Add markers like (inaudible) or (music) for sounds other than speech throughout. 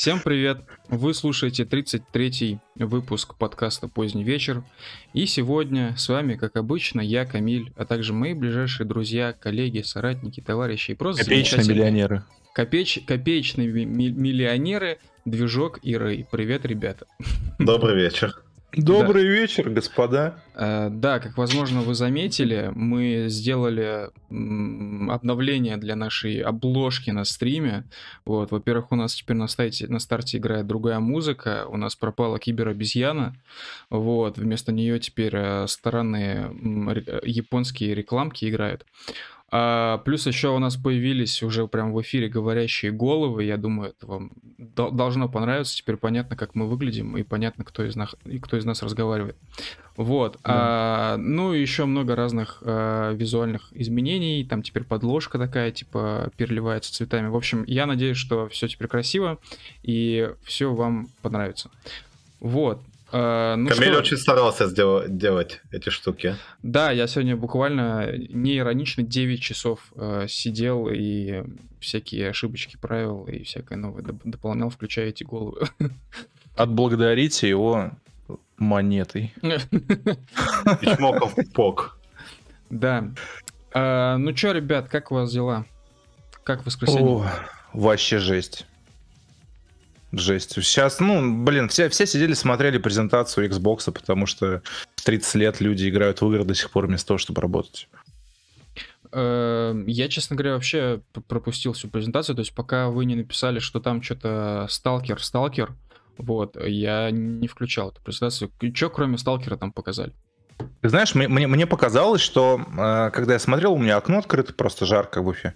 Всем привет! Вы слушаете 33-й выпуск подкаста «Поздний вечер». И сегодня с вами, как обычно, я, Камиль, а также мои ближайшие друзья, коллеги, соратники, товарищи и просто Копеечные миллионеры. Копеч... Копеечные ми- миллионеры, движок и Рэй. Привет, ребята. Добрый вечер. Добрый да. вечер, господа. Э, да, как возможно вы заметили, мы сделали обновление для нашей обложки на стриме. Вот, во-первых, у нас теперь на старте, на старте играет другая музыка. У нас пропала киберобезьяна. Вот, вместо нее теперь э, странные японские рекламки играют. А, плюс еще у нас появились уже прям в эфире говорящие головы. Я думаю, это вам должно понравиться. Теперь понятно, как мы выглядим, и понятно, кто из нас, и кто из нас разговаривает. Вот. Да. А, ну и еще много разных а, визуальных изменений. Там теперь подложка такая, типа, переливается цветами. В общем, я надеюсь, что все теперь красиво и все вам понравится. Вот. Uh, ну Камиль что... очень старался сделать, делать эти штуки. Да, я сегодня буквально не иронично 9 часов uh, сидел и всякие ошибочки правил и всякое новое доп- дополнял, включая эти головы. Отблагодарите его монетой. (laughs) И чмоком в пок. Да. Uh, ну что, ребят, как у вас дела? Как воскресенье? О, вообще жесть. Жесть. Сейчас, ну, блин, все, все сидели, смотрели презентацию Xbox, потому что 30 лет люди играют в игры до сих пор вместо того, чтобы работать. Эм, я, честно говоря, вообще пропустил всю презентацию. То есть, пока вы не написали, что там что-то сталкер, сталкер, вот, я не включал эту презентацию. Что кроме сталкера там показали? Ты знаешь, мне, мне, мне показалось, что э, когда я смотрел, у меня окно открыто, просто жарко в буфе.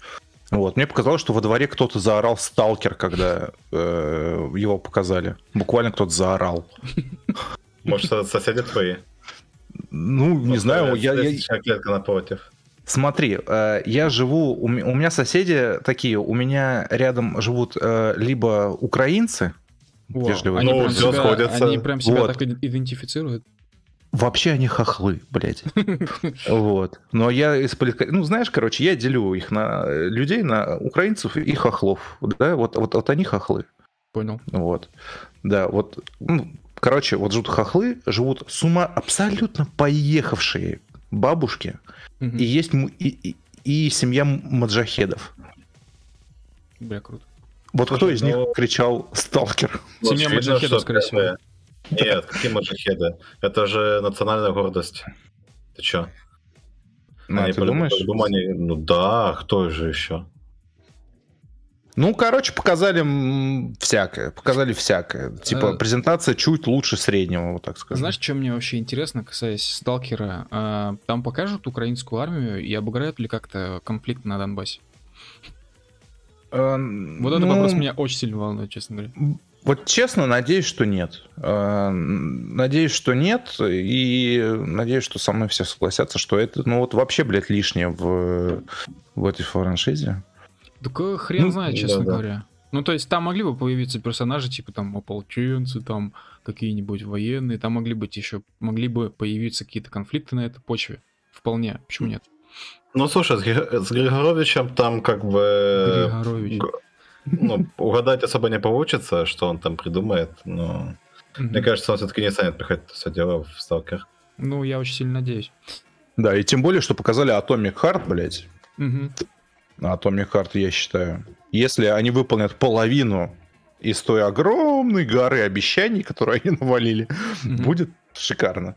Вот. Мне показалось, что во дворе кто-то заорал «Сталкер», когда э, его показали. Буквально кто-то заорал. Может, соседи твои? Ну, не знаю. Я, я... Клетка напротив. Смотри, э, я живу, у, меня соседи такие, у меня рядом живут э, либо украинцы, Вау, вежливые, они, ну, прям себя, они прям себя вот. так идентифицируют. Вообще они хохлы, блядь. (laughs) Вот. Но я из Ну, знаешь, короче, я делю их на людей, на украинцев и хохлов. Да, вот, вот, вот они хохлы. Понял. Вот. Да, вот. Ну, короче, вот живут хохлы, живут с ума абсолютно поехавшие бабушки. Угу. И есть и, и, и семья маджахедов. Бля, круто. Вот Слушай, кто из них ну, кричал «Сталкер»? Семья маджахедов, скорее всего. Нет, какие маджахеды? Это же национальная гордость. Ты чё? Ну, они, ты думаешь? Они... Ну да, кто же еще? Ну, короче, показали всякое. Показали всякое. Типа, а... презентация чуть лучше среднего, вот так сказать. Знаешь, что мне вообще интересно, касаясь Сталкера? А, там покажут украинскую армию и обыграют ли как-то конфликт на Донбассе? А, вот ну... этот вопрос меня очень сильно волнует, честно говоря. Вот честно, надеюсь, что нет. А, надеюсь, что нет, и надеюсь, что со мной все согласятся, что это, ну вот вообще, блядь, лишнее в, в этой франшизе. Так э, хрен ну, знает, честно да, говоря. Да. Ну, то есть там могли бы появиться персонажи, типа там ополченцы, там какие-нибудь военные, там могли быть еще, могли бы появиться какие-то конфликты на этой почве. Вполне, почему нет? Ну, слушай, с Григоровичем там как бы... Григорович. Ну, угадать особо не получится, что он там придумает, но мне кажется, он все-таки не станет приходить все дело в сталкер. Ну, я очень сильно надеюсь. Да, и тем более, что показали Atomic Heart, блядь. Угу. Atomic Heart, я считаю. Если они выполнят половину из той огромной горы обещаний, которые они (laughs) навалили, угу. будет шикарно.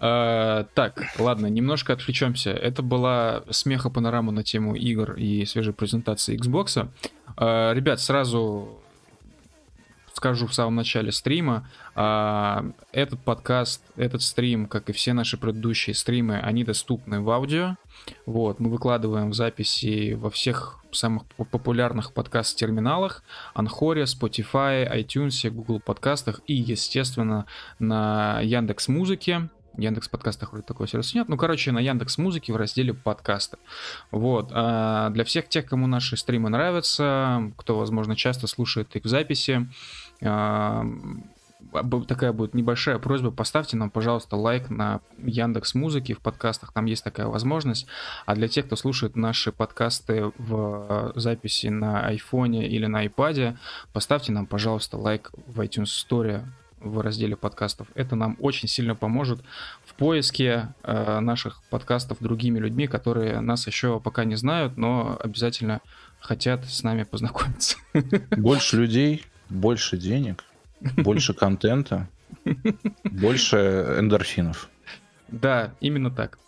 Uh, так, ладно, немножко отвлечемся. Это была смеха панорама на тему игр и свежей презентации Xbox. Uh, ребят, сразу скажу в самом начале стрима, uh, этот подкаст, этот стрим, как и все наши предыдущие стримы, они доступны в аудио. Вот, мы выкладываем записи во всех самых популярных подкаст-терминалах, Анхоре, Spotify, iTunes, Google подкастах и, естественно, на Яндекс Музыке. Яндекс подкастах вроде такой сервиса нет. Ну, короче, на Яндекс Музыке в разделе подкасты. Вот. А для всех тех, кому наши стримы нравятся, кто, возможно, часто слушает их в записи, а, такая будет небольшая просьба, поставьте нам, пожалуйста, лайк на Яндекс Музыке в подкастах, там есть такая возможность. А для тех, кто слушает наши подкасты в записи на айфоне или на айпаде, поставьте нам, пожалуйста, лайк в iTunes Store в разделе подкастов. Это нам очень сильно поможет в поиске э, наших подкастов другими людьми, которые нас еще пока не знают, но обязательно хотят с нами познакомиться. Больше людей, больше денег, больше (laughs) контента, больше эндорфинов. Да, именно так.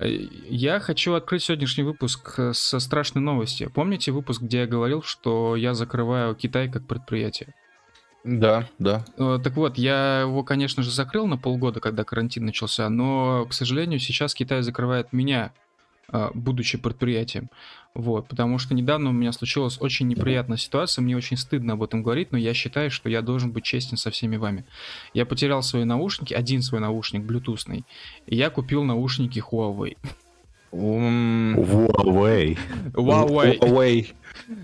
Я хочу открыть сегодняшний выпуск со страшной новостью. Помните выпуск, где я говорил, что я закрываю Китай как предприятие? Да, да. Э, так вот, я его, конечно же, закрыл на полгода, когда карантин начался, но, к сожалению, сейчас Китай закрывает меня, э, будучи предприятием. Вот, потому что недавно у меня случилась очень неприятная ситуация, мне очень стыдно об этом говорить, но я считаю, что я должен быть честен со всеми вами. Я потерял свои наушники, один свой наушник, блютусный, и я купил наушники Huawei. Huawei. Huawei. Huawei.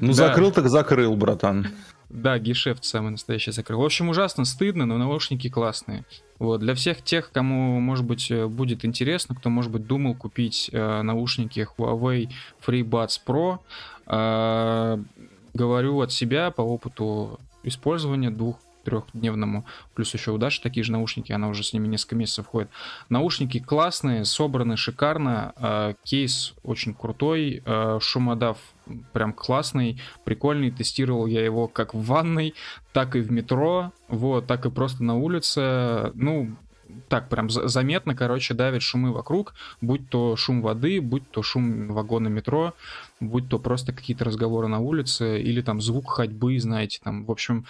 Ну, закрыл так закрыл, братан. Да, гешефт самый настоящий закрыл. В общем, ужасно стыдно, но наушники классные. Вот, для всех тех, кому, может быть, э, будет интересно, кто, может быть, думал купить э, наушники Huawei FreeBuds Pro, э, говорю от себя по опыту использования двух трехдневному. Плюс еще у Даши такие же наушники, она уже с ними несколько месяцев ходит. Наушники классные, собраны шикарно, э, кейс очень крутой, э, шумодав прям классный, прикольный. Тестировал я его как в ванной, так и в метро, вот, так и просто на улице. Ну, так прям заметно, короче, давит шумы вокруг, будь то шум воды, будь то шум вагона метро, будь то просто какие-то разговоры на улице, или там звук ходьбы, знаете, там, в общем,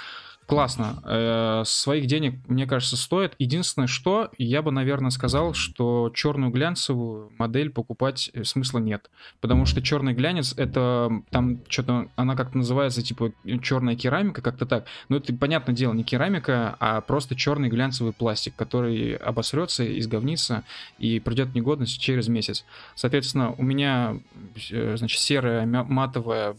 Классно. Э, своих денег, мне кажется, стоит. Единственное, что я бы, наверное, сказал, что черную глянцевую модель покупать э, смысла нет. Потому что черный глянец это там что-то, она как-то называется, типа черная керамика, как-то так. Но это, понятное дело, не керамика, а просто черный глянцевый пластик, который обосрется, изговнится и придет негодность через месяц. Соответственно, у меня, э, значит, серая матовая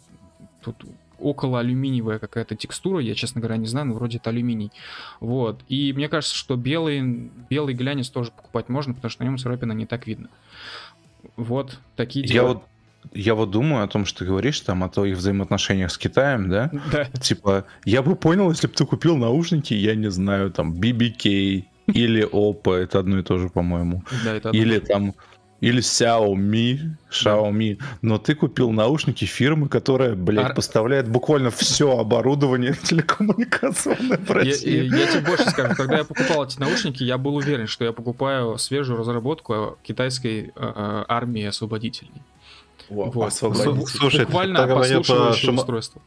тут около алюминиевая какая-то текстура, я, честно говоря, не знаю, но вроде это алюминий. Вот. И мне кажется, что белый, белый глянец тоже покупать можно, потому что на нем царапина не так видно. Вот, такие дела. Я вот я вот думаю о том, что ты говоришь там о твоих взаимоотношениях с Китаем, да? (laughs) Да. Типа, я бы понял, если бы ты купил наушники, я не знаю, там, BBK или Oppo, это одно и то же, по-моему. Да, это одно. Или там или Xiaomi, Xiaomi, да. но ты купил наушники фирмы, которая, блядь, Ар... поставляет буквально все оборудование (laughs) телекоммуникационное в России. Я, я, я тебе больше скажу, (laughs) когда я покупал эти наушники, я был уверен, что я покупаю свежую разработку китайской э, армии освободителей. О, вот. Слушай, буквально послушивающее устройство.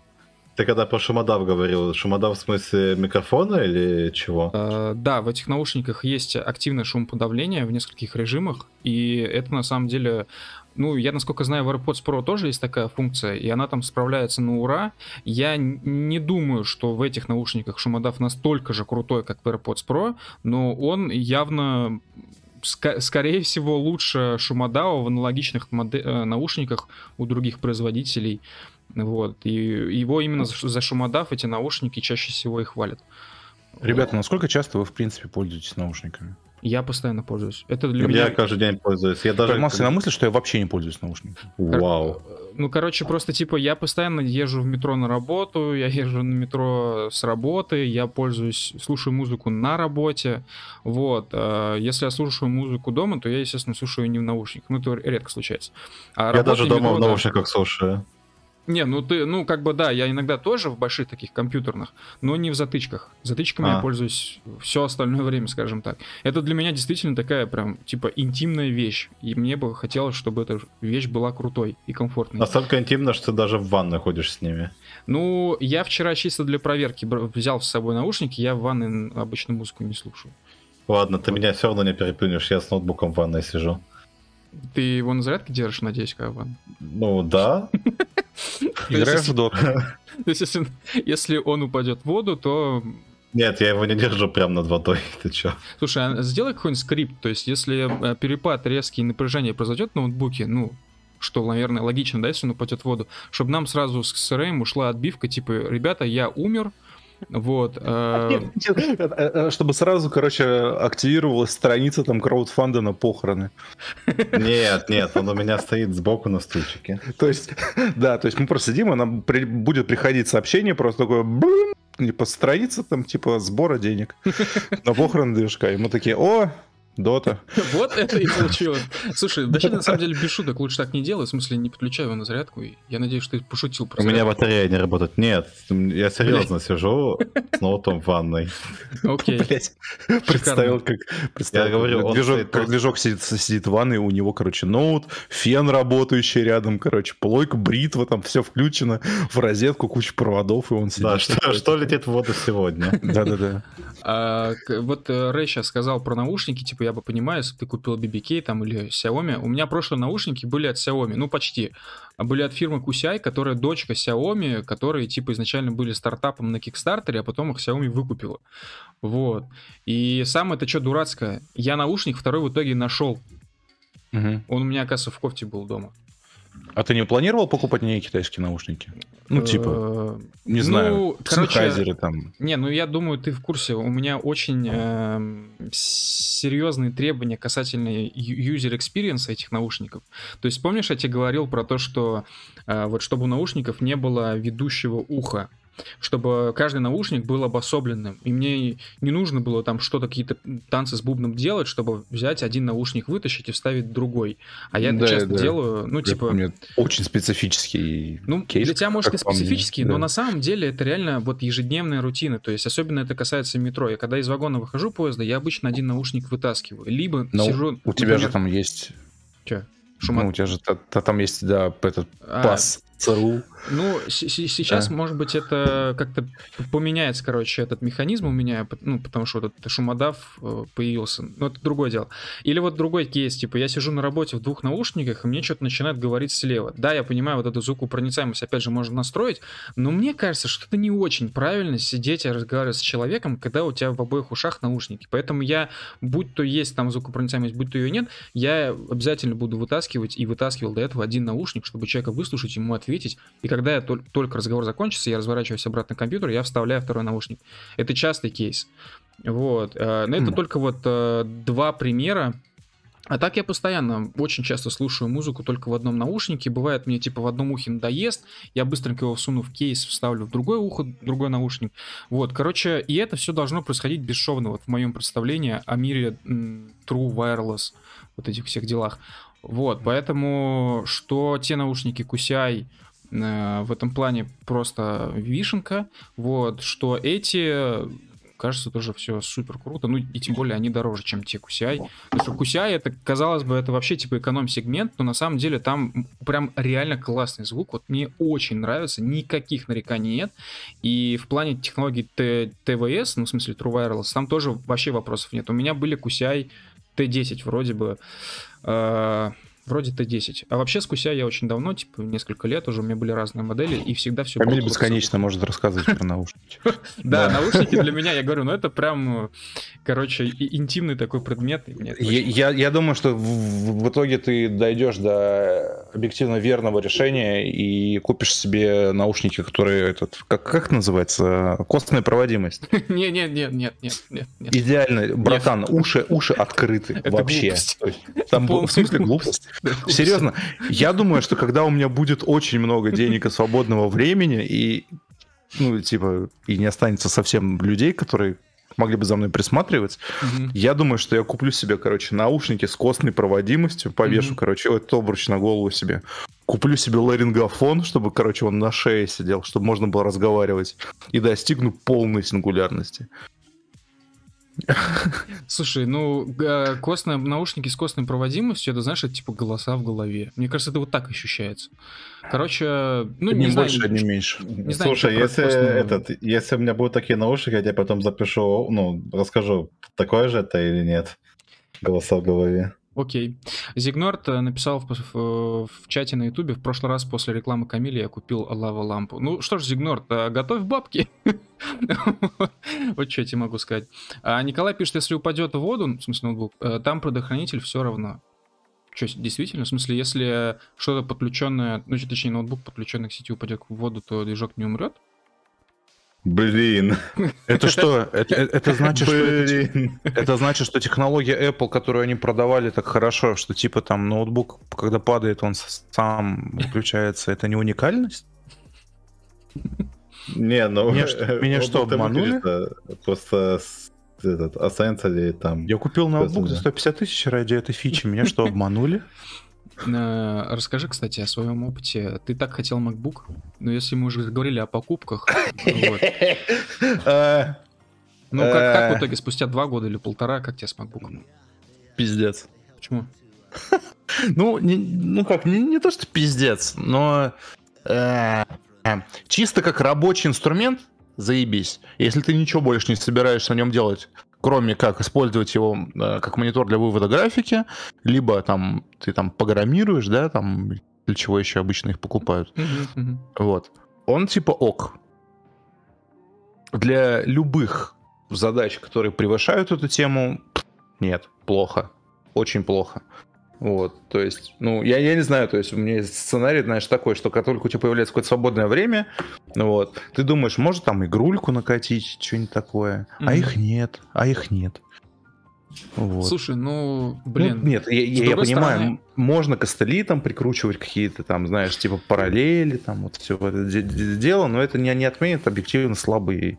Ты когда про шумодав говорил, шумодав в смысле микрофона или чего? Э, да, в этих наушниках есть активное шумоподавление в нескольких режимах, и это на самом деле ну, я, насколько знаю, в AirPods Pro тоже есть такая функция, и она там справляется на ура. Я не думаю, что в этих наушниках шумодав настолько же крутой, как в AirPods Pro, но он явно ск- скорее всего лучше шумодава в аналогичных моде- э, наушниках у других производителей. Вот. И его именно за шумодав эти наушники чаще всего и хвалят. Ребята, насколько часто вы, в принципе, пользуетесь наушниками? Я постоянно пользуюсь. Это для я меня... Я каждый день пользуюсь. Я даже... Поймался на мысли, что я вообще не пользуюсь наушниками. Вау. Ну, короче, просто типа я постоянно езжу в метро на работу, я езжу на метро с работы, я пользуюсь, слушаю музыку на работе. Вот. А если я слушаю музыку дома, то я, естественно, слушаю не в наушниках. Ну, это редко случается. А я даже дома метро, в наушниках да. слушаю. Не, ну ты, ну как бы да, я иногда тоже в больших таких компьютерных, но не в затычках. Затычками а. я пользуюсь все остальное время, скажем так. Это для меня действительно такая прям типа интимная вещь, и мне бы хотелось, чтобы эта вещь была крутой и комфортной. Настолько интимно, что ты даже в ванной ходишь с ними. Ну, я вчера чисто для проверки взял с собой наушники, я в ванной обычно музыку не слушаю. Ладно, ты меня все равно не переплюнешь, я с ноутбуком в ванной сижу. Ты его на зарядке держишь, надеюсь, бы? Ну да. (laughs) Играешь в док. (laughs) То есть, если, если он упадет в воду, то... Нет, я его не держу прямо над водой, (laughs) ты чё? Слушай, а сделай какой-нибудь скрипт, то есть если э, перепад резкий напряжение произойдет на ноутбуке, ну, что, наверное, логично, да, если он упадет в воду, чтобы нам сразу с CRM ушла отбивка, типа, ребята, я умер, Вот. Э, э, чтобы сразу, короче, активировалась страница там краудфанда на похороны. Нет, нет, он у меня стоит сбоку на стульчике. То есть, (laughs) да, то есть мы просто сидим, и нам будет приходить сообщение, просто такое не по странице там типа сбора денег на похороны движка. И мы такие, о, Дота. (laughs) Вот это и получилось. Слушай, вообще на самом деле без шуток лучше так не делай, в смысле не подключаю его на зарядку. Я надеюсь, что ты пошутил про У меня батарея не работает. Нет, я серьезно сижу с ноутом в ванной. Окей. (laughs) Представил, как я говорю, движок, как движок сидит, сидит в ванной, у него, короче, ноут, фен работающий рядом, короче, плойка, бритва, там все включено, в розетку куча проводов, и он сидит. Да, что, что летит в воду сегодня? (laughs) Да-да-да. А, вот э, Рэй сейчас сказал про наушники, типа я бы понимаю, если ты купил BBK там или Xiaomi. У меня прошлые наушники были от Xiaomi, ну почти. А были от фирмы Кусяй, которая дочка Xiaomi, которые типа изначально были стартапом на Кикстартере, а потом их Xiaomi выкупила. Вот. И самое это что дурацкое, я наушник второй в итоге нашел. Угу. Он у меня, оказывается, в кофте был дома. А ты не планировал покупать не китайские наушники? Ну, типа, не знаю, ну, короче, там. Не, ну я думаю, ты в курсе. У меня очень э, серьезные требования касательно user experience этих наушников. То есть, помнишь, я тебе говорил про то, что э, вот чтобы у наушников не было ведущего уха чтобы каждый наушник был обособленным. И мне не нужно было там что-то, какие-то танцы с бубном делать, чтобы взять один наушник, вытащить и вставить другой. А я да, это часто да. делаю, ну, типа... Помню, очень специфический Ну, кейс, для тебя, может, и специфический, но да. на самом деле это реально вот ежедневная рутина. То есть особенно это касается метро. Я когда из вагона выхожу поезда, я обычно один наушник вытаскиваю. Либо но сижу... У тебя например... же там есть... Че? Шумат... Ну, у тебя же там есть, да, этот а, пас ЦРУ. Ну, сейчас, да. может быть, это как-то поменяется, короче, этот механизм у меня, ну, потому что вот этот шумодав э, появился. Но это другое дело. Или вот другой кейс, типа, я сижу на работе в двух наушниках, и мне что-то начинает говорить слева. Да, я понимаю, вот эту звукопроницаемость, опять же, можно настроить, но мне кажется, что это не очень правильно сидеть и разговаривать с человеком, когда у тебя в обоих ушах наушники. Поэтому я, будь то есть там звукопроницаемость, будь то ее нет, я обязательно буду вытаскивать и вытаскивал до этого один наушник, чтобы человека выслушать, ему ответить. И когда я только разговор закончится, я разворачиваюсь обратно к компьютеру, я вставляю второй наушник. Это частый кейс. Вот. Э, но это mm. только вот э, два примера. А так я постоянно, очень часто слушаю музыку только в одном наушнике. Бывает мне типа в одном ухе надоест, я быстренько его всуну в кейс, вставлю в другое ухо, другой наушник. Вот, короче, и это все должно происходить бесшовно, вот в моем представлении о мире True Wireless, вот этих всех делах. Вот, поэтому что те наушники QCI, Э, в этом плане просто вишенка, вот, что эти кажется, тоже все супер круто. Ну, и тем более они дороже, чем те QCI. Потому что QCI, это, казалось бы, это вообще типа эконом-сегмент, но на самом деле там прям реально классный звук. Вот мне очень нравится, никаких нареканий нет. И в плане технологий TVS, ну, в смысле True Wireless, там тоже вообще вопросов нет. У меня были QCI T10 вроде бы. Э, Вроде Т10. А вообще с Куся я очень давно, типа несколько лет уже, у меня были разные модели, и всегда все... Камиль бесконечно может рассказывать про наушники. (laughs) Да, наушники для меня, я говорю, ну это прям, короче, интимный такой предмет. Я думаю, что в итоге ты дойдешь до объективно верного решения и купишь себе наушники, которые этот, как называется, костная проводимость. (laughs) Не, не, не, нет, нет, нет. Идеально, братан, уши, уши открыты (laughs) вообще. Там в смысле глупость. Серьезно, я думаю, что когда у меня будет очень много денег и свободного времени, и, ну, типа, и не останется совсем людей, которые могли бы за мной присматривать. Mm-hmm. Я думаю, что я куплю себе, короче, наушники с костной проводимостью, повешу, mm-hmm. короче, этот обруч на голову себе. Куплю себе ларингофон, чтобы, короче, он на шее сидел, чтобы можно было разговаривать. И достигну полной сингулярности. (laughs) Слушай, ну, костные наушники с костной проводимостью, это, знаешь, это типа голоса в голове. Мне кажется, это вот так ощущается. Короче, ну, не, не знаю, больше, не меньше. Не знаю, Слушай, если, этот, если у меня будут такие наушники, я тебе потом запишу, ну, расскажу, такое же это или нет. Голоса в голове. Окей. Зигнорд э, написал в, в, в чате на ютубе, в прошлый раз после рекламы Камиля я купил лава лампу. Ну что ж, Зигнорд, э, готовь бабки. (laughs) Вот что я тебе могу сказать. А Николай пишет, если упадет в воду, в смысле ноутбук, э, там предохранитель все равно. Что, действительно? В смысле, если что-то подключенное, ну, точнее, ноутбук подключенный к сети упадет в воду, то движок не умрет? Блин. Это что? Это, это значит, Блин. что это значит, что технология Apple, которую они продавали так хорошо, что типа там ноутбук, когда падает, он сам выключается. Это не уникальность? Не, ну... Меня, что, меня что, обманули? Просто этот, Essentially там... Я купил ноутбук за 150 тысяч ради этой фичи. Меня что, обманули? Э, расскажи, кстати, о своем опыте. Ты так хотел MacBook, но если мы уже говорили о покупках, ну как, в итоге спустя два года или полтора, как тебе с MacBook? Пиздец. Почему? (laughs) Ну, не, ну как, не, не то что пиздец, но э, чисто как рабочий инструмент, заебись. Если ты ничего больше не собираешься на нем делать, кроме как использовать его э, как монитор для вывода графики, либо там ты там программируешь, да, там для чего еще обычно их покупают. Вот. Он типа ок. Для любых задач, которые превышают эту тему, нет, плохо. Очень плохо. Вот, то есть, ну, я, я не знаю, то есть у меня есть сценарий, знаешь, такой, что как только у тебя появляется какое-то свободное время, вот, ты думаешь, может там игрульку накатить, что-нибудь такое, mm-hmm. а их нет, а их нет. Вот. Слушай, ну, блин. Ну, нет, я, я, понимаю, стороны... можно костыли там прикручивать какие-то там, знаешь, типа параллели, там вот все это дело, но это не, не отменит объективно слабые,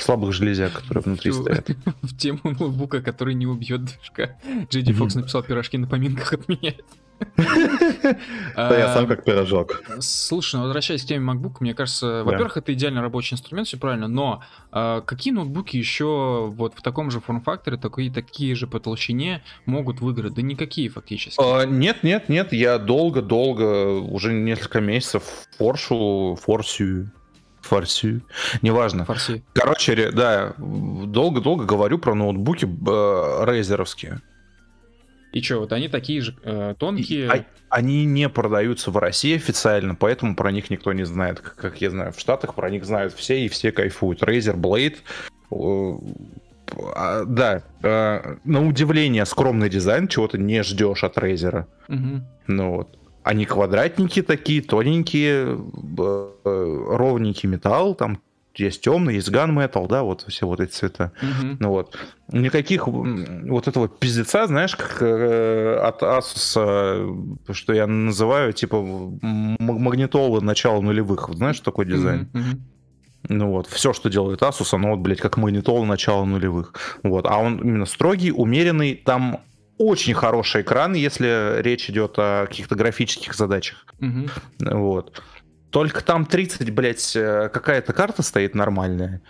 слабых железяк, которые внутри стоят. (laughs) В тему ноутбука, который не убьет движка. Джейди Фокс написал, пирожки на поминках отменяет. Да я сам как пирожок. Слушай, ну возвращаясь к теме MacBook, мне кажется, во-первых, это идеально рабочий инструмент, все правильно, но а, какие ноутбуки еще вот в таком же форм-факторе, такие, же по толщине могут выиграть? Да никакие фактически. А, нет, нет, нет, я долго-долго, уже несколько месяцев форшу, форсию, форсию, неважно. Форси. Короче, да, долго-долго говорю про ноутбуки э, рейзеровские. И что, вот они такие же э, тонкие? И, а, они не продаются в России официально, поэтому про них никто не знает. Как, как я знаю, в Штатах про них знают все, и все кайфуют. Razer Blade, э, э, да, э, на удивление скромный дизайн, чего ты не ждешь от Razer. Угу. Ну вот. Они квадратненькие такие, тоненькие, э, ровненький металл, там есть темный, есть gunmetal, да, вот все вот эти цвета. Mm-hmm. Ну вот. Никаких вот этого пиздеца, знаешь, как э, от Asus, что я называю, типа, магнитолы начала нулевых. Вот знаешь, такой дизайн? Mm-hmm. Ну вот, все, что делает Asus, оно вот, блядь, как магнитол начала нулевых. Вот, а он именно строгий, умеренный, там очень хороший экран, если речь идет о каких-то графических задачах. Mm-hmm. Вот. Только там 30, блядь, э, какая-то карта стоит нормальная.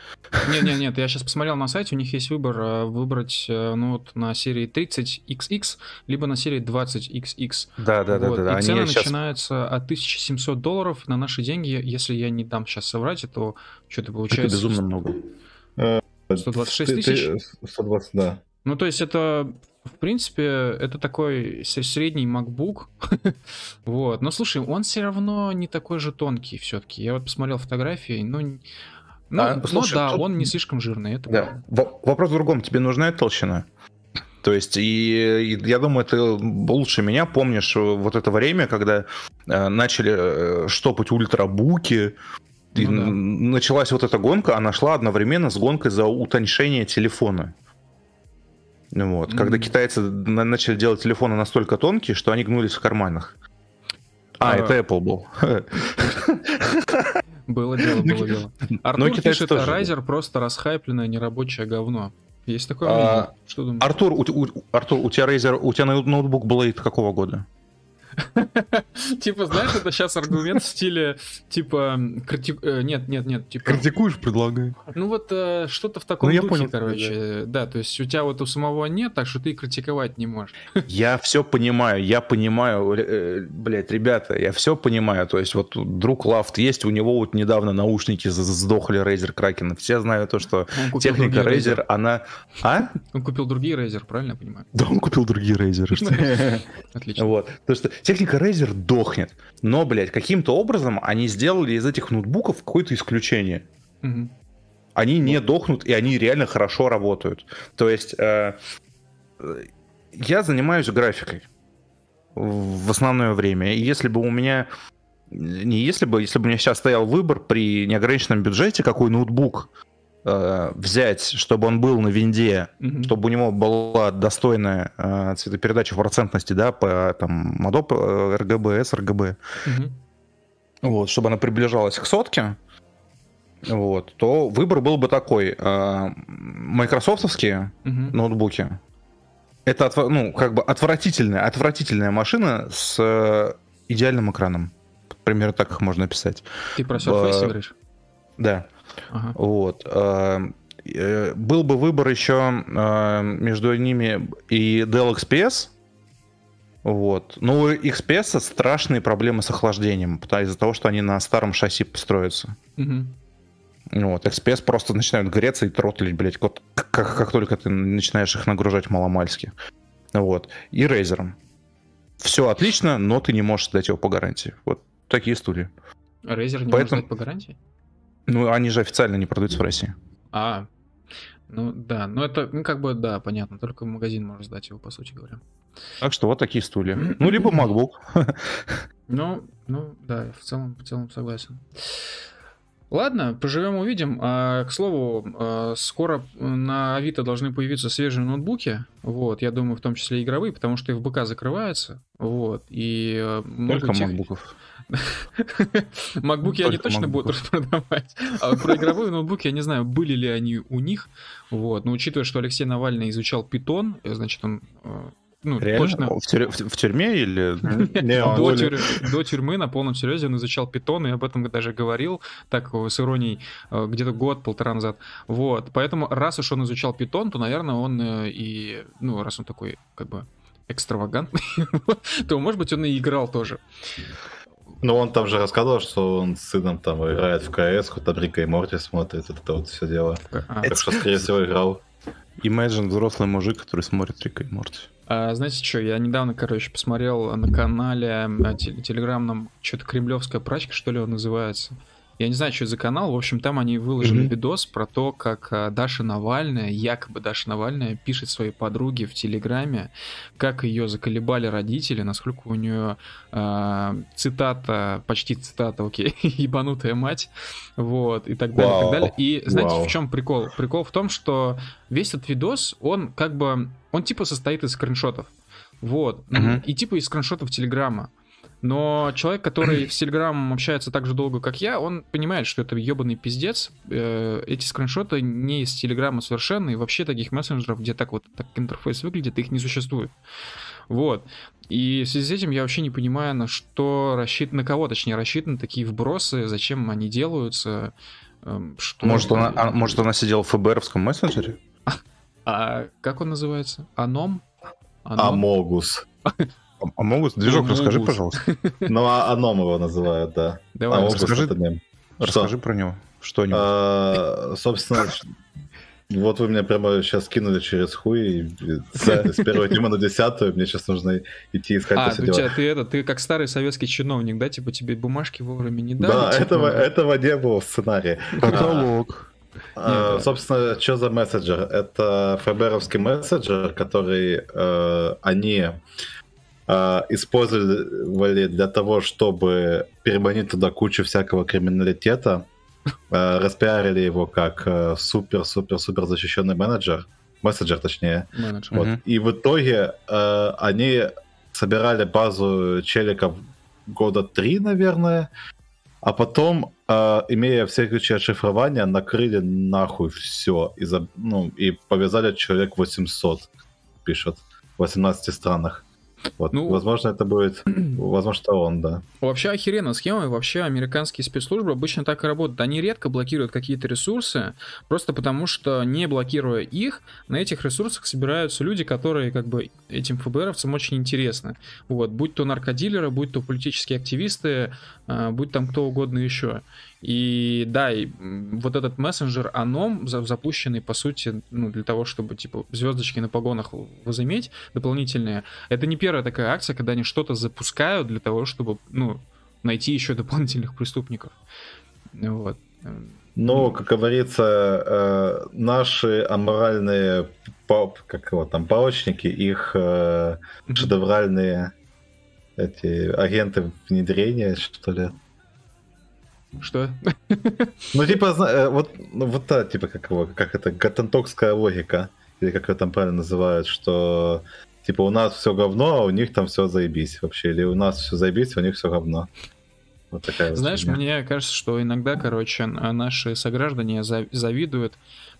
Нет, нет, нет, я сейчас посмотрел на сайте, у них есть выбор э, выбрать э, ну, вот, на серии 30XX, либо на серии 20XX. Да, да, вот. да, да. И цены сейчас... начинаются от 1700 долларов на наши деньги. Если я не дам сейчас соврать, то что-то получается... Это безумно много. 126 тысяч? 120, да. Ну, то есть это в принципе, это такой средний MacBook. (laughs) вот. Но слушай, он все равно не такой же тонкий все-таки. Я вот посмотрел фотографии, ну, ну, а, слушай, ну да, тут... он не слишком жирный. Это да. Вопрос в другом. Тебе нужна эта толщина? То есть, и, и я думаю, ты лучше меня помнишь вот это время, когда э, начали э, штопать ультрабуки, ну, и да. началась вот эта гонка, она шла одновременно с гонкой за утоньшение телефона. Вот. Mm-hmm. Когда китайцы начали делать телефоны настолько тонкие, что они гнулись в карманах. А, а это Apple был. Было дело, было дело. Артур пишет, Райзер просто расхайпленное нерабочее говно. Есть такое а, Что думаешь? Артур, Артур, у тебя Razer, у тебя ноутбук Blade какого года? (laughs) Типа, знаешь, это сейчас аргумент в стиле, типа, э, нет, нет, нет, типа... Критикуешь, предлагаю. Ну вот э, что-то в таком ну, духе, короче. Да, то есть у тебя вот у самого нет, так что ты критиковать не можешь. (laughs) Я все понимаю, я понимаю, э, блядь, ребята, я все понимаю. То есть вот друг Лафт есть, у него вот недавно наушники сдохли Razer Kraken. Все знают то, что техника Razer, она... А? Он купил другие Razer, правильно я понимаю? Да, он купил другие Razer. (laughs) Отлично. Вот. То, что техника Razer дохнет. Но, блядь, каким-то образом они сделали из этих ноутбуков какое-то исключение. Угу. Они не дохнут, и они реально хорошо работают. То есть э, я занимаюсь графикой в основное время. И если бы у меня не если бы, если бы у меня сейчас стоял выбор при неограниченном бюджете, какой ноутбук э, взять, чтобы он был на винде, mm-hmm. чтобы у него была достойная э, цветопередача в процентности, да, по там модоп RGB, sRGB, mm-hmm. вот, чтобы она приближалась к сотке, вот, то выбор был бы такой. Э, майкрософтовские mm-hmm. ноутбуки, это, ну, как бы отвратительная, отвратительная машина с э, идеальным экраном. Примерно так их можно описать. Ты про Surface говоришь? Да. Ага. Вот. Э, э, был бы выбор еще между ними и Dell XPS. Вот. Но у XPS страшные проблемы с охлаждением, из-за того, что они на старом шасси построятся. Угу. Вот, XPS просто начинают греться и тротлить, блядь, вот, как, как только ты начинаешь их нагружать маломальски. Вот. И Razer. Все отлично, но ты не можешь дать его по гарантии. Вот такие стулья. Razer не Поэтому... может дать по гарантии? Ну, они же официально не продаются в России. А, ну да, ну это, ну как бы, да, понятно, только магазин может сдать его, по сути говоря. Так что вот такие стулья. Ну, либо MacBook. (laughs) Ну, ну, да, в целом, в целом согласен. Ладно, поживем увидим. А, к слову, а, скоро на Авито должны появиться свежие ноутбуки. Вот, я думаю, в том числе игровые, потому что ФБК закрывается. Вот, и а, много Только тех... макбуков. (laughs) Макбуки они точно будут продавать. А про игровые ноутбуки я не знаю, были ли они у них. Вот. Но учитывая, что Алексей Навальный изучал питон, значит, он ну, Реально? точно. В, тюр... в, тюрьме или... (laughs) до, тюр... до тюрьмы на полном серьезе он изучал питон, и об этом даже говорил, так, с иронией, э, где-то год-полтора назад. Вот, поэтому раз уж он изучал питон, то, наверное, он э, и, ну, раз он такой, как бы, экстравагантный, (laughs) то, может быть, он и играл тоже. Ну, он там же рассказывал, что он с сыном там играет в КС, там Рика и Морти смотрит, это вот все дело. А. Так что, скорее всего, играл. Imagine взрослый мужик, который смотрит Рика и Морти. А, знаете что, я недавно, короче, посмотрел на канале а, телеграмном, что-то кремлевская прачка, что ли, он называется. Я не знаю, что за канал. В общем, там они выложили mm-hmm. видос про то, как а, Даша Навальная, якобы Даша Навальная, пишет своей подруге в Телеграме, как ее заколебали родители, насколько у нее э, цитата, почти цитата, окей, (laughs) ебанутая мать, вот, и так далее, wow. и так далее. И знаете, wow. в чем прикол? Прикол в том, что весь этот видос, он как бы, он типа состоит из скриншотов. Вот. Uh-huh. И типа из скриншотов Телеграма. Но человек, который с Телеграмом общается так же долго, как я, он понимает, что это ебаный пиздец. Э, эти скриншоты не из Телеграма совершенно, и вообще таких мессенджеров, где так вот так интерфейс выглядит, их не существует. Вот. И в связи с этим я вообще не понимаю, на что рассчитан, на кого, точнее, рассчитаны такие вбросы, зачем они делаются. Эм, что может, она, а, может, она сидела в ФБРовском мессенджере? А, а как он называется? Аном? Амогус. (laughs) А могут? Движок ну, расскажи, пожалуйста. (laughs) Ну, а Аном его называют, да. Давай, расскажи, расскажи про него. Что-нибудь. А, собственно, (laughs) вот вы меня прямо сейчас кинули через хуй, с первого тема на десятую, мне сейчас нужно идти искать А, у тебя, ты это, ты как старый советский чиновник, да, типа тебе бумажки вовремя не дали? Да, типа... этого, этого не было в сценарии. Каталог. А, а, собственно, что за мессенджер? Это ФБРовский мессенджер, который э, они э, использовали для того, чтобы переманить туда кучу всякого криминалитета, э, распиарили его как супер-супер-супер защищенный менеджер, мессенджер точнее. Менеджер. Вот. Mm-hmm. И в итоге э, они собирали базу челиков года три, наверное, а потом, э, имея все ключи от шифрования, накрыли нахуй все и, за, ну, и повязали человек 800, пишут, в 18 странах. Вот, ну, возможно, это будет, (clears throat) возможно, это он, да. Вообще охеренная схема, и вообще американские спецслужбы обычно так и работают. Они редко блокируют какие-то ресурсы, просто потому что, не блокируя их, на этих ресурсах собираются люди, которые как бы этим ФБРовцам очень интересны. Вот, будь то наркодилеры, будь то политические активисты, а, будь там кто угодно еще. И да, и вот этот мессенджер Anom, запущенный, по сути, ну, для того, чтобы, типа, звездочки на погонах возыметь дополнительные, это не первая такая акция, когда они что-то запускают для того, чтобы, ну, найти еще дополнительных преступников. Вот. Ну, как говорится, э, наши аморальные, как его там, палочники, их э, шедевральные эти агенты внедрения, что ли. Что? (laughs) Ну, типа, э, вот, ну, вот та, типа, как его, как это, гатантокская логика, или как ее там правильно называют, что, типа, у нас все говно, а у них там все заебись вообще, или у нас все заебись, а у них все говно. Вот такая Знаешь, вот мне кажется, что иногда, короче, наши сограждане завидуют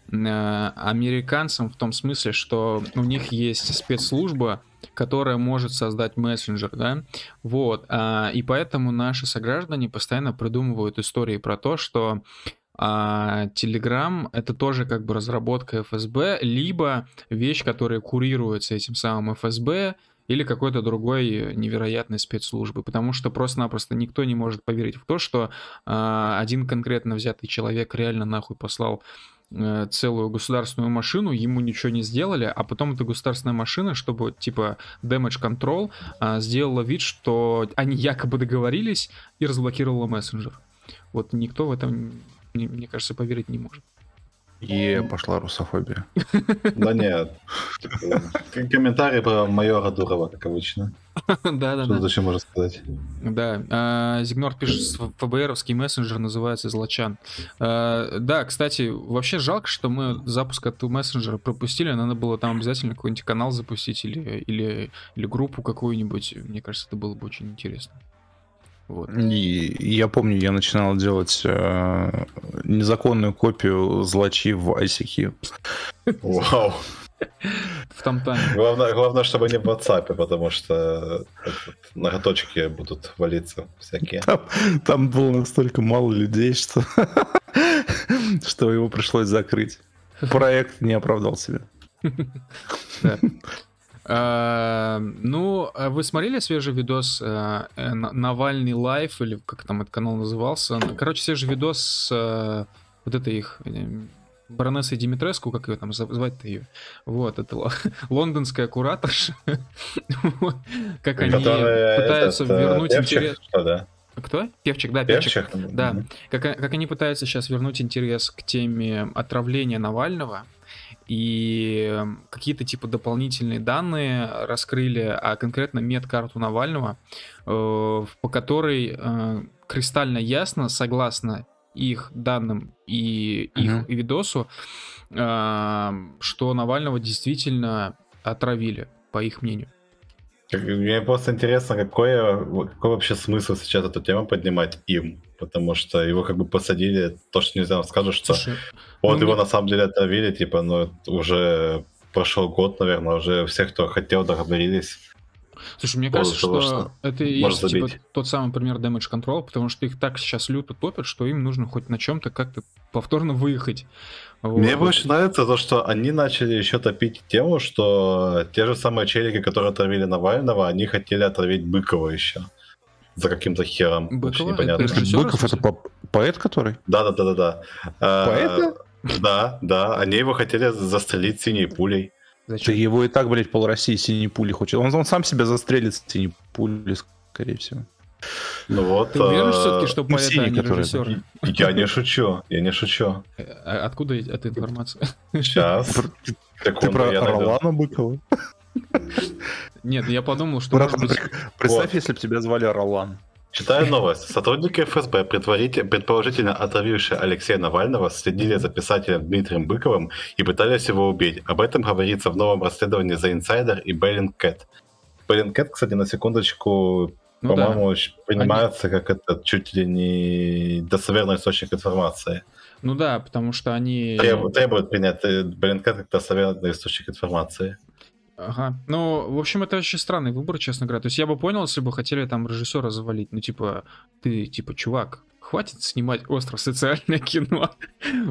американцам в том смысле, что у них есть спецслужба, которая может создать мессенджер, да, вот, а, и поэтому наши сограждане постоянно придумывают истории про то, что Telegram это тоже как бы разработка ФСБ, либо вещь, которая курируется этим самым ФСБ, или какой-то другой невероятной спецслужбы, потому что просто-напросто никто не может поверить в то, что а, один конкретно взятый человек реально нахуй послал Э, целую государственную машину, ему ничего не сделали, а потом эта государственная машина, чтобы типа damage control, а, сделала вид, что они якобы договорились и разблокировала мессенджер. Вот никто в этом, мне кажется, поверить не может. И пошла русофобия. (laughs) Да нет. Комментарий про майора Дурова, как обычно. Да, да, да. Зачем можно сказать? Да. А, Зигнор пишет, ФБРовский мессенджер называется Злочан. А, да, кстати, вообще жалко, что мы запуск этого мессенджера пропустили. Надо было там обязательно какой-нибудь канал запустить или, или, или группу какую-нибудь. Мне кажется, это было бы очень интересно. Вот. И я помню, я начинал делать э, незаконную копию злачи в ICQ. Вау. В том тане. Главное, главное, чтобы не в WhatsApp, потому что ноготочки будут валиться всякие. Там, там было настолько мало людей, что, (laughs) что его пришлось закрыть. Проект не оправдал себя. А, ну, а вы смотрели свежий видос э, э, Навальный лайф, или как там этот канал назывался? Короче, свежий видос с э, вот этой их баронессой Димитреску, как ее там звать-то ее? Вот, это (laughs) лондонская кураторша. (laughs) Как они пытаются вернуть интерес... Кто? Певчик, да, Певчик. Да. Как, как они пытаются сейчас вернуть интерес к теме отравления Навального и какие-то типа дополнительные данные раскрыли, а конкретно медкарту Навального, э, по которой э, кристально ясно, согласно их данным и их uh-huh. видосу, э, что Навального действительно отравили, по их мнению. Мне просто интересно, какой, какой вообще смысл сейчас эту тему поднимать им? Потому что его как бы посадили, то, что нельзя скажут, что Слушай, вот ну, его мне... на самом деле отравили, типа, ну, уже прошел год, наверное, уже все, кто хотел, договорились. Слушай, мне кажется, того, что, что это и есть типа, тот самый пример damage control, потому что их так сейчас люто топят, что им нужно хоть на чем-то как-то повторно выехать. Вот. Мне больше нравится то, что они начали еще топить тему, что те же самые челики, которые отравили Навального, они хотели отравить Быкова еще. За каким-то хером. Быкова? непонятно. Это Быков это по поэт, который? Да, да, да, да, да. Поэт? Да, да. Они его хотели застрелить синей пулей. Зачем? Ты его и так, блядь, пол России синей пули хочет. Он, он сам себя застрелит синей пули, скорее всего. Ну вот. Ты уверен все-таки, что поэт, а не режиссер? Я не шучу, я не шучу. А откуда эта информация? Сейчас. Ты про Ролана Быкова? Нет, я подумал, что... Представь, если бы тебя звали Ролан. Читаю новость. Сотрудники ФСБ, предположительно отравившие Алексея Навального, следили за писателем Дмитрием Быковым и пытались его убить. Об этом говорится в новом расследовании за Insider и Bellingcat. Bellingcat, кстати, на секундочку, ну, по-моему, да. принимается они... как это чуть ли не достоверный источник информации. Ну да, потому что они... Требуют, требуют принять Bellingcat как достоверный источник информации. Ага. Ну, в общем, это очень странный выбор, честно говоря. То есть я бы понял, если бы хотели там режиссера завалить. Ну, типа, ты, типа, чувак, хватит снимать остро социальное (laughs) кино.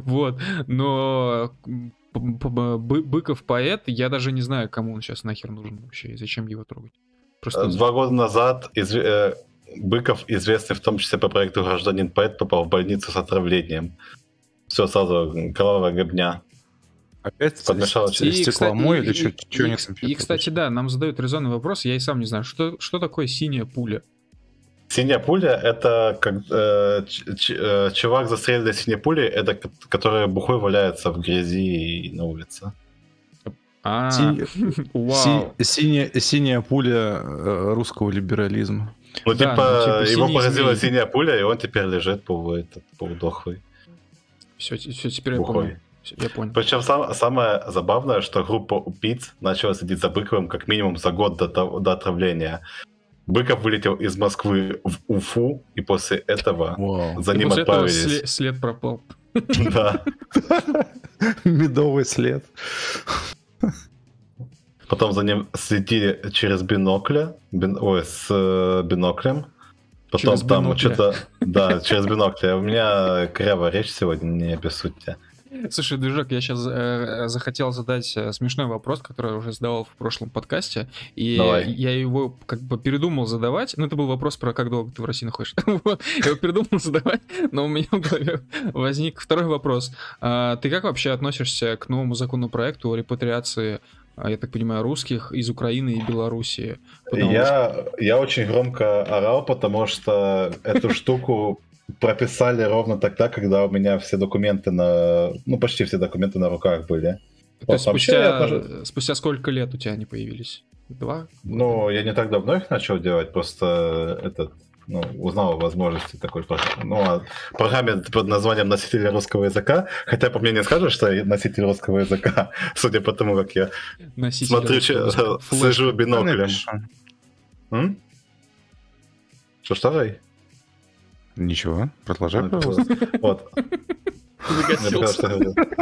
вот. Но Быков поэт, я даже не знаю, кому он сейчас нахер нужен вообще и зачем его трогать. Просто... Два года назад из... Э, Быков, известный в том числе по проекту «Гражданин поэт», попал в больницу с отравлением. Все сразу, кровавая гобня. Опять подмешалось через стекломой или что, что и, и, и, кстати, да, нам задают резонный вопрос, я и сам не знаю, что, что такое синяя пуля? Синяя пуля это как э, ч, э, чувак застреленный синей пулей, это который бухой валяется в грязи и на улице. А, (laughs) вау. Синяя, синяя пуля э, русского либерализма. Ну, да, типа, ну, типа, его поразила синяя пуля, и он теперь лежит этот, полудохлый. Все, все, теперь я помню. Я понял. Причем сам, самое забавное, что группа убийц начала следить за Быковым как минимум за год до, до отравления. Быков вылетел из Москвы в Уфу, и после этого Вау. за и ним отправились. Этого след, след пропал. (laughs) Да. (laughs) Медовый след. Потом за ним следили через бинокля, бин, ой, с э, биноклем. Потом через там что-то... Да, через бинокля. У меня кривая речь сегодня, не обессудьте. Слушай, Движок, я сейчас э, захотел задать э, смешной вопрос, который я уже задавал в прошлом подкасте, и Давай. я его как бы передумал задавать. Ну, это был вопрос про как долго ты в России находишься. (laughs) Я его передумал задавать, но у меня в голове возник второй вопрос. А, ты как вообще относишься к новому законопроекту о репатриации а, я так понимаю, русских из Украины и Белоруссии. Я, я очень громко орал, потому что эту штуку прописали ровно тогда, когда у меня все документы на... Ну, почти все документы на руках были. То вот, есть спустя, тоже... спустя сколько лет у тебя они появились? Два? Ну, я не так давно их начал делать, просто этот ну, узнал о возможности такой ну, о программе под названием «Носитель русского языка», хотя по мне не скажешь, что я носитель русского языка, (laughs) судя по тому, как я носитель смотрю, слежу биноклем. Что-что? Ничего, продолжай, ну, пожалуйста. Вот.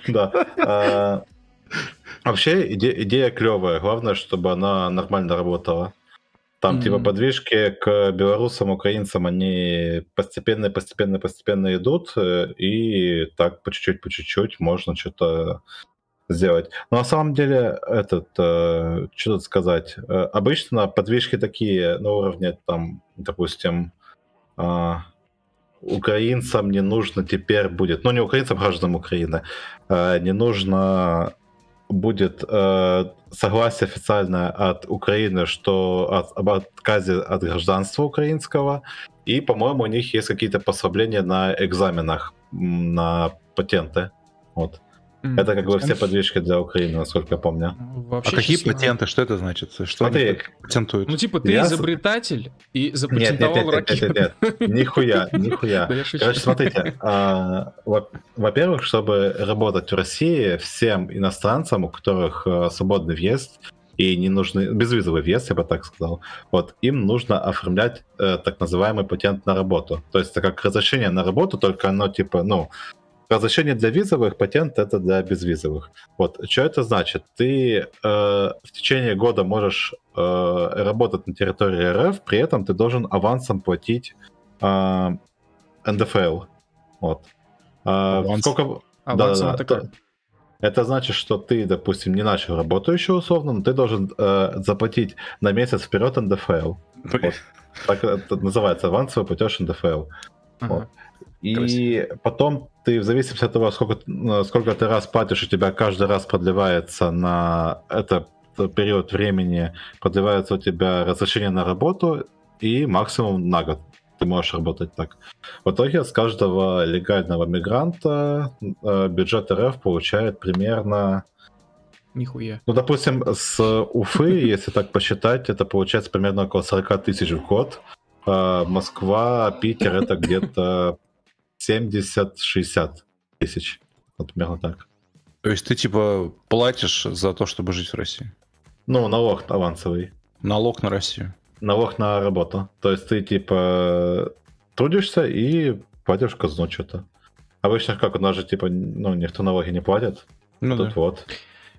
Да. А, вообще идея клевая. Главное, чтобы она нормально работала. Там типа подвижки к белорусам, украинцам, они постепенно, постепенно, постепенно идут, э, и так по чуть-чуть, по чуть-чуть можно что-то сделать. Но на самом деле, этот, э, что тут сказать, э, обычно подвижки такие на уровне, там, допустим, а, украинцам не нужно теперь будет, ну не украинцам, гражданам Украины, э, не нужно будет э, согласие официальное от Украины, что от, об отказе от гражданства украинского, и, по-моему, у них есть какие-то послабления на экзаменах на патенты. Вот. Mm, это как бы все подвижки для Украины, насколько я помню. Вообще, а какие патенты? Что это значит? Что Смотри, они патентуют? Ну, типа, ты я... изобретатель и запатентовал нет, нет, ракету. Нет, нет, нет, нет. Нихуя, нихуя. Короче, смотрите. А, во-первых, чтобы работать в России, всем иностранцам, у которых а, свободный въезд, и не нужны безвизовый въезд, я бы так сказал. Вот им нужно оформлять э, так называемый патент на работу. То есть это как разрешение на работу, только оно типа, ну, Разрешение для визовых, патент это для безвизовых. Вот, что это значит? Ты э, в течение года можешь э, работать на территории РФ, при этом ты должен авансом платить э, НДФЛ. Вот. Э, Аванс. Сколько... Авансом да, это как? Это значит, что ты, допустим, не начал работу еще условно, но ты должен э, заплатить на месяц вперед НДФЛ. Вот. Так это называется авансовый платеж НДФЛ. Ага. Вот. И Красиво. потом ты в зависимости от того, сколько, э, сколько ты раз платишь, у тебя каждый раз продлевается на это период времени, продлевается у тебя разрешение на работу и максимум на год ты можешь работать так. В итоге с каждого легального мигранта э, бюджет РФ получает примерно... Нихуя. Ну, допустим, с Уфы, (laughs) если так посчитать, это получается примерно около 40 тысяч в год. Э, Москва, Питер это где-то 70-60 тысяч. Вот примерно так. То есть ты типа платишь за то, чтобы жить в России? Ну, налог авансовый. Налог на Россию. Налог на работу. То есть ты типа трудишься и платишь казну что-то. Обычно как у нас же типа, ну, никто налоги не платит. Ну Тут да. вот.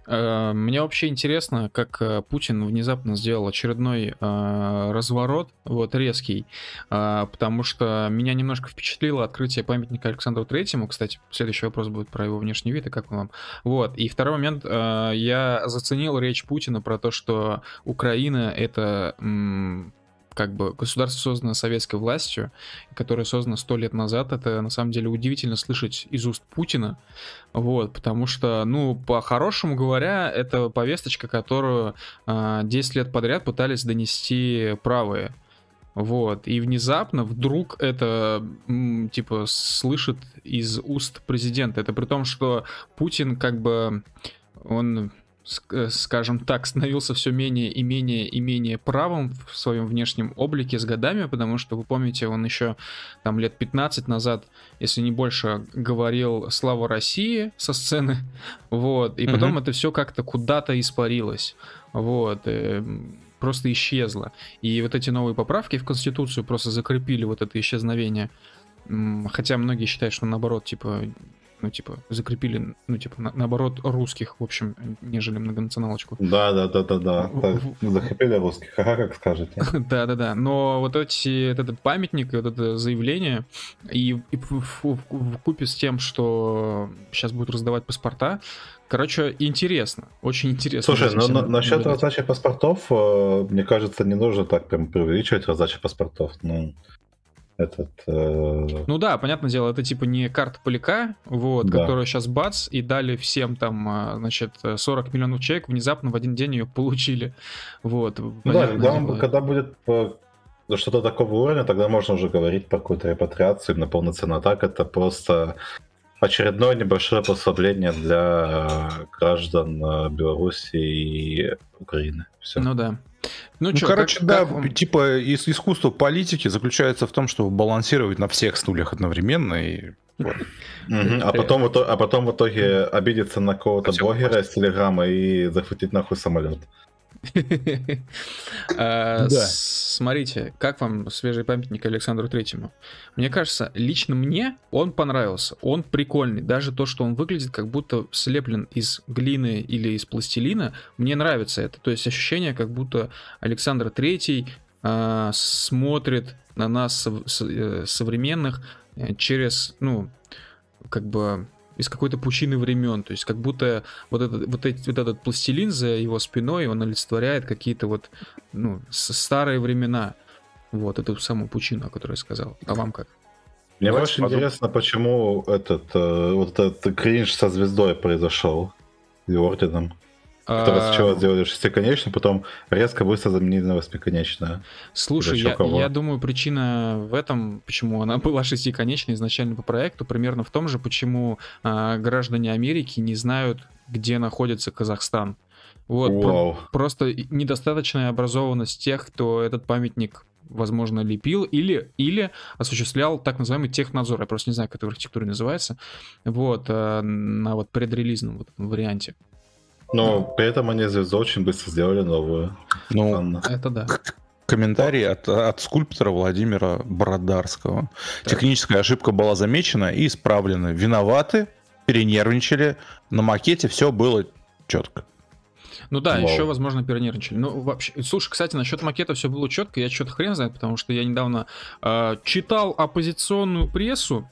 Э, мне вообще интересно, как э, Путин внезапно сделал очередной э, разворот, вот резкий, потому что меня немножко впечатлило открытие памятника Александру Третьему. Кстати, следующий вопрос будет про его внешний вид и как вам. Вот. И второй момент, я заценил речь Путина про то, что Украина это как бы государство создано советской властью, которое создано сто лет назад, это на самом деле удивительно слышать из уст Путина, вот, потому что, ну, по-хорошему говоря, это повесточка, которую э, а, 10 лет подряд пытались донести правые, вот, и внезапно вдруг это, типа, слышит из уст президента, это при том, что Путин как бы, он скажем так, становился все менее и менее и менее правым в своем внешнем облике с годами, потому что, вы помните, он еще там лет 15 назад, если не больше, говорил «Слава России» со сцены, (laughs) вот, и потом угу. это все как-то куда-то испарилось, вот, э, просто исчезло. И вот эти новые поправки в Конституцию просто закрепили вот это исчезновение. Хотя многие считают, что наоборот, типа, ну, типа, закрепили, ну, типа, на, наоборот, русских, в общем, нежели многонационалочку. Да, да, да, да, да. Закрепили русских, ага, как скажете. (laughs) Да, да, да. Но вот эти, вот этот памятник, вот это заявление, и, и в, в, в, в купе с тем, что сейчас будут раздавать паспорта, Короче, интересно, очень интересно. Слушай, ну на, насчет раздачи паспортов, э, мне кажется, не нужно так прям преувеличивать раздачу паспортов. Ну, этот... Э... Ну да, понятное дело, это типа не карта поляка, вот, да. которая сейчас бац, и дали всем там, а, значит, 40 миллионов человек, внезапно в один день ее получили. Вот. Ну да, когда, он, когда будет что-то такого уровня, тогда можно уже говорить про какую-то репатриацию, именно полноценно. Так это просто очередное небольшое послабление для граждан э, Беларуси и Украины. Все. Ну да. Ну, ну чё, короче, как, да, как типа ис- искусство политики заключается в том, чтобы балансировать на всех стульях одновременно и вот. А потом, а потом в итоге обидеться на кого-то блогера из Телеграма и захватить нахуй самолет. (laughs) А, смотрите, как вам свежий памятник Александру Третьему? Мне кажется, лично мне он понравился. Он прикольный. Даже то, что он выглядит как будто слеплен из глины или из пластилина, мне нравится это. То есть ощущение, как будто Александр Третий а, смотрит на нас э, современных э, через, ну, как бы из какой-то пучины времен. То есть как будто вот этот, вот, эти, вот этот пластилин за его спиной, он олицетворяет какие-то вот ну, старые времена. Вот эту самую пучину, о которой я сказал. А вам как? Мне больше интересно, почему этот, э, вот этот кринж со звездой произошел и орденом. Который а... сначала сделали шестиконечную, потом резко быстро заменили на восьмиконечную. Слушай, я, я думаю, причина в этом, почему она была шестиконечной изначально по проекту, примерно в том же, почему а, граждане Америки не знают, где находится Казахстан. Вот, про- просто недостаточная образованность тех, кто этот памятник возможно, лепил или, или осуществлял так называемый технадзор. Я просто не знаю, как это в архитектуре называется. Вот, э, на вот предрелизном вот варианте. Но при этом они звезду очень быстро сделали новую. Ну, Анна. это да. Комментарий от, от скульптора Владимира Бродарского. Так. Техническая ошибка была замечена и исправлена. Виноваты, перенервничали. На макете все было четко. Ну да, Вау. еще, возможно, перенервничали. Ну, вообще, слушай, кстати, насчет макета все было четко, я что-то хрен знает, потому что я недавно э, читал оппозиционную прессу,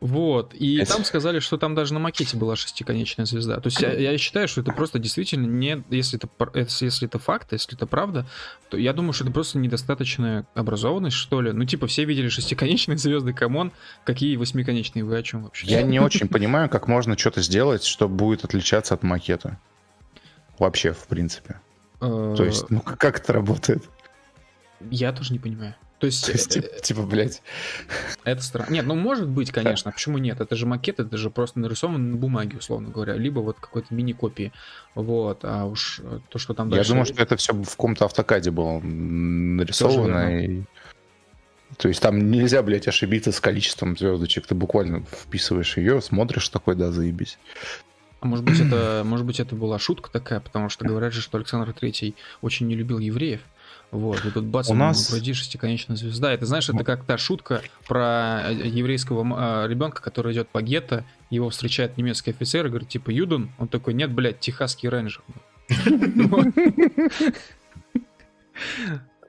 вот, и это... там сказали, что там даже на макете была шестиконечная звезда. То есть я, я считаю, что это просто действительно не, если это, если это факт, если это правда, то я думаю, что это просто недостаточная образованность, что ли. Ну, типа, все видели шестиконечные звезды, come on, какие восьмиконечные, вы о чем вообще? Я не очень (laughs) понимаю, как можно что-то сделать, что будет отличаться от макета. Вообще, в принципе. То есть, ну, как это работает? Я тоже не понимаю. То есть, То есть типа, типа, блядь. Это странно. Нет, ну может быть, конечно. Почему нет? Это же макет, это же просто нарисован на бумаге, условно говоря. Либо вот какой-то мини-копии. Вот. А уж то, что там дальше... Я думаю, что это все в каком-то автокаде было нарисовано. И... То есть там нельзя, блядь, ошибиться с количеством звездочек. Ты буквально вписываешь ее, смотришь такой, да, заебись. А может быть, это, (clears throat) может быть, это была шутка такая, потому что говорят же, что Александр Третий очень не любил евреев. Вот, и тут бац, у нас в груди шестиконечная звезда. Это знаешь, это как та шутка про э, еврейского а, ребенка, который идет по гетто, его встречает немецкий офицер и говорит, типа, Юдун? Он такой, нет, блядь, техасский рейнджер. (laughs)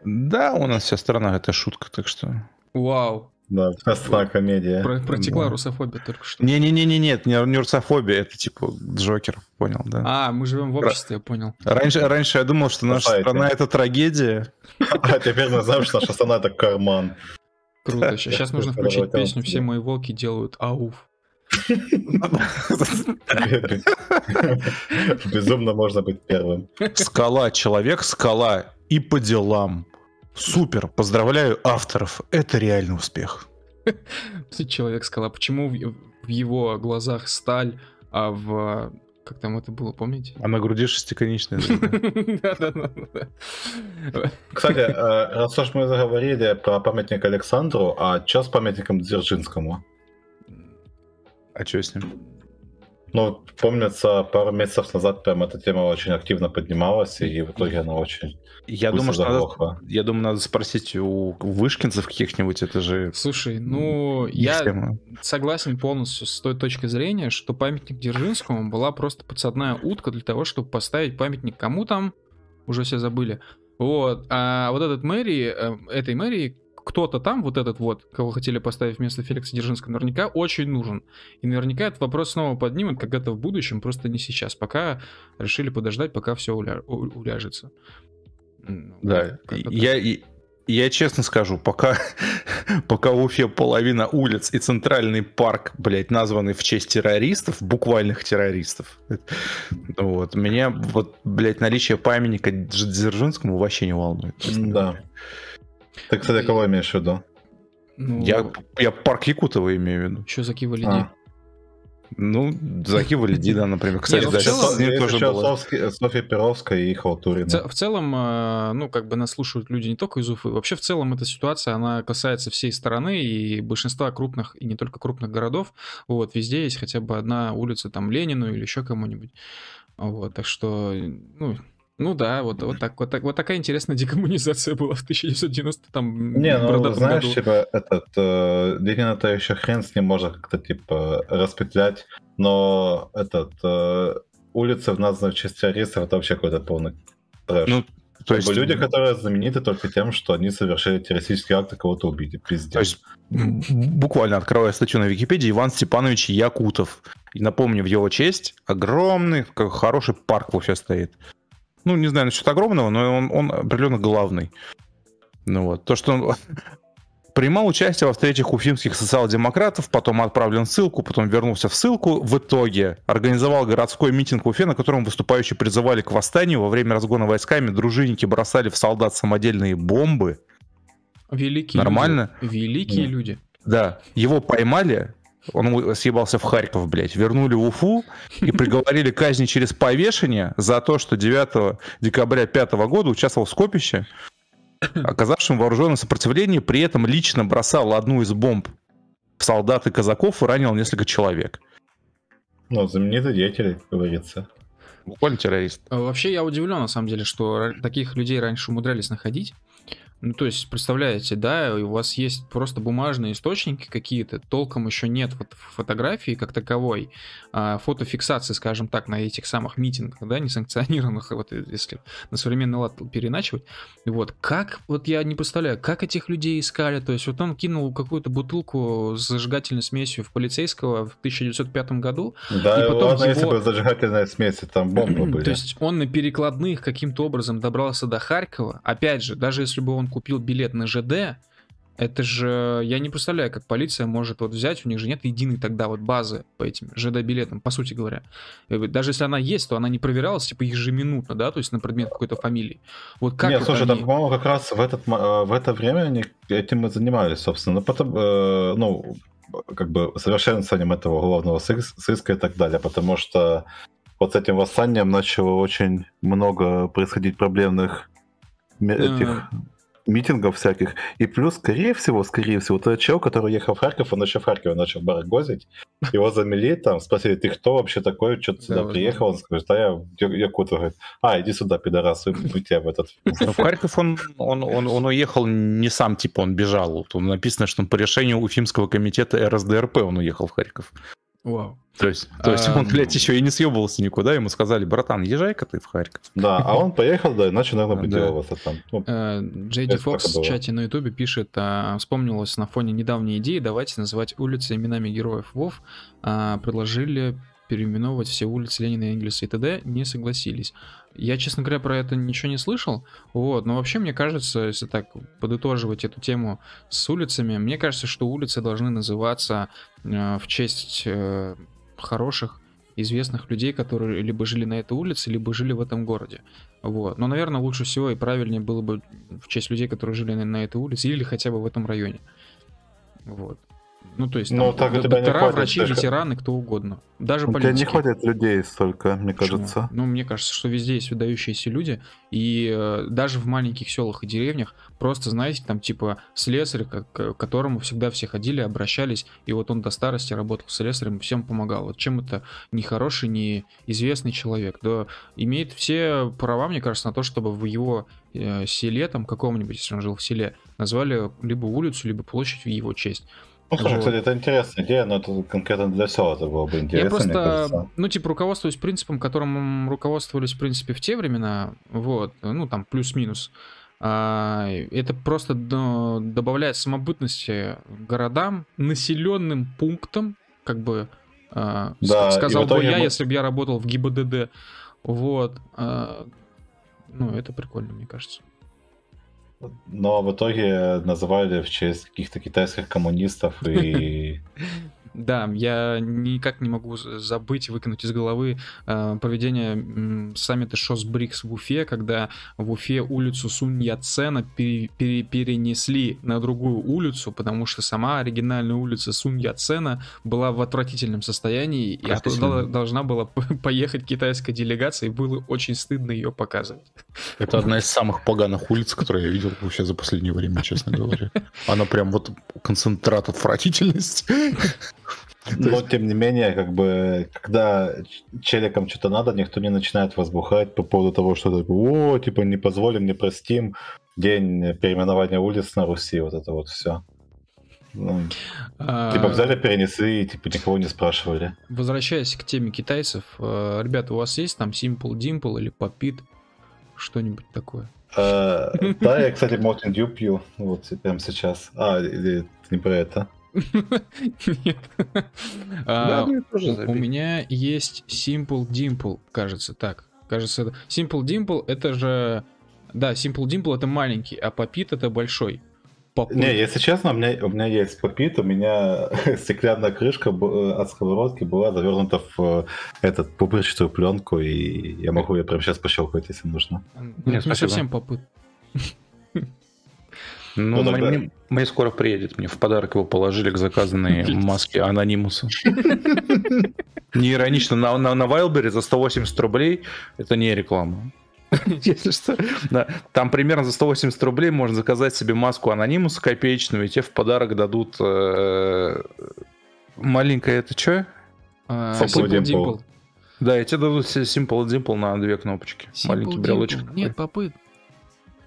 Да, у нас вся страна это шутка, так что... Вау, да, простая комедия. Про, протекла да. русофобия только что. Не-не-не, нет, не, не русофобия, это типа Джокер, понял, да? А, мы живем в обществе, я понял. Раньше, раньше я думал, что наша Спасайте. страна это трагедия. (laughs) А теперь мы знаем, что наша страна это карман. Круто, сейчас нужно включить песню «Все мои волки делают ауф». (laughs) Безумно можно быть первым. Скала, человек, скала и по делам. Супер, поздравляю авторов, это реальный успех. Человек-скала, почему в его глазах сталь, а в Как там это было, помните? А на груди шестиконечная. (laughs) Кстати, э, раз уж мы заговорили про памятник Александру, а что с памятником Дзержинскому? А что с ним? Ну, помнится, пару месяцев назад прям эта тема очень активно поднималась, и в итоге она очень я думаю, что надо, я думаю, надо спросить у вышкинцев каких-нибудь, это же... Слушай, ну, я тема. согласен полностью с той точки зрения, что памятник Дзержинскому была просто подсадная утка для того, чтобы поставить памятник кому там, уже все забыли. Вот, а вот этот мэрии, э, этой мэрии, кто-то там, вот этот вот, кого хотели поставить вместо Феликса Дзержинского, наверняка очень нужен. И наверняка этот вопрос снова поднимут когда-то в будущем, просто не сейчас. Пока решили подождать, пока все уля... уляжется. Да, я, я честно скажу, пока, (laughs) пока в Уфе половина улиц и центральный парк, блядь, названы в честь террористов, буквальных террористов, вот, меня вот, блядь, наличие памятника Дзержинскому вообще не волнует. Да. Ты, кстати, кого имеешь в виду? Ну... Я, я парк Якутова имею в виду. Что за Кива А. Ну, закивали Дида, например. Кстати, ну, да, целом, с тоже было. Софья Перовская и Халтурина. В целом, э, ну, как бы нас слушают люди не только из Уфы. Вообще, в целом, эта ситуация, она касается всей страны и большинства крупных, и не только крупных городов. Вот, везде есть хотя бы одна улица, там, Ленину или еще кому-нибудь. Вот, так что, ну, ну да, вот, вот, так, вот, так, вот такая интересная (laughs) декоммунизация была в 1990 там Не, ну знаешь, году. типа, этот, э, Ленина-то еще хрен с ним можно как-то, типа, распетлять, но этот, э, улицы в названных в честь террористов, это вообще какой-то полный трэш. Ну, то есть... люди, которые знамениты только тем, что они совершили террористические акты, кого-то убили, пиздец. То есть, буквально открывая статью на Википедии, Иван Степанович Якутов. И напомню, в его честь огромный, хороший парк в Уфе стоит ну, не знаю насчет огромного, но он, он определенно главный. Ну вот, то, что он (laughs) принимал участие во встречах уфимских социал-демократов, потом отправлен в ссылку, потом вернулся в ссылку, в итоге организовал городской митинг в Уфе, на котором выступающие призывали к восстанию, во время разгона войсками дружинники бросали в солдат самодельные бомбы. Великие Нормально? Люди. Великие да. люди. Да, его поймали, он съебался в Харьков, блядь, вернули в Уфу и (laughs) приговорили казни через повешение за то, что 9 декабря 5 года участвовал в скопище, (coughs) оказавшим вооруженное сопротивление, при этом лично бросал одну из бомб в солдат и казаков и ранил несколько человек. Ну, знаменитый деятель, говорится. Буквально террорист. А, вообще я удивлен, на самом деле, что таких людей раньше умудрялись находить. Ну, то есть, представляете, да, у вас есть просто бумажные источники какие-то, толком еще нет вот фотографии как таковой, фотофиксации, скажем так, на этих самых митингах, да, несанкционированных, (laughs) вот если на современный лад переначивать. Вот, как, вот я не представляю, как этих людей искали, то есть, вот он кинул какую-то бутылку с зажигательной смесью в полицейского в 1905 году. Да, и потом ладно, его... если бы зажигательная смесь, там бомбы были. То есть, он на перекладных каким-то образом добрался до Харькова, опять же, даже если бы он купил билет на ЖД, это же, я не представляю, как полиция может вот взять, у них же нет единой тогда вот базы по этим ЖД-билетам, по сути говоря. Даже если она есть, то она не проверялась, типа, ежеминутно, да, то есть на предмет какой-то фамилии. Вот как Нет, слушай, они... там, по-моему, как раз в, этот, э, в это время они этим и занимались, собственно. Ну, потом, э, ну, как бы совершенствованием этого уголовного сыска и так далее, потому что вот с этим восстанием начало очень много происходить проблемных этих митингов всяких. И плюс, скорее всего, скорее всего, тот чел, который ехал в Харьков, он еще в Харькове начал барагозить. Его замели там, спросили, ты кто вообще такой, что ты сюда приехал? Он скажет, да я Якутов. Говорит, а, иди сюда, пидорас, и тебя в этот... (laughs) Ну, в Харьков он, он, он, он уехал не сам, типа, он бежал. Тут написано, что по решению Уфимского комитета РСДРП он уехал в Харьков. Вау. То есть, то есть он, блядь, еще и не съебывался никуда, ему сказали, братан, езжай-ка ты в Харьков. Да, а он поехал, да, иначе, наверное, выделываться там. Ну, э, Джейди Фокс в чате на ютубе пишет, а, вспомнилось на фоне недавней идеи, давайте называть улицы именами героев ВОВ, а, предложили переименовывать все улицы Ленина, Энгельса и т.д. не согласились. Я, честно говоря, про это ничего не слышал, вот, но вообще мне кажется, если так подытоживать эту тему с улицами, мне кажется, что улицы должны называться э, в честь э, хороших, известных людей, которые либо жили на этой улице, либо жили в этом городе. Вот. Но, наверное, лучше всего и правильнее было бы в честь людей, которые жили на, на этой улице или хотя бы в этом районе. Вот. Ну, то есть, ну, там, так доктора, врачи, только... ветераны, кто угодно. Даже У тебя не хватит людей столько, мне Почему? кажется. Ну, мне кажется, что везде есть выдающиеся люди, и э, даже в маленьких селах и деревнях просто, знаете, там типа слесарь, к, к которому всегда все ходили, обращались, и вот он до старости работал слесарем, всем помогал. Вот чем это не хороший, не известный человек, да, имеет все права, мне кажется, на то, чтобы в его э, селе, там каком-нибудь, если он жил в селе, назвали либо улицу, либо площадь в его честь. Ну, слушай, вот. кстати, это интересная идея, но это конкретно для SEO это было бы интересно, Я просто, ну, типа, руководствуюсь принципом, которым руководствовались, в принципе, в те времена, вот, ну, там, плюс-минус. А, это просто добавляет самобытности городам, населенным пунктам, как бы а, да, сказал бы я, мы... если бы я работал в ГИБДД. Вот. А, ну, это прикольно, мне кажется. Но в итоге называли в честь каких-то китайских коммунистов и (laughs) Да, я никак не могу забыть, выкинуть из головы э, проведение э, саммита Шос Брикс в Уфе, когда в Уфе улицу Сунь Яцена пере, пере, перенесли на другую улицу, потому что сама оригинальная улица Сунь Яцена была в отвратительном состоянии, и оттуда должна была поехать китайская делегация, и было очень стыдно ее показывать. Это одна из самых поганых улиц, которые я видел вообще за последнее время, честно говоря. Она прям вот концентрат отвратительности. Но, тем не менее, как бы, когда челикам что-то надо, никто не начинает возбухать по поводу того, что о, типа, не позволим, не простим, день переименования улиц на Руси, вот это вот все. Ну, а... Типа взяли, перенесли и типа никого не спрашивали. Возвращаясь к теме китайцев, э, ребята, у вас есть там Simple Dimple или Popit? Что-нибудь такое? Э, да, я, кстати, Mountain Dew пью вот прямо сейчас. А, или не про это? Нет. А, у меня есть Simple Dimple, кажется, так. Кажется, Simple Dimple это же... Да, Simple Dimple это маленький, а Popit это большой. Не, если честно, у меня, у меня есть попит, у меня (laughs) стеклянная крышка э, от сковородки была завернута в э, этот пупырчатую пленку, и я могу ее прямо сейчас пощелкать, если нужно. Нет, не совсем попыт. Ну, ну тогда... мне, мне скоро приедет. Мне в подарок его положили к заказанной маске анонимуса. (laughs) Не иронично, на, на, на Wildberry за 180 рублей это не реклама. (laughs) Если что, да. Там примерно за 180 рублей можно заказать себе маску анонимуса копеечную, и тебе в подарок дадут э, маленькое это что? А, Simple Dimple. Да, и тебе дадут Simple Dimple на две кнопочки. Маленький брелочек. Нет, попыт.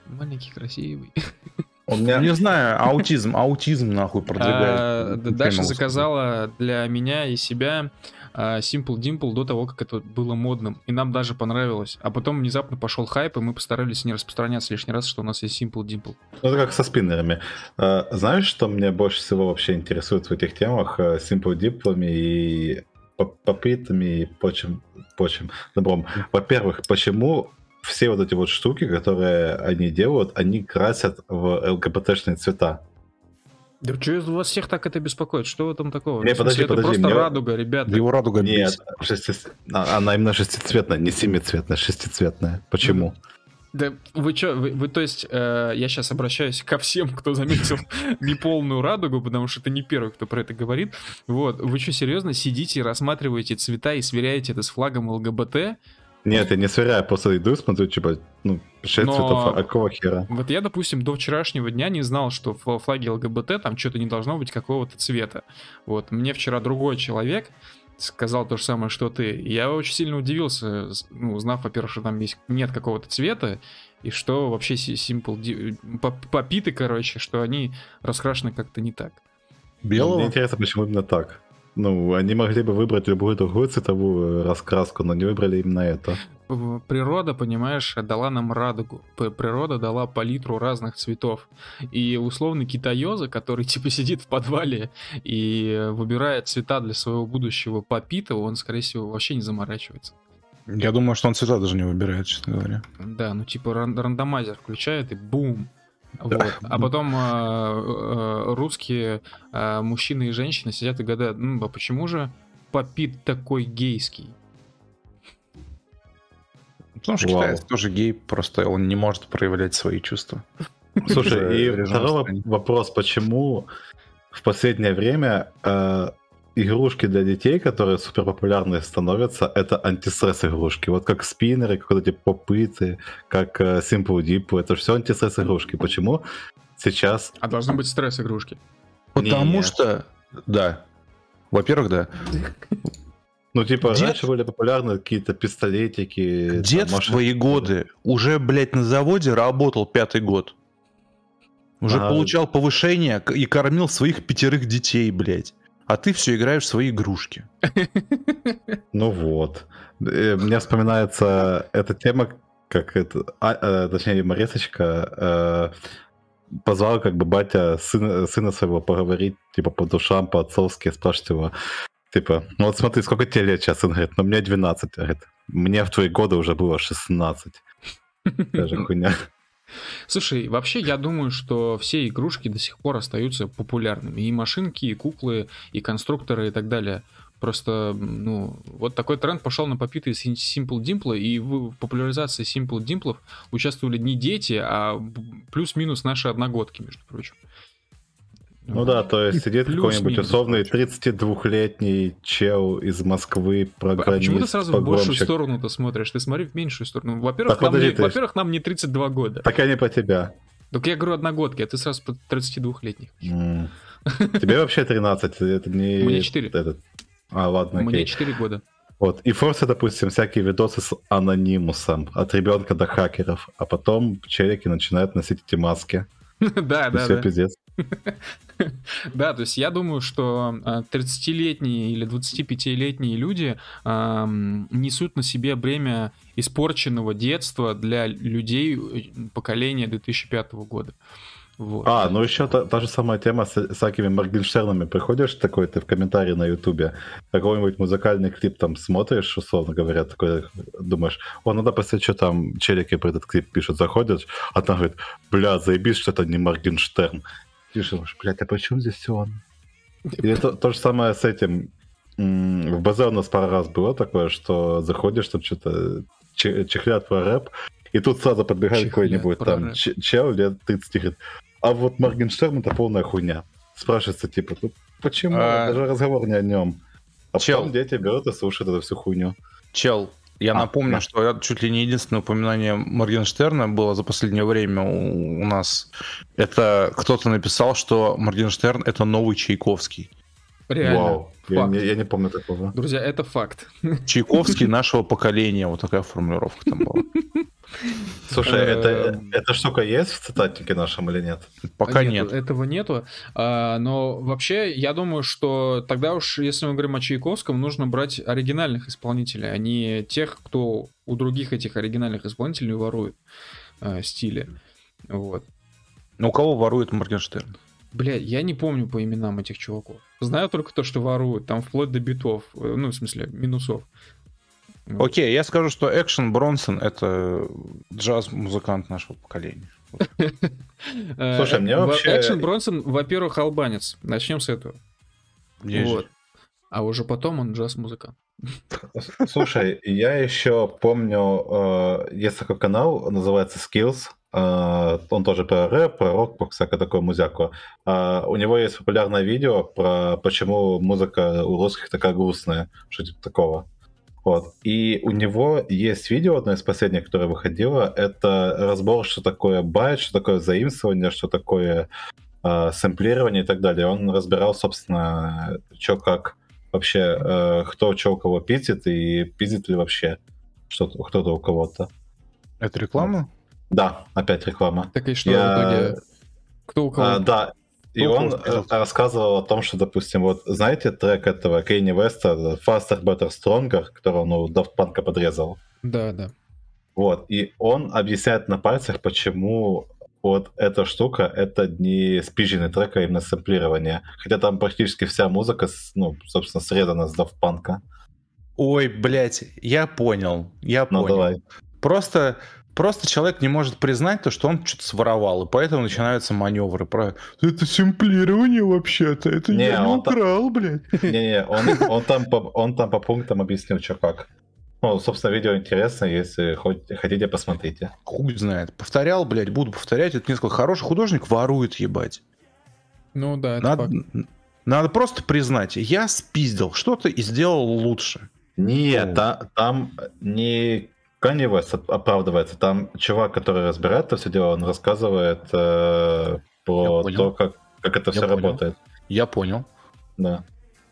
Маленький, красивый. (laughs) У меня... Не знаю, аутизм, аутизм нахуй продвигает. А, Даша заказала для меня и себя а, Simple Dimple до того, как это было модным. И нам даже понравилось. А потом внезапно пошел хайп, и мы постарались не распространяться лишний раз, что у нас есть Simple Dimple. Ну, это как со спиннерами. А, знаешь, что мне больше всего вообще интересует в этих темах? Simple Dimple и попитами и почем, почем добром. Во-первых, почему все вот эти вот штуки, которые они делают, они красят в ЛГБТшные цвета. Да что вас всех так это беспокоит? Что в этом такого? Не, подожди, это подожди, просто мне... радуга, ребята. Его радуга Нет, шести... А, она именно шестицветная, не семицветная, шестицветная. Почему? (laughs) Да вы что, вы, вы то есть, э, я сейчас обращаюсь ко всем, кто заметил (laughs) неполную радугу, потому что это не первый, кто про это говорит. Вот, вы что, серьезно сидите и рассматриваете цвета и сверяете это с флагом ЛГБТ? Нет, я не сверяю, просто иду и смотрю, типа, ну, 6 Но... цветов, а какого хера? Вот я, допустим, до вчерашнего дня не знал, что в флаге ЛГБТ там что-то не должно быть какого-то цвета. Вот, мне вчера другой человек сказал то же самое, что ты. Я очень сильно удивился, ну, узнав, во-первых, что там есть, нет какого-то цвета, и что вообще Simple... Попиты, короче, что они раскрашены как-то не так. Белого? Мне интересно, почему именно так. Ну, они могли бы выбрать любую другую цветовую э, раскраску, но не выбрали именно это. Природа, понимаешь, дала нам радугу. Природа дала палитру разных цветов. И условный китаёза, который (laughs) типа сидит в подвале и выбирает цвета для своего будущего попита, он, скорее всего, вообще не заморачивается. Я думаю, что он цвета даже не выбирает, честно говоря. Да, ну типа рандомайзер включает и бум, вот. А потом э, э, русские э, мужчины и женщины сидят и гадают, ну, а почему же Попит такой гейский? Потому что Вау. китаец тоже гей, просто он не может проявлять свои чувства. (laughs) Слушай, и второй вопрос, почему в последнее время э, игрушки для детей, которые супер популярные становятся, это антистресс игрушки. Вот как спиннеры, как вот эти попыты, как э, Simple Deep, это все антистресс игрушки. Почему сейчас... А должны быть стресс игрушки. Потому Нет. что... Да. Во-первых, да. Ну, типа, Дед... раньше были популярны какие-то пистолетики. Дед там, в свои годы уже, блядь, на заводе работал пятый год. Уже ага. получал повышение и кормил своих пятерых детей, блядь. А ты все играешь в свои игрушки. (laughs) Ну вот. Э, мне вспоминается эта тема, как это, а, а, точнее, Моресочка э, позвал как бы батя сына, сына своего поговорить, типа, по душам, по-отцовски, спрашивать его, типа, ну вот смотри, сколько тебе лет сейчас? Он говорит, ну мне 12. Говорит, мне в твои годы уже было 16. Даже (laughs) хуйня. Слушай, вообще я думаю, что все игрушки до сих пор остаются популярными. И машинки, и куклы, и конструкторы, и так далее. Просто, ну, вот такой тренд пошел на попитые Simple Dimple, и в популяризации Simple Dimple участвовали не дети, а плюс-минус наши одногодки, между прочим. Ну да, то есть сидит какой-нибудь условный 32-летний чел из Москвы, программист. А почему ты сразу погромщик? в большую сторону-то смотришь? Ты смотри в меньшую сторону. Во-первых, нам, не, во-первых нам не 32 года. Так они по тебя. Так я говорю одногодки, а ты сразу по 32-летних. Mm. Тебе вообще 13, это не... (laughs) Мне 4. Этот... А, ладно, Мне окей. 4 года. Вот. И форсы, допустим, всякие видосы с анонимусом, от ребенка до хакеров, а потом челики начинают носить эти маски. (laughs) Да, да, да. пиздец. (laughs) (laughs) Да, то есть я думаю, что 30-летние а, или 25-летние люди несут на себе бремя испорченного детства для людей э, поколения 2005 года. Вот. А, ну еще та, та же самая тема с, всякими Моргенштернами. Приходишь такой, ты в комментарии на Ютубе, какой-нибудь музыкальный клип там смотришь, условно говоря, такой думаешь, о, надо посмотреть, что там челики про этот клип пишут, заходят, а там говорит, бля, заебись, что это не Моргенштерн. Пишешь, блядь, а почему здесь он? И это то же самое с этим. В БЗ у нас пару раз было такое, что заходишь, там что-то чехлят про рэп, и тут сразу подбегает какой-нибудь там чел лет 30 говорит, а вот Моргенштерн это полная хуйня. Спрашивается, типа, ну почему? А... Даже разговор не о нем. А чел. потом дети берут и слушают эту всю хуйню. Чел, я а, напомню, да. что это чуть ли не единственное упоминание Моргенштерна было за последнее время у, у нас. Это кто-то написал, что Моргенштерн это новый Чайковский. Реально. Вау. Я, я, я не помню такого. Друзья, это факт. Чайковский нашего поколения. Вот такая формулировка там была. (laughs) Слушай, это, эм. эта штука есть в цитатнике нашем или нет? Пока нет. Этого нету. А, но вообще, я думаю, что тогда уж, если мы говорим о Чайковском, нужно брать оригинальных исполнителей, а не тех, кто у других этих оригинальных исполнителей ворует а, стили. Вот. Но у кого ворует Моргенштерн? Бля, я не помню по именам этих чуваков. Знаю только то, что воруют, там вплоть до битов, э, ну, в смысле, минусов. Окей, я скажу, что Экшен Бронсон — это джаз-музыкант нашего поколения. Э, Слушай, мне вообще... Экшен Бронсон, во-первых, албанец. Начнем с этого. Вот. А уже потом он джаз-музыкант. Слушай, я еще помню, э, есть такой канал, называется Skills. Э, он тоже про рэп, про рок, про всякое такое музяку. У него есть популярное видео про почему музыка у русских такая грустная, что типа такого. Вот. И у него есть видео, одно из последних, которое выходило, это разбор, что такое байт, что такое заимствование, что такое э, сэмплирование и так далее. Он разбирал, собственно, что как вообще, э, кто что у кого пиздит, и пиздит ли вообще что-то, кто-то у кого-то. Это реклама? Да, опять реклама. Так и что Я... в итоге? Кто у кого? А, да, и он рассказывал о том, что, допустим, вот знаете трек этого Кейни Веста Faster, Better, Stronger, который он у Daft Punk подрезал? Да, да. Вот, и он объясняет на пальцах, почему вот эта штука — это не спиженный трек, а именно сэмплирование. Хотя там практически вся музыка, ну, собственно, срезана с Daft Punk. Ой, блядь, я понял, я ну, понял. Давай. Просто Просто человек не может признать то, что он что-то своровал, и поэтому начинаются маневры. Про это симплирование вообще-то, это не, я не украл, там... блядь. (laughs) Не-не, он, он, там по, он там по пунктам объяснил, что как. Ну, собственно, видео интересно, если хоть, хотите, посмотрите. Хуй знает. Повторял, блядь, буду повторять. Это несколько хороший художник ворует, ебать. Ну да, это надо, факт. надо просто признать, я спиздил что-то и сделал лучше. Нет, та, там не Kanye West оправдывается, там чувак, который разбирает это все дело, он рассказывает э, про то, как, как это я все понял. работает. Я понял. Да.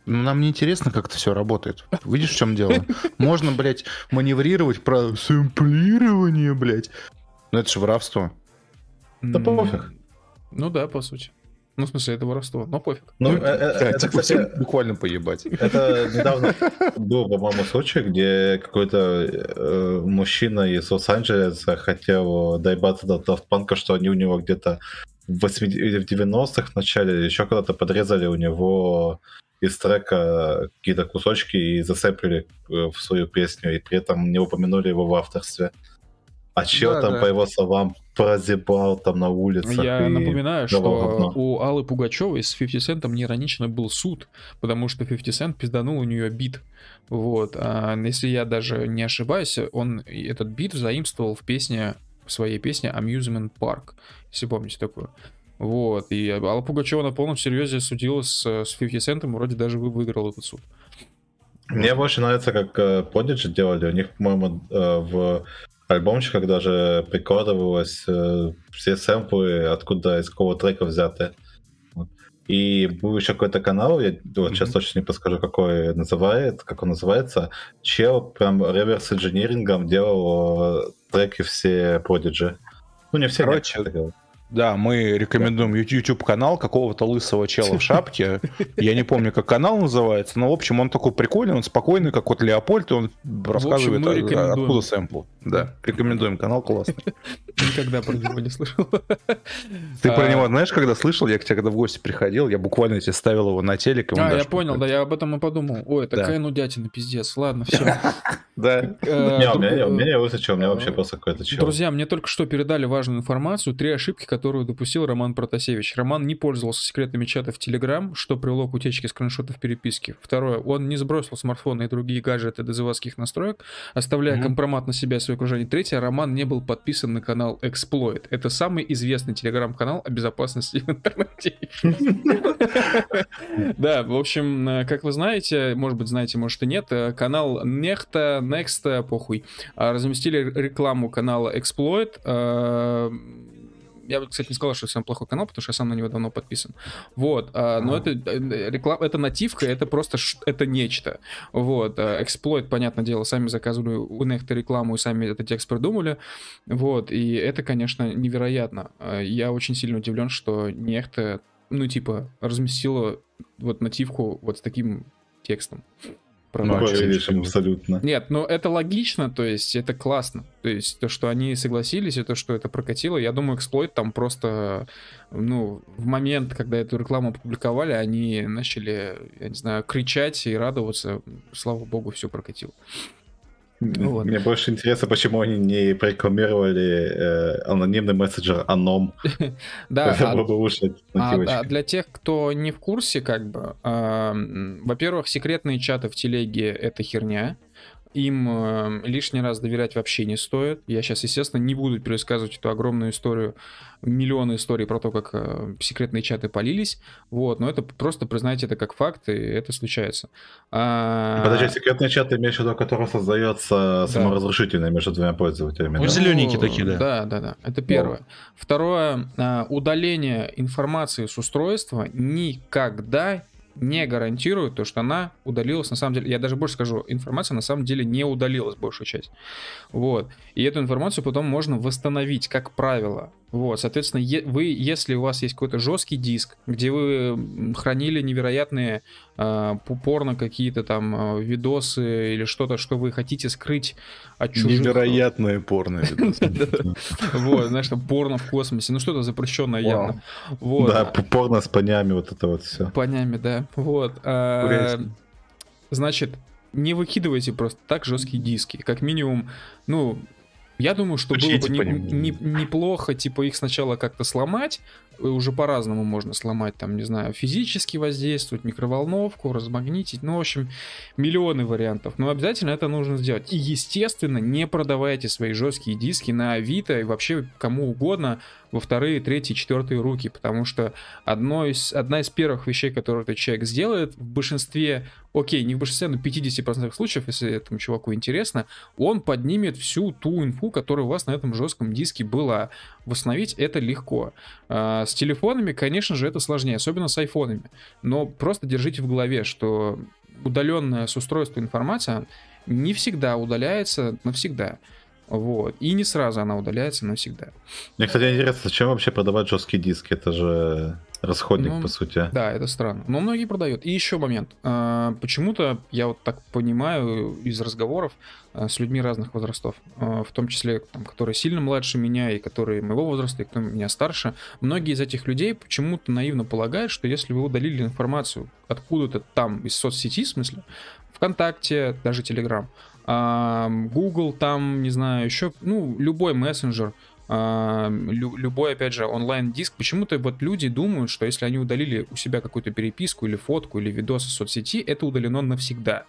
Ну, нам не интересно, как это все работает. Видишь, в чем дело? Можно, блядь, маневрировать про сэмплирование, блядь. Но это же воровство. Да пофиг. Ну да, по сути. Ну, в смысле, это воровство, но пофиг. Ну, э, э, это, кстати, буквально поебать. Это (laughs) недавно был, по-моему, случай, где какой-то э, мужчина из Лос-Анджелеса хотел доебаться до Daft что они у него где-то в 90-х в начале еще когда-то подрезали у него из трека какие-то кусочки и засеплили в свою песню, и при этом не упомянули его в авторстве. А чё да, там, да. по его словам, прозябал там на улице? Я напоминаю, что говно. у Аллы Пугачевой с 50 Cent неиронично был суд, потому что 50 Cent пизданул у нее бит. Вот. А если я даже не ошибаюсь, он этот бит заимствовал в песне, в своей песне Amusement Park, если помните такую. Вот. И Алла Пугачева на полном серьезе судилась с, с 50 Cent, вроде даже вы выиграл этот суд. Мне больше нравится, как э, Prodigy делали. У них, по-моему, э, в альбомчиках даже прикладывалось э, все сэмплы, откуда из какого трека взяты. И был еще какой-то канал, я вот сейчас точно не подскажу, какой называет, как он называется. Чел прям реверс инжинирингом делал треки все Prodigy. Ну, не все, Короче, нет, да, мы рекомендуем YouTube канал какого-то лысого чела в шапке. (laughs) Я не помню, как канал называется, но, в общем, он такой прикольный, он спокойный, как вот Леопольд, и он рассказывает, общем, откуда сэмпл. Да, рекомендуем канал, классный. (laughs) Никогда про него не слышал. Ты про а, него знаешь, когда слышал? Я к тебе когда в гости приходил, я буквально тебе ставил его на телек. А, я понял, да, я об этом и подумал. Ой, такая нудятина, пиздец. Ладно, все. (laughs) Да. Э, не, у меня не высочил, у меня вообще просто какой-то чел. Друзья, мне только что передали важную информацию, три ошибки, которые которую допустил Роман Протасевич. Роман не пользовался секретными чатами в Telegram, что привело к утечке скриншотов переписки. Второе, он не сбросил смартфоны и другие гаджеты до заводских настроек, оставляя компромат на себя и окружение. Третье, Роман не был подписан на канал Exploit. Это самый известный телеграм-канал о безопасности в интернете. (laughs) Да, в общем, э, как вы знаете, может быть, знаете, может и нет, э, канал Нехта, Next, похуй, а, разместили рекламу канала Exploit, э, я бы, кстати, не сказал, что это самый плохой канал, потому что я сам на него давно подписан. Вот. А, но это э, реклама, это нативка, это просто это нечто. Вот. А, эксплойт, понятное дело, сами заказывали у Нехта рекламу и сами этот текст придумали. Вот. И это, конечно, невероятно. А, я очень сильно удивлен, что Нехта, ну, типа, разместила вот нативку вот с таким текстом проворачиваешь. Ну, абсолютно. Нет, но это логично, то есть это классно. То есть то, что они согласились, и то, что это прокатило, я думаю, эксплойт там просто, ну, в момент, когда эту рекламу опубликовали, они начали, я не знаю, кричать и радоваться. Слава богу, все прокатило. Вот. Мне больше интересно, почему они не прорекламировали э, анонимный мессенджер Аном. (laughs) Да, а, а для тех, кто не в курсе, как бы, во-первых, секретные чаты в телеге — это херня им э, лишний раз доверять вообще не стоит. Я сейчас, естественно, не буду пересказывать эту огромную историю, миллионы историй про то, как э, секретные чаты полились, вот, но это просто признайте это как факт, и это случается. А... Подожди, секретные чаты имеешь в виду, который создается да. саморазрушительно между двумя пользователями? Ну, зелененькие такие, да. Да, да, да, это первое. Ну. Второе, а, удаление информации с устройства никогда не гарантирует то, что она удалилась, на самом деле, я даже больше скажу, информация на самом деле не удалилась, большую часть. Вот. И эту информацию потом можно восстановить, как правило. Вот, соответственно, вы, если у вас есть какой-то жесткий диск, где вы хранили невероятные э, порно какие-то там э, видосы или что-то, что вы хотите скрыть от чужих... Невероятные порно. (laughs) Вот, знаешь, там порно в космосе, ну что-то запрещенное явно. Да, порно с понями, вот это вот все. Понями, да. Вот. А, значит, не выкидывайте просто так жесткие диски. Как минимум, ну, Я думаю, что было бы не, не, неплохо, типа, их сначала как-то сломать, уже по-разному можно сломать, там, не знаю, физически воздействовать, микроволновку, размагнитить, ну, в общем, миллионы вариантов. Но обязательно это нужно сделать. И, естественно, не продавайте свои жесткие диски на Авито и вообще кому угодно во вторые, третьи, четвертые руки, потому что одно из, одна из первых вещей, которые этот человек сделает, в большинстве, окей, не в большинстве, но в 50% случаев, если этому чуваку интересно, он поднимет всю ту инфу, которая у вас на этом жестком диске была. Восстановить это легко. А, с телефонами, конечно же, это сложнее, особенно с айфонами. Но просто держите в голове, что удаленная с устройства информация не всегда удаляется навсегда. Вот. И не сразу она удаляется навсегда. Мне, кстати, интересно, зачем вообще продавать жесткие диски? Это же расходник, ну, по сути. Да, это странно. Но многие продают. И еще момент. А, почему-то, я вот так понимаю из разговоров а, с людьми разных возрастов, а, в том числе, там, которые сильно младше меня, и которые моего возраста, и кто меня старше, многие из этих людей почему-то наивно полагают, что если вы удалили информацию откуда-то там, из соцсети, в смысле, ВКонтакте, даже Телеграм, Google, там, не знаю, еще, ну, любой мессенджер, любой, опять же, онлайн-диск. Почему-то вот люди думают, что если они удалили у себя какую-то переписку или фотку или видос из соцсети, это удалено навсегда.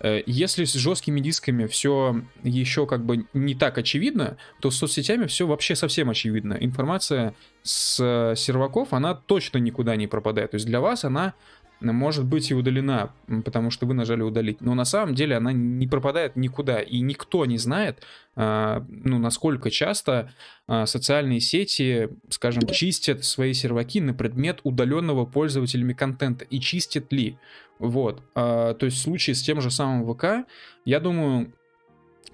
Э, если с жесткими дисками все еще как бы не так очевидно, то с соцсетями все вообще совсем очевидно. Информация с э, серваков, она точно никуда не пропадает. То есть для вас она может быть и удалена, потому что вы нажали удалить. Но на самом деле она не пропадает никуда, и никто не знает, а, ну, насколько часто а, социальные сети, скажем, чистят свои серваки на предмет удаленного пользователями контента, и чистят ли. Вот. А, то есть в случае с тем же самым ВК, я думаю,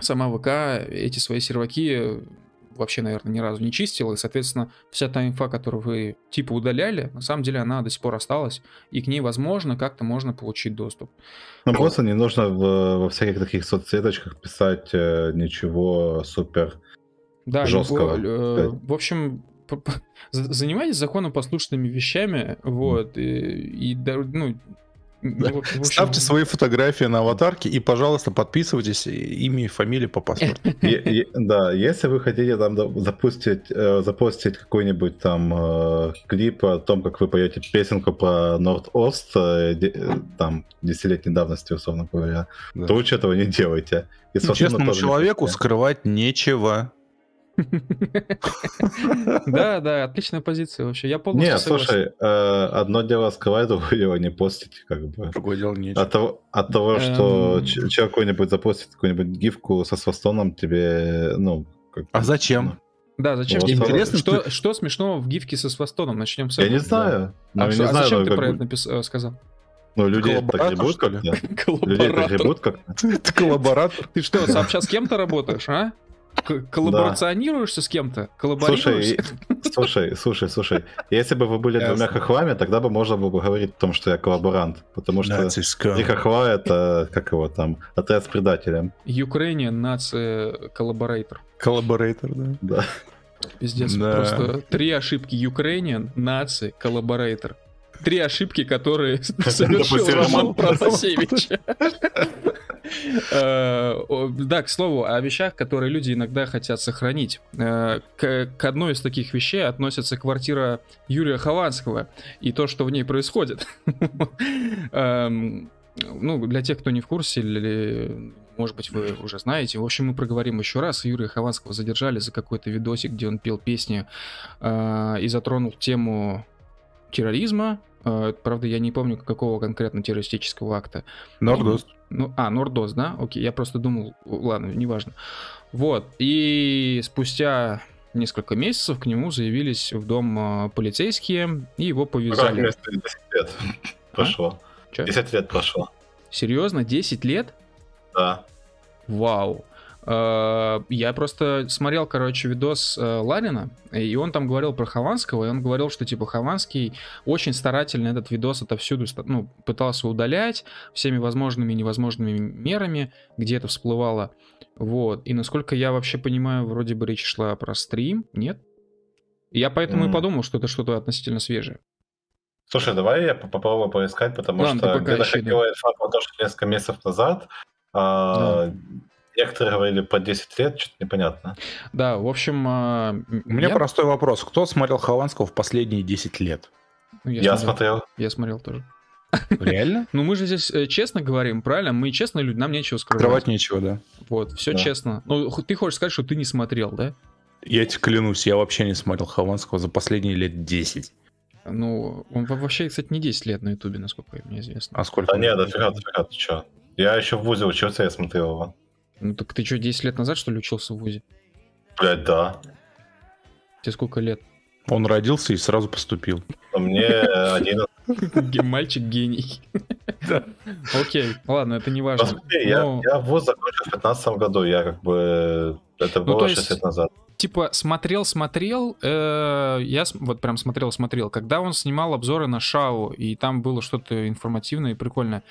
сама ВК эти свои серваки вообще, наверное, ни разу не чистил, и, соответственно, вся та инфа, которую вы типа удаляли, на самом деле она до сих пор осталась, и к ней, возможно, как-то можно получить доступ. Ну, вот. просто не нужно в, во всяких таких соцсеточках писать э, ничего супер да, жесткого. Э, в общем, занимайтесь законопослушными вещами, вот, и, и ну, да. Ну, общем... Ставьте свои фотографии на аватарке и, пожалуйста, подписывайтесь имя и фамилия по паспорту. (laughs) Да, если вы хотите там запустить, э, запустить какой-нибудь там э, клип о том, как вы поете песенку про Норд-Ост, э, там, десятилетней давности, условно говоря, то лучше этого не делайте. Честному человеку скрывать нечего. (laughs) Да, да, отличная позиция вообще. Я полностью Не, слушай, э, одно дело скрывать, другое дело не постить, как бы. Другое дело не От того, от того что эм. человек какой-нибудь запостит какую-нибудь гифку со свастоном, тебе, ну... А зачем? Ну, да, зачем? Вот Интересно, что, что смешного в гифке со свастоном? Начнем с этого. Я не знаю. А, что, не а знаю, зачем ты про это напис... Э, сказал? Ну, люди так гребут как-то. Люди так гребут как-то. (laughs) Ты коллаборатор. Ты что, сообща с кем-то работаешь, а? Коллаборационируешься да. с кем-то? Слушай, слушай, слушай, слушай. Если бы вы были двумя хохвами, тогда бы можно было бы говорить о том, что я коллаборант. Потому что и хохва это, как его там, отряд с предателем. Ukrainian Nazi collaborator. Collaborator, да. Да. Пиздец, да. просто три ошибки. Ukrainian, Nazi, collaborator. Три ошибки, которые (laughs) (laughs) совершил Роман Протасевич. (laughs) Э, да, к слову, о вещах, которые люди иногда хотят сохранить. Э, к одной из таких вещей относится квартира Юрия Хованского и то, что в ней происходит. Эм, ну, для тех, кто не в курсе, или, может быть, вы уже знаете. В общем, мы проговорим еще раз. Юрия Хованского задержали за какой-то видосик, где он пел песни э, и затронул тему терроризма. Правда, я не помню, какого конкретно террористического акта. Нордост. Ну, а, Нордос, да? Окей, я просто думал, ладно, неважно. Вот, и спустя несколько месяцев к нему заявились в дом а, полицейские, и его повязали. 10 лет прошло. А? 10 лет прошло. Серьезно, 10 лет? Да. Вау. Э, я просто смотрел, короче, видос э, Ларина, и он там говорил про Хованского, и он говорил, что, типа, Хованский очень старательно этот видос отовсюду ну, пытался удалять всеми возможными и невозможными мерами, где это всплывало. Вот. И насколько я вообще понимаю, вроде бы речь шла про стрим, нет? Я поэтому mm. и подумал, что это что-то относительно свежее. Слушай, давай я попробую поискать, потому Ладно, что где-то ходила инфа про то, что несколько месяцев назад да. Некоторые говорили по 10 лет, что-то непонятно. Да, в общем... А, У меня я... простой вопрос. Кто смотрел Хованского в последние 10 лет? Ну, я, я смотрел. Я смотрел тоже. Реально? (laughs) Ну мы же здесь э, честно говорим, правильно? Мы честные люди, нам нечего скрывать. Скрывать нечего, да. Вот, все да. честно. Ну ты хочешь сказать, что ты не смотрел, да? Я тебе клянусь, я вообще не смотрел Хованского за последние лет 10. Ну, он вообще, кстати, не 10 лет на Ютубе, насколько мне известно. А сколько? Да нет, дофига, дофига, ты чё? Я еще в ВУЗе учился, я смотрел его. Ну так ты что, 10 лет назад, что ли, учился в ВУЗе? Блять, да. Тебе сколько лет? Он родился и сразу поступил. А мне (laughs) 11. Мальчик гений. (laughs) Окей, ладно, это не важно. Я в ВУЗ закончил в 15 году, я как бы... Это ну, было 6 лет назад типа смотрел, смотрел, э, я вот прям смотрел, смотрел, когда он снимал обзоры на Шау и там было что-то информативное и прикольное.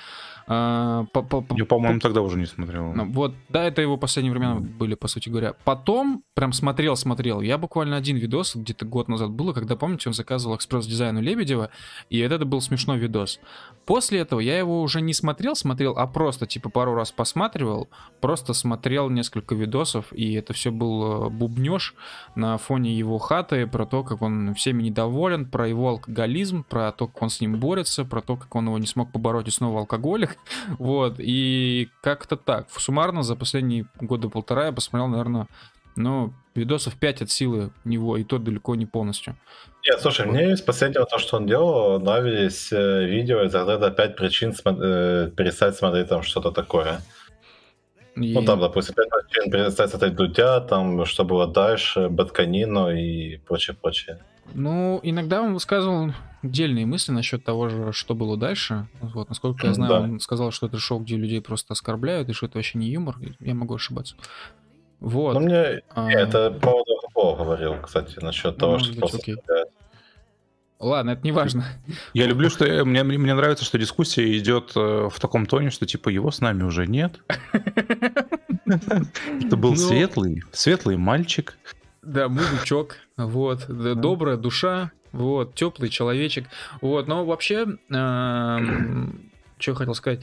А, Я, по-моему, тогда уже не смотрел. Ну, вот, да, это его последние времена были, по сути говоря. Потом прям смотрел, смотрел. Я буквально один видос, где-то год назад было, когда, помните, он заказывал экспресс-дизайн у Лебедева, и это был смешной видос. После этого я его уже не смотрел, смотрел, а просто, типа, пару раз посматривал, просто смотрел несколько видосов, и это все был э, бубнеж на фоне его хаты, про то, как он всеми недоволен, про его алкоголизм, про то, как он с ним борется, про то, как он его не смог побороть и снова алкоголик, (laughs) Вот, и как-то так. Суммарно за последние года полтора я посмотрел, наверное, ну, видосов 5 от силы него, и то далеко не полностью. Нет, слушай, мне из последнего то, что он делал, нравились э, видео из разряда 5 причин смо- э, перестать смотреть там что-то такое. И... Ну, там, допустим, 5 причин перестать смотреть Дудя, там, что было дальше, Батканину и прочее-прочее. Ну, иногда он высказывал дельные мысли насчет того же, что было дальше. Вот, насколько я знаю, да. он сказал, что это шоу, где людей просто оскорбляют, и что это вообще не юмор. Я могу ошибаться. Вот. Ну, мне а... это по поводу Хапова говорил, кстати, насчет ну, того, что быть, просто окей. Ладно, это не важно. Я люблю, что мне, мне нравится, что дискуссия идет э, в таком тоне, что типа его с нами уже нет. Это был ну. светлый, светлый мальчик. Да, мужичок, вот, добрая душа, вот, теплый человечек, вот, но вообще, э, что я хотел сказать,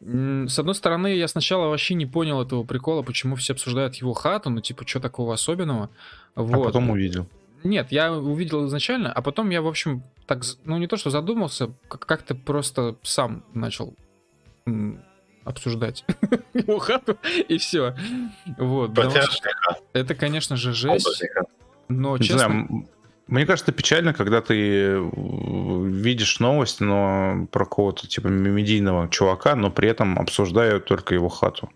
с одной стороны, я сначала вообще не понял этого прикола, почему все обсуждают его хату, ну, типа, что такого особенного, вот. А потом увидел. Нет, я увидел изначально, а потом я, в общем, так, ну, не то, что задумался, как-то просто сам начал обсуждать (laughs) его хату, и все. Вот. Это, конечно же, жесть. Но, честно... Мне кажется, печально, когда ты э, видишь новость, но про кого-то типа медийного чувака, но при этом обсуждают только его хату.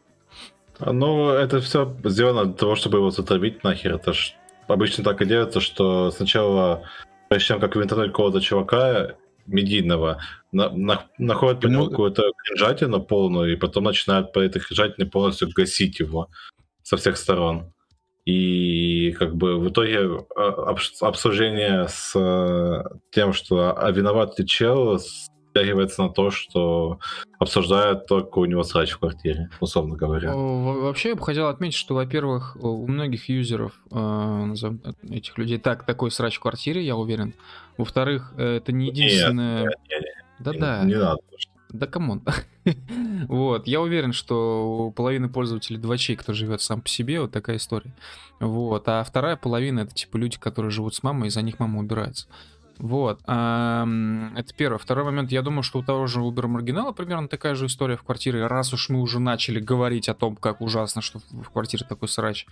Ну, это все сделано для того, чтобы его затравить нахер. Это ж обычно так и делается, что сначала, прежде чем как в интернете какого-то чувака, медийного, на, на, находят по нему какую-то кринжатину полную, и потом начинают по этой кринжатине полностью гасить его со всех сторон. И как бы в итоге а, обсуждение с э, тем, что а виноват ли чел, стягивается на то, что обсуждают только у него срач в квартире, условно говоря. Вообще я бы хотел отметить, что, во-первых, у многих юзеров э, этих людей так такой срач в квартире, я уверен. Во-вторых, это не единственное... Да-да. Не, не надо. Да come on. (laughs) вот, я уверен, что у половины пользователей двачей, кто живет сам по себе, вот такая история. Вот, а вторая половина это типа люди, которые живут с мамой, и за них мама убирается. Вот. Это первое. Второй момент. Я думаю, что у того же Uber Маргинала примерно такая же история в квартире. Раз уж мы уже начали говорить о том, как ужасно, что в квартире такой срач.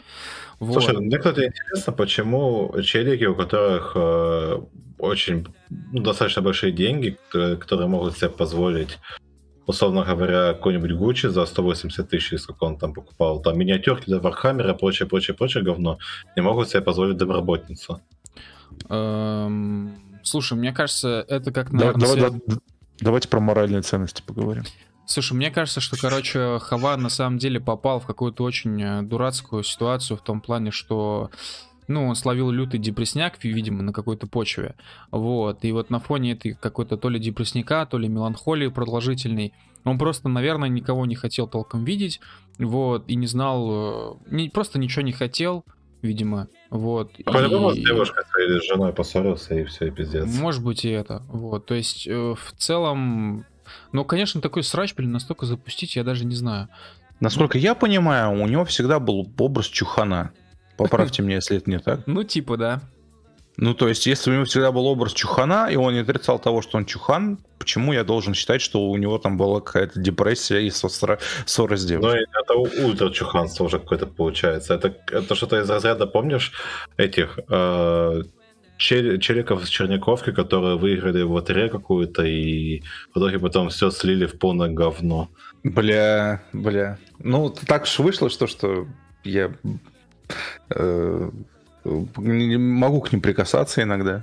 Вот. Слушай, мне, кстати, интересно, почему челики, у которых э, очень ну, достаточно большие деньги, которые, которые могут себе позволить условно говоря, какой-нибудь Гуччи за 180 тысяч, сколько он там покупал, там миниатюрки для Вархаммера, прочее, прочее, прочее говно, не могут себе позволить домработницу. Эм, слушай, мне кажется, это как, наверное... Давай, свет... давай, давайте про моральные ценности поговорим. Слушай, мне кажется, что, короче, Хаван на самом деле попал в какую-то очень э, дурацкую ситуацию в том плане, что ну, он словил лютый депресняк, видимо, на какой-то почве. Вот. И вот на фоне этой какой-то то ли депресняка, то ли меланхолии продолжительной, он просто, наверное, никого не хотел толком видеть, вот, и не знал, э, не, просто ничего не хотел, видимо, вот. А по-любому и... с девушкой своей с женой поссорился, и все, и пиздец. Может быть и это, вот, то есть, э, в целом, ну, конечно, такой срач, блин, настолько запустить, я даже не знаю. Насколько я понимаю, у него всегда был образ чухана. Поправьте (laughs) меня, если это не так. Ну, типа, да. Ну, то есть, если у него всегда был образ чухана, и он не отрицал того, что он чухан, почему я должен считать, что у него там была какая-то депрессия и ссора, ссора с девушкой? Ну, это ультра чуханство уже какое-то получается. Это, это что-то из разряда, помнишь, этих э, чел, челиков с Черняковки, которые выиграли в лотерею какую-то, и в итоге потом все слили в полное говно. Бля, бля. Ну, так уж вышло, что, что я э, могу к ним прикасаться иногда.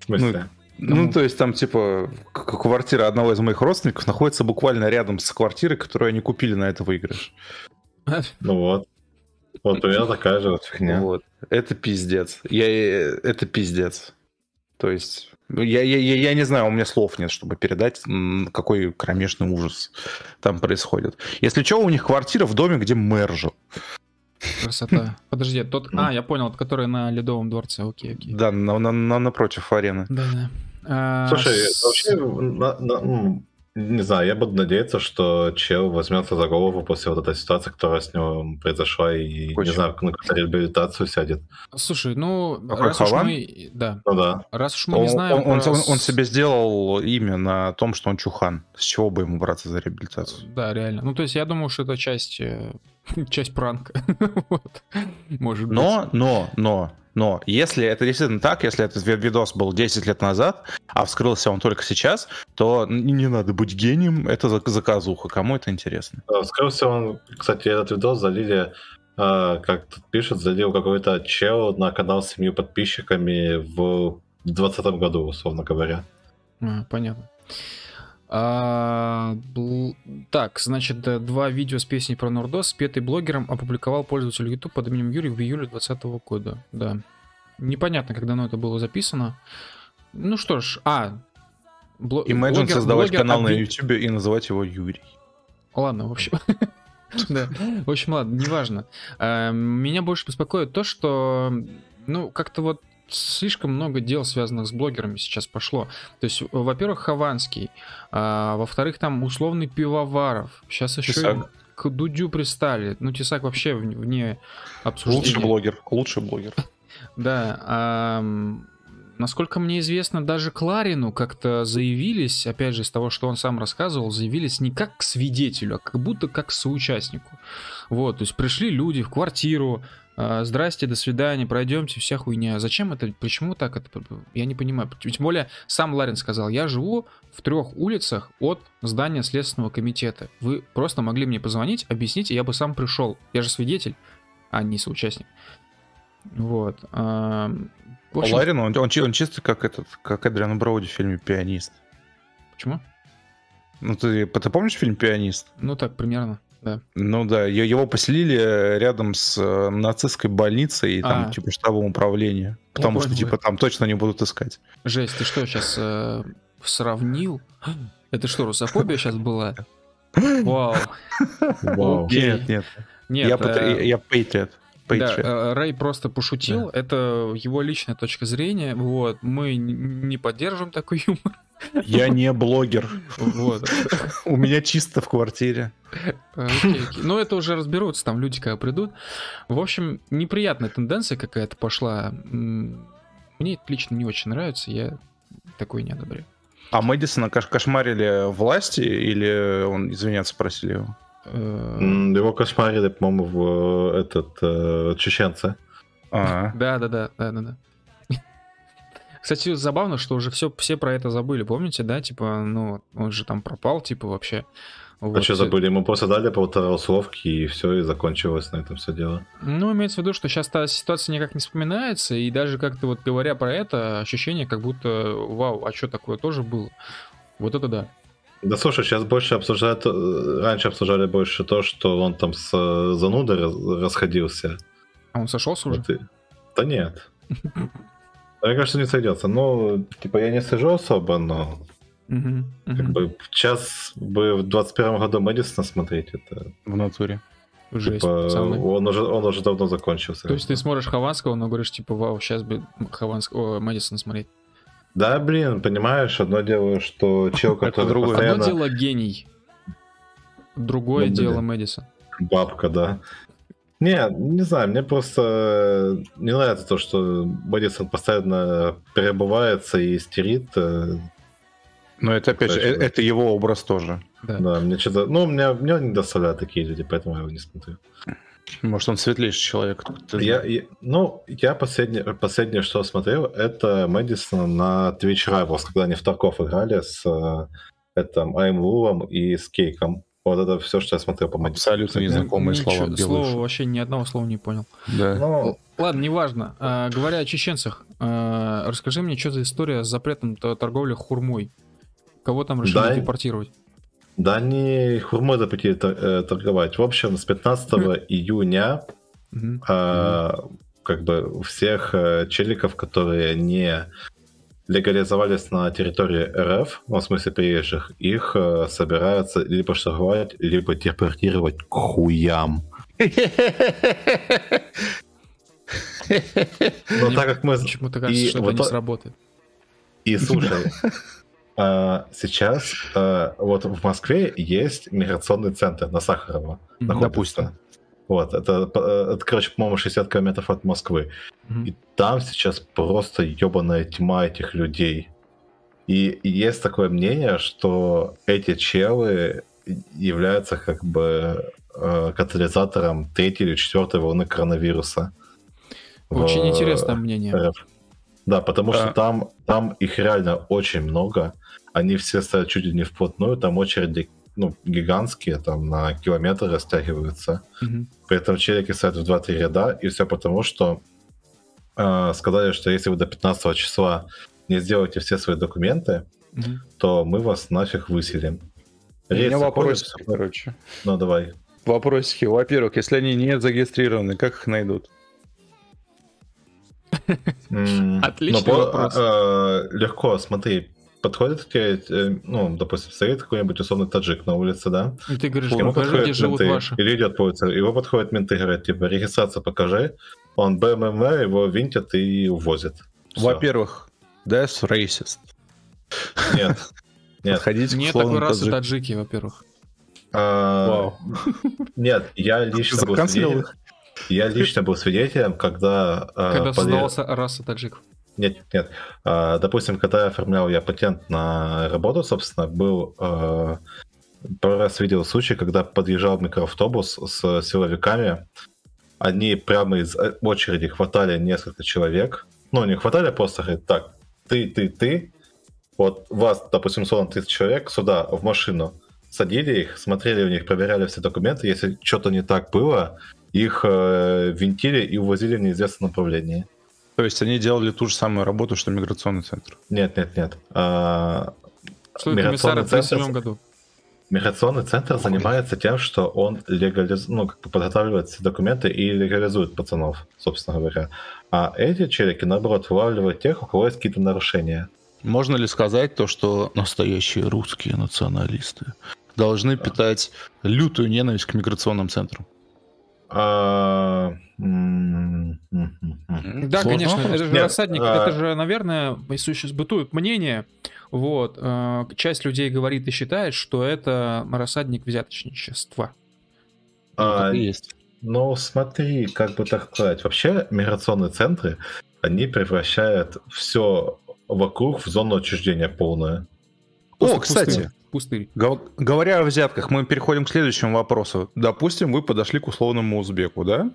В смысле? Ну, ну, то есть там, типа, квартира одного из моих родственников находится буквально рядом с квартирой, которую они купили на это выигрыш. (laughs) Ну вот. Вот у меня такая же вот фигня. Вот. Это пиздец. Я, это пиздец. То есть, я, я, я не знаю, у меня слов нет, чтобы передать, какой кромешный ужас там происходит. Если что, у них квартира в доме, где мэр жил. Красота. Подожди, тот... А, я понял, который на Ледовом дворце, окей, окей. Да, на, на, на, напротив арены. Да, да. А, Слушай, с... вообще, на, на, не знаю, я буду надеяться, что чел возьмется за голову после вот этой ситуации, которая с него произошла, и, Очень. не знаю, на какую-то реабилитацию сядет. Слушай, ну, Какой раз Хаван? уж мы... Да. Ну да. Раз уж мы не знаем... Он, про... он, он себе сделал имя на том, что он чухан. С чего бы ему браться за реабилитацию? Да, реально. Ну, то есть я думаю, что это часть, э, (laughs) часть пранка. (laughs) вот. Может быть. Но, но, но, но если это действительно так, если этот видос был 10 лет назад, а вскрылся он только сейчас, то не надо быть гением, это заказуха. Кому это интересно? Вскрылся он, кстати, этот видос залили, а, как тут пишет, залил какой-то чел на канал с семью подписчиками в 2020 году, условно говоря. А, понятно. А, бл... Так, значит, два видео с песней про Нордос, спетый блогером, опубликовал пользователь YouTube под именем Юрий в июле 2020 года. Да. Непонятно, когда оно это было записано. Ну что ж, а... Бл... Imagine блогер, создавать блогер канал обвин... на YouTube и называть его Юрий. Ладно, в общем... (laughs) Да, в общем, ладно, неважно. А, меня больше беспокоит то, что, ну, как-то вот слишком много дел, связанных с блогерами, сейчас пошло. То есть, во-первых, Хованский, а, во-вторых, там условный пивоваров. Сейчас еще Тесак. к Дудю пристали. Ну, Тесак вообще вне обсуждения. Лучший блогер, лучший блогер. (laughs) Да, насколько мне известно, даже Кларину как-то заявились, опять же, из того, что он сам рассказывал, заявились не как к свидетелю, а как будто как к соучастнику. Вот, то есть пришли люди в квартиру, а, здрасте, до свидания, пройдемте, вся хуйня. Зачем это? Почему так это? Я не понимаю. Тем более, сам Ларин сказал, я живу в трех улицах от здания Следственного комитета. Вы просто могли мне позвонить, объяснить, и я бы сам пришел. Я же свидетель, а не соучастник. Вот. Общем... Ларин, он, он, он чисто как этот, как Эдриан Броуди в фильме «Пианист». Почему? Ну, ты, ты помнишь фильм «Пианист»? Ну, так, примерно да. Ну да, его поселили рядом с э, нацистской больницей и там, а. типа, штабом управления. Потому что, типа, там точно не будут искать. Жесть, ты что, сейчас э, сравнил? Это что, русофобия сейчас была? (laughs) Вау. Вау. Нет, нет. Нет, я, э... я Patriot. Да, э, Рэй просто пошутил, да. это его личная точка зрения, вот, мы не поддерживаем такой юмор. Я не блогер. Вот. У меня чисто в квартире. Ну, это уже разберутся, там люди когда придут. В общем, неприятная тенденция какая-то пошла. Мне это лично не очень нравится, я такой не одобряю. А Мэдисона кош кошмарили власти или он извиняться просили его? Э, его кошмарили, по-моему, в этот э, чеченцы. Да, да, да, да, да, да. (laughs) Кстати, забавно, что уже все, все про это забыли, помните, да? Типа, ну, он же там пропал, типа, вообще. А вот. А что забыли? Ему просто дали полтора условки, и все, и закончилось на этом все дело. Ну, имеется в виду, что сейчас та ситуация никак не вспоминается, и даже как-то вот говоря про это, ощущение, как будто, вау, а что такое тоже было? Вот это да. Да слушай, сейчас больше обсуждают, э, раньше обсуждали больше то, что он там с э, занудой расходился. А он сошелся уже? Вот и... Да нет. Мне кажется, не сойдется. Ну, типа, я не сижу особо, но... Угу, как бы сейчас бы в 21 году Мэдисона смотреть это... В натуре. Жесть, типа, он уже, он уже давно закончился. То есть ты смотришь Хованского, но говоришь, типа, вау, сейчас бы Хованского, Мэдисона смотреть. Да, блин, понимаешь, одно дело, что чел, который другое. Постоянно... Одно дело гений, другое ну, дело Мэдисон. Бабка, да. Не, не знаю, мне просто не нравится то, что Мэдисон постоянно перебывается и истерит. Э, Но это, опять же, э, это его образ тоже. Да, да мне что-то... Ну, мне, мне не доставляют такие люди, поэтому я его не смотрю. Может, он светлейший человек. Я, я, ну, я последнее, последнее, что смотрел, это Мэдисон на Twitch Rivals, когда они в Тарков играли с э, этим Аймлулом и с Кейком. Вот это все, что я смотрел по Мэдисону. Абсолютно незнакомые слова. Слово вообще ни одного слова не понял. Да. Ну, Ладно, неважно. А, говоря о чеченцах, а, расскажи мне, что за история с запретом торговли хурмой? Кого там решили да, депортировать? Да не хурмой запретили э, торговать. В общем, с 15 июня а, как бы всех э, челиков, которые не легализовались на территории РФ, ну, в смысле приезжих, их э, собираются либо штрафовать, либо депортировать к хуям. (laughs) Но так как мы... Почему-то кажется, что это не сработает. И слушай, сейчас а, вот в Москве есть миграционный центр на Сахарова. Допустим. Вот, это, это, короче, по-моему, 60 километров от Москвы. Mm-hmm. И там сейчас просто ебаная тьма этих людей. И, есть такое мнение, что эти челы являются как бы э, катализатором третьей или четвертой волны коронавируса. Очень в, интересное мнение. РФ. Да, потому да. что там, там их реально очень много. Они все стоят чуть ли не вплотную, там очереди ну, гигантские, там на километр растягиваются. Mm-hmm. При этом челики стоят в 2-3 ряда, и все потому, что э, сказали, что если вы до 15 числа не сделаете все свои документы, mm-hmm. то мы вас нафиг выселим. У меня вопрос, короче. Ну, давай. Вопросики. Во-первых, если они не зарегистрированы, как их найдут? (laughs) Отличный вопрос. А, легко, смотри, подходит к тебе, э, ну, допустим, стоит какой-нибудь условный таджик на улице, да? И ты говоришь, ему покажи, где живут менты, ваши. Или идет по улице, его подходят менты, говорят, типа, регистрация покажи, он БМВ, его винтят и увозят. Во-первых, that's racist. Нет. (laughs) Нет. Подходите Нет такой расы таджики, во-первых. А, нет, я лично был свидетелем. Я лично был свидетелем, когда... А, когда создавался раса таджиков. Нет, нет. А, допустим, когда я оформлял я патент на работу, собственно, был а, пару раз видел случай, когда подъезжал микроавтобус с силовиками. Они прямо из э, очереди хватали несколько человек. Ну, не хватали, просто говорят, так, ты, ты, ты, вот вас, допустим, 40 тысяч человек сюда, в машину, садили их, смотрели у них, проверяли все документы. Если что-то не так было, их э, винтили и увозили в неизвестном направлении. То есть они делали ту же самую работу, что миграционный центр? Нет, нет, нет. А, что миграционный центр в 1937 году? Миграционный центр занимается тем, что он легализ... ну, как бы подготавливает все документы и легализует пацанов, собственно говоря. А эти челики, наоборот, вылавливают тех, у кого есть какие-то нарушения. Можно ли сказать то, что настоящие русские националисты должны питать лютую ненависть к миграционным центрам? А... Да, конечно, это же Нет, рассадник, а... это же, наверное, бытует мнение, вот, э, часть людей говорит и считает, что это рассадник взяточничества. А, есть. Ну, смотри, как бы так сказать, вообще миграционные центры, они превращают все вокруг в зону отчуждения полную. О, кстати, пустырь. Говоря о взятках, мы переходим к следующему вопросу. Допустим, вы подошли к условному узбеку, да?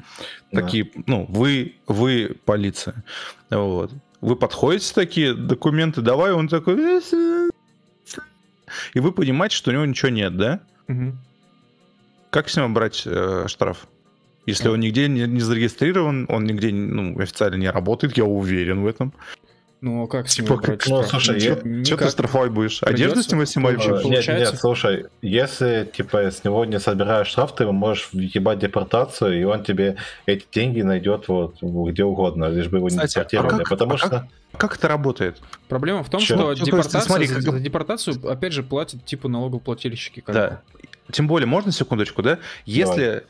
да. Такие, ну, вы, вы полиция. Вот. Вы подходите такие документы, давай, он такой... И вы понимаете, что у него ничего нет, да? Угу. Как с него брать э, штраф? Если он нигде не, не зарегистрирован, он нигде ну, официально не работает, я уверен в этом. Ну, а как с типа, брать Ну, слушай, я... что ты штрафовать будешь? Одежду с него снимать? Ну, нет, нет, слушай, если, типа, с него не собираешь штраф, ты можешь въебать депортацию, и он тебе эти деньги найдет вот где угодно, лишь бы его не Кстати, депортировали. А как, потому а что... Как, как это работает? Проблема в том, Чё? что ну, депортация, смотри, как... за депортацию, опять же, платят, типа, налогоплательщики. Да. Тем более, можно секундочку, да? Если Давай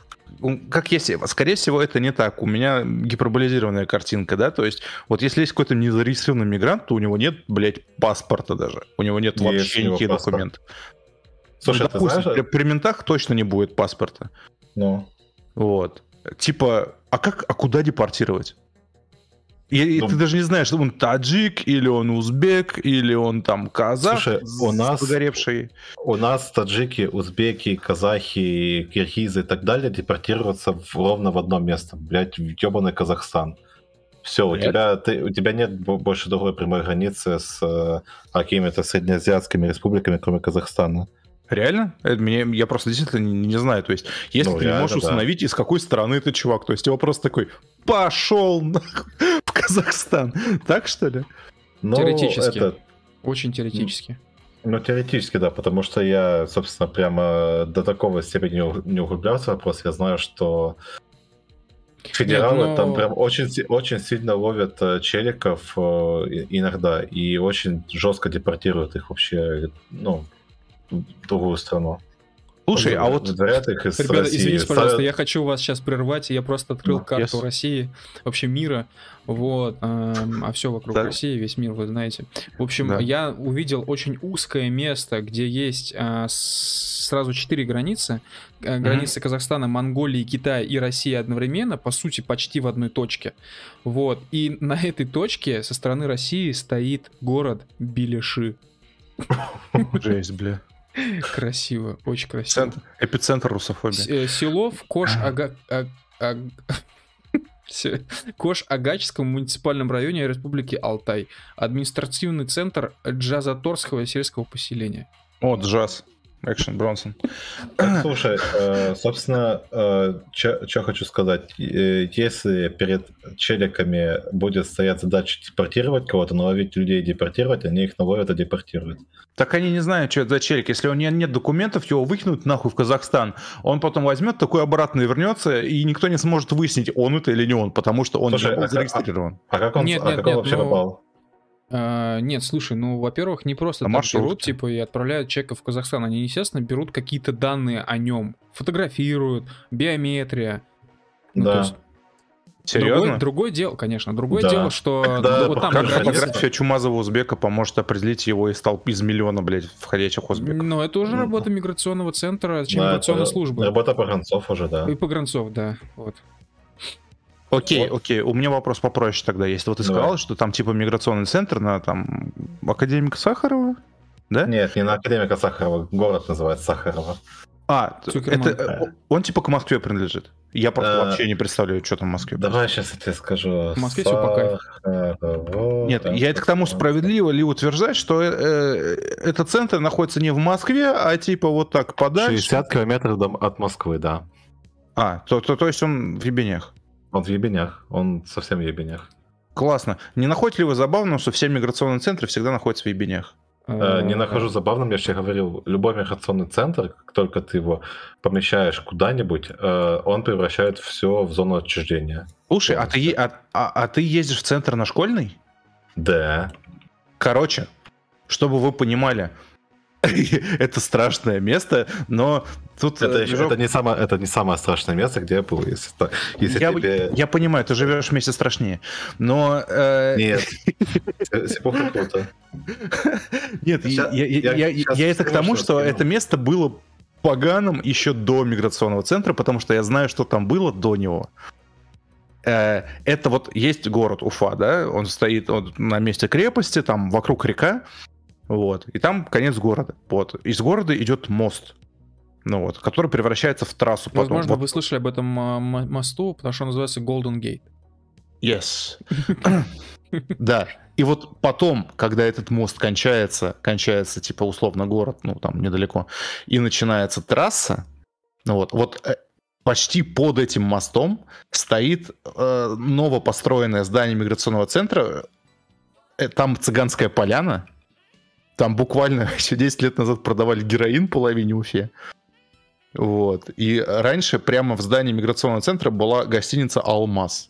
как если, скорее всего, это не так. У меня гиперболизированная картинка, да, то есть вот если есть какой-то незарегистрированный мигрант, то у него нет, блядь, паспорта даже. У него нет есть вообще никаких документов. Слушай, ну, допустим, знаешь... при, при ментах точно не будет паспорта. Ну. Вот. Типа, а как, а куда депортировать? И, ну, ты даже не знаешь, он таджик, или он узбек, или он там казах, слушай, у нас, погоревший. У нас таджики, узбеки, казахи, киргизы и так далее депортируются в, ровно в одно место, блядь, в ебаный Казахстан. Все, у тебя, ты, у тебя нет больше другой прямой границы с э, какими-то среднеазиатскими республиками, кроме Казахстана. Реально? Это мне, я просто действительно не, не знаю. То есть, если ну, ты не можешь установить, да. из какой страны ты чувак, то есть его просто такой пошел (laughs) в Казахстан. Так что ли? Ну, теоретически. Это... Очень теоретически. Ну, теоретически, да, потому что я, собственно, прямо до такого степени не углублялся в вопрос. Я знаю, что федералы Нет, но... там прям очень, очень сильно ловят э, челиков э, иногда и очень жестко депортируют их вообще, ну, другую страну. Слушай, а вот... Ребята, извините, пожалуйста, я хочу вас сейчас прервать. Я просто открыл карту yes. России, вообще мира. Вот. Эм, а все вокруг да. России, весь мир, вы знаете. В общем, да. я увидел очень узкое место, где есть э, сразу четыре границы. Э, границы mm-hmm. Казахстана, Монголии, Китая и России одновременно, по сути, почти в одной точке. Вот. И на этой точке со стороны России стоит город Билеши. Жесть, бля. Красиво, очень красиво. Центр, эпицентр русофобии. Э, село в Кош Ага... (laughs) Кош Агачском муниципальном районе Республики Алтай. Административный центр Джазаторского сельского поселения. О, джаз. Экшен Бронсон. Слушай, э, собственно, э, что хочу сказать. Если перед челиками будет стоять задача депортировать кого-то, наловить людей и депортировать, они их наловят и депортируют. Так они не знают, что это за челик. Если у него нет документов, его выкинут нахуй в Казахстан. Он потом возьмет такой обратно и вернется, и никто не сможет выяснить, он это или не он, потому что он Слушай, не был а зарегистрирован. А, а как он, нет, а нет, как он нет, вообще но... попал? А, нет, слушай, ну, во-первых, не просто а так берут, типа, и отправляют человека в Казахстан. Они, естественно, берут какие-то данные о нем, фотографируют, биометрия. Ну, да. есть, Серьезно? Другое, другое дело, конечно. Другое да. дело, что да, вот там как фотография Чумазова узбека поможет определить его из толпы из миллиона, блядь, входящих узбеков. Ну, это уже работа миграционного центра, чем да, миграционной службы. Работа погранцов уже, да. И погранцов, да. Вот. Окей, вот. окей, у меня вопрос попроще тогда есть. Вот ты Давай. сказал, что там типа миграционный центр на там Академика Сахарова, да? Нет, не на Академика Сахарова, город называется Сахарова. А, это, он типа к Москве принадлежит. Я просто а, вообще не представляю, что там в Москве. Давай сейчас я тебе скажу. В Москве все по кайфу. Нет, я это к тому справедливо ли утверждать, что э, э, этот центр находится не в Москве, а типа вот так подальше. 60 километров от Москвы, да. А, то, то, то есть он в Ебенях. Он в ебенях, он совсем в ебенях. Классно. Не находите ли вы забавным, что все миграционные центры всегда находятся в ебенях? Э, не нахожу забавным, я же говорил, любой миграционный центр, как только ты его помещаешь куда-нибудь, э, он превращает все в зону отчуждения. Слушай, а ты, а, а, а ты ездишь в центр на школьный? Да. Короче, чтобы вы понимали, (laughs) это страшное место, но тут... Это, еще, это, не самое, это не самое страшное место, где я был, если, если я, тебе... Я понимаю, ты живешь вместе страшнее, но... Э... Нет, (laughs) Сипуха круто. Нет, я это к тому, что это место было поганым еще до миграционного центра, потому что я знаю, что там было до него. Э, это вот есть город Уфа, да, он стоит он на месте крепости, там вокруг река, вот. И там конец города. Вот. Из города идет мост. Ну вот, который превращается в трассу. Потом. Возможно, вот. вы слышали об этом а, мосту, потому что он называется Golden Gate. Yes. (coughs) да. И вот потом, когда этот мост кончается, кончается, типа, условно, город, ну, там, недалеко, и начинается трасса, ну вот, вот э, почти под этим мостом стоит э, новопостроенное здание миграционного центра, э, там цыганская поляна, там буквально (laughs) еще 10 лет назад продавали героин половине Уфе. Вот. И раньше прямо в здании миграционного центра была гостиница «Алмаз».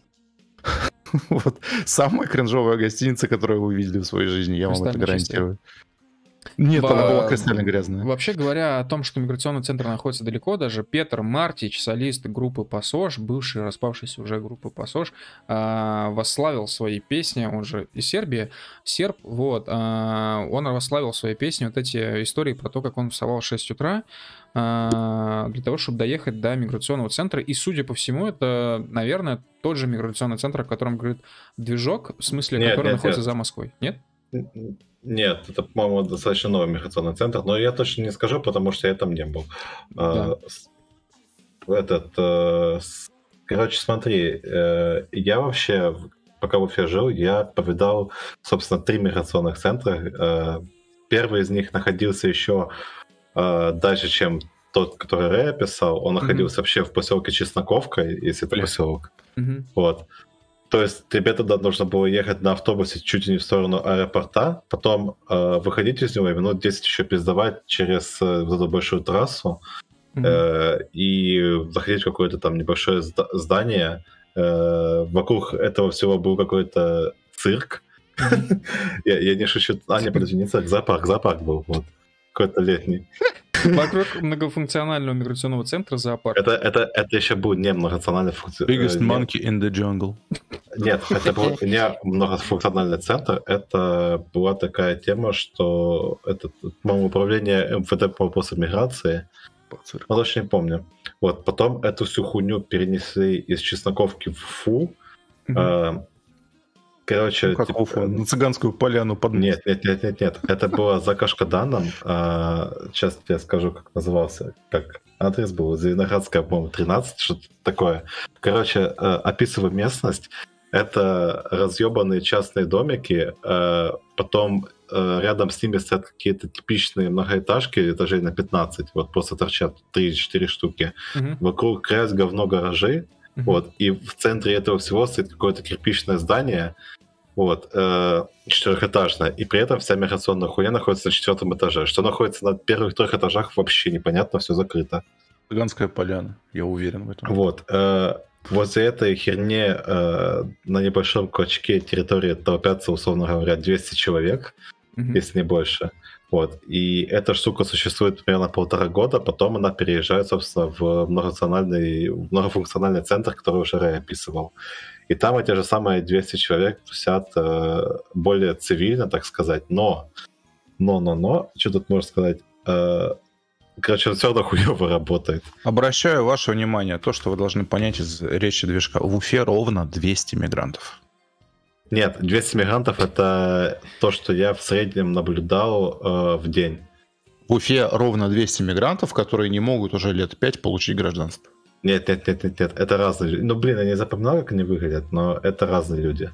(laughs) Вот самая кринжовая гостиница, которую вы видели в своей жизни, я вам это гарантирую. Нет, она была кристально грязная. Вообще говоря о том, что миграционный центр находится далеко, даже Петр Мартич, солист группы Пассож, бывший распавшийся уже группы Пассож, а, восславил свои песни, он же из Сербии, серб, вот, а, он восславил свои песни, вот эти истории про то, как он вставал в 6 утра, а, для того, чтобы доехать до миграционного центра. И, судя по всему, это, наверное, тот же миграционный центр, о котором говорит движок, в смысле, нет, который нет, находится нет. за Москвой. Нет? Нет, это, по-моему, достаточно новый миграционный центр, но я точно не скажу, потому что я там не был. Да. Этот, э, короче, смотри, э, я вообще, пока в Уфе жил, я повидал, собственно, три миграционных центра. Э, первый из них находился еще дальше, чем тот, который Рэя писал. Он находился mm-hmm. вообще в поселке Чесноковка, если это поселок. Mm-hmm. Вот. То есть тебе туда нужно было ехать на автобусе чуть ли не в сторону аэропорта, потом э, выходить из него и минут 10 еще пиздовать через э, эту большую трассу mm-hmm. э, и заходить в какое-то там небольшое здание. Э, вокруг этого всего был какой-то цирк. (laughs) я, я не шучу. А, не, подожди, не цирк, зоопарк, зоопарк был. Вот какой-то летний. Вокруг многофункционального миграционного центра зоопарк. Это, это, это еще был не многофункциональный функциональный... Biggest monkey in the jungle. Нет, это был не многофункциональный центр, это была такая тема, что это, по-моему, управление МФТ по вопросам миграции, я точно не помню. Вот, потом эту всю хуйню перенесли из Чесноковки в Фу, mm-hmm. Короче, ну, как типа, Уфа, на цыганскую поляну под Нет, нет, нет, нет, нет. Это было за Кашкаданом. А, сейчас я скажу, как назывался. Как адрес был. Зеленоградская, по-моему, 13, что-то такое. Короче, э, описываю местность. Это разъебанные частные домики. Э, потом э, рядом с ними стоят какие-то типичные многоэтажки этажей на 15. Вот просто торчат 3-4 штуки. Угу. Вокруг грязь, говно, гаражи. Вот, и в центре этого всего стоит какое-то кирпичное здание, вот, э, четырехэтажная, и при этом вся миграционная хуйня находится на четвертом этаже. Что находится на первых трех этажах, вообще непонятно, все закрыто. Цыганская поляна, я уверен в этом. Вот, э, возле этой херни э, на небольшом клочке территории толпятся, условно говоря, 200 человек, mm-hmm. если не больше. Вот. И эта штука существует примерно полтора года, потом она переезжает, собственно, в многофункциональный, многофункциональный центр, который уже Рэй описывал. И там эти же самые 200 человек тусят э, более цивильно, так сказать, но, но, но, но, что тут можно сказать, э, короче, все равно хуево работает. Обращаю ваше внимание, то, что вы должны понять из речи движка, в Уфе ровно 200 мигрантов. Нет, 200 мигрантов это то, что я в среднем наблюдал э, в день. В Уфе ровно 200 мигрантов, которые не могут уже лет 5 получить гражданство. Нет, нет, нет, нет, нет, это разные люди. Ну, блин, я не запоминал, как они выглядят, но это разные люди.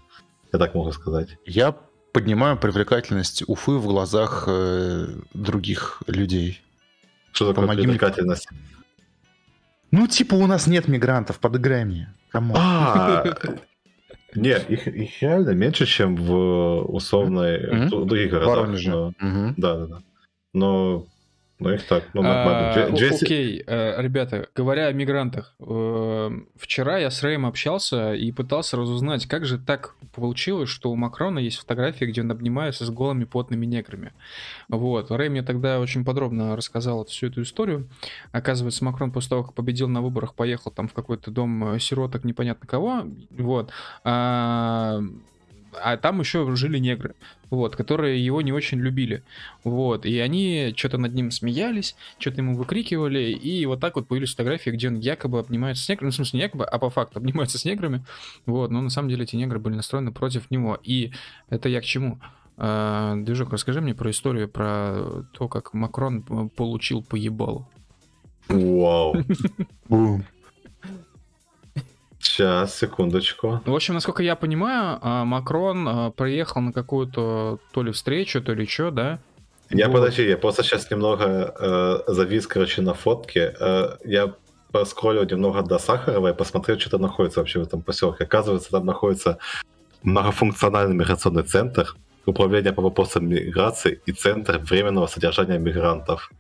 Я так могу сказать. Я поднимаю привлекательность Уфы в глазах э, других людей. Что такое Помоги привлекательность? Мне... Ну, типа, у нас нет мигрантов, подыграй мне. А, (laughs) нет, их, их реально меньше, чем в условной других городах. Да, да, да. Но ну, их так, ну, нормально. А, окей, э, ребята, говоря о мигрантах, э, вчера я с Рэем общался и пытался разузнать, как же так получилось, что у Макрона есть фотографии, где он обнимается с голыми потными неграми. Вот, Рэй мне тогда очень подробно рассказал всю эту историю. Оказывается, Макрон после того, как победил на выборах, поехал там в какой-то дом сироток непонятно кого, вот, а а там еще жили негры, вот, которые его не очень любили, вот, и они что-то над ним смеялись, что-то ему выкрикивали, и вот так вот появились фотографии, где он якобы обнимается с неграми, ну, в смысле, не якобы, а по факту обнимается с неграми, вот, но на самом деле эти негры были настроены против него, и это я к чему? А, Движок, расскажи мне про историю, про то, как Макрон получил поебалу. Вау. (laughs) Сейчас, секундочку. В общем, насколько я понимаю, а, Макрон а, приехал на какую-то то ли встречу, то ли что, да? Я вот. подожди, я просто сейчас немного э, завис, короче, на фотке. Э, я проскроллил немного до Сахарова и посмотрел, что там находится вообще в этом поселке. Оказывается, там находится многофункциональный миграционный центр, управление по вопросам миграции и центр временного содержания мигрантов.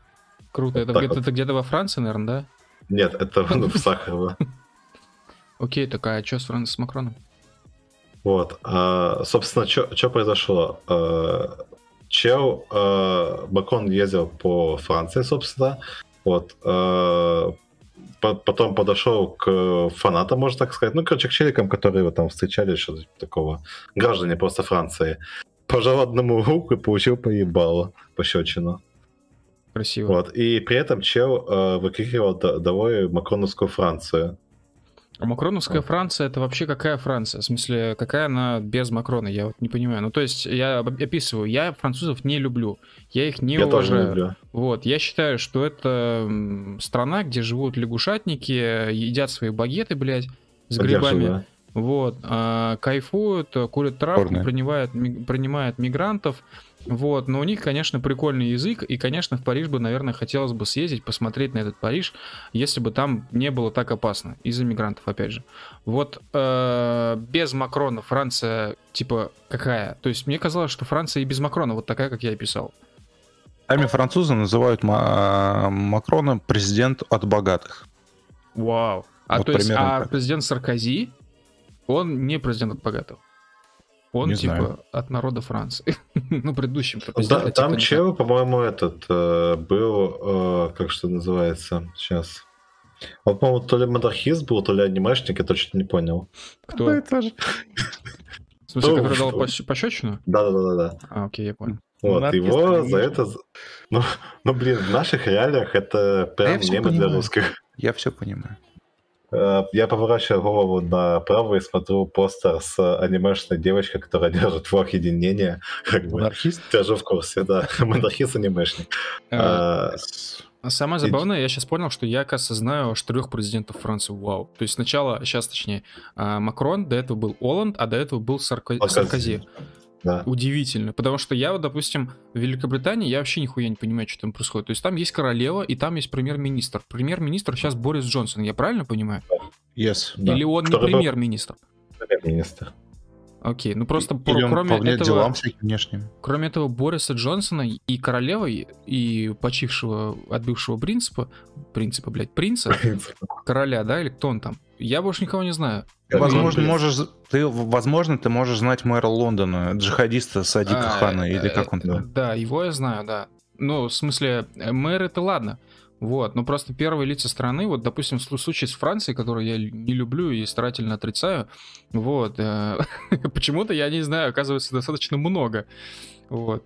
Круто. Вот это где-то вот. где во Франции, наверное, да? Нет, это ну, в (laughs) Сахарово. Окей, такая, а что с, с Макроном? Вот, а, собственно, что произошло? А, чел, э, Бакон ездил по Франции, собственно, вот, э, потом подошел к фанатам, можно так сказать, ну, короче, к челикам, которые его там встречали, что такого, граждане просто Франции. Пожал одному (laughs) руку и получил поебало, пощечину. Красиво. Вот, и при этом чел э, выкрикивал довольно Макроновскую Францию. А Макроновская. Франция это вообще какая Франция? В смысле, какая она без Макрона? Я вот не понимаю. Ну, то есть, я описываю, я французов не люблю. Я их не я уважаю. Тоже не люблю. Вот, я считаю, что это страна, где живут лягушатники, едят свои багеты, блядь, с грибами. Да. Вот, а, кайфуют, курят травку, принимают, принимают мигрантов. Вот, но у них, конечно, прикольный язык, и, конечно, в Париж бы, наверное, хотелось бы съездить, посмотреть на этот Париж, если бы там не было так опасно, из-за мигрантов, опять же. Вот э, без Макрона Франция, типа, какая? То есть мне казалось, что Франция и без Макрона вот такая, как я и писал. Сами французы называют Макрона президент от богатых. Вау. А вот то есть, а так. президент Саркози, он не президент от богатых. Он не типа знаю. от народа Франции. (laughs) ну, предыдущим. Да, там типа, чел, по-моему, этот э, был, э, как что называется, сейчас. Он, по-моему, то ли монархист был, то ли анимешник, я точно не понял. Кто? Это же. В смысле, который дал пощечину? Да-да-да. А, окей, я понял. Вот, его за это... Ну, ну, блин, в наших реалиях это прям мемы для русских. Я все понимаю. Э, я поворачиваю голову направо и смотрю постер с анимешной девочкой, которая (laughs) держит флаг единения. Как бы, Монархист? Держу в курсе, да. (laughs) Монархист анимешник. Э, а, самое забавное, я сейчас понял, что я, оказывается, знаю аж трех президентов Франции. Вау. То есть сначала, сейчас точнее, а, Макрон, до этого был Оланд, а до этого был Саркози. Да. Удивительно. Потому что я, вот, допустим, в Великобритании, я вообще нихуя не понимаю, что там происходит. То есть там есть королева, и там есть премьер-министр. Премьер-министр сейчас Борис Джонсон, я правильно понимаю? Yes, Или да. он Который не премьер-министр? Премьер-министр. Окей, ну просто про, кроме этого, делам внешним. кроме этого Бориса Джонсона и королевы и почившего, отбывшего принципа, принципа, блядь, принца, короля, да, или кто он там, я больше никого не знаю. Ты, возможно, можешь, ты, возможно, ты можешь знать мэра Лондона, джихадиста Садика а, Хана, или как он там. Да, его я знаю, да. Ну, в смысле, э, мэр это ладно. Вот, но просто первые лица страны, вот, допустим, в случае с Францией, которую я не люблю и старательно отрицаю, вот, э, (laughs) почему-то, я не знаю, оказывается, достаточно много, вот.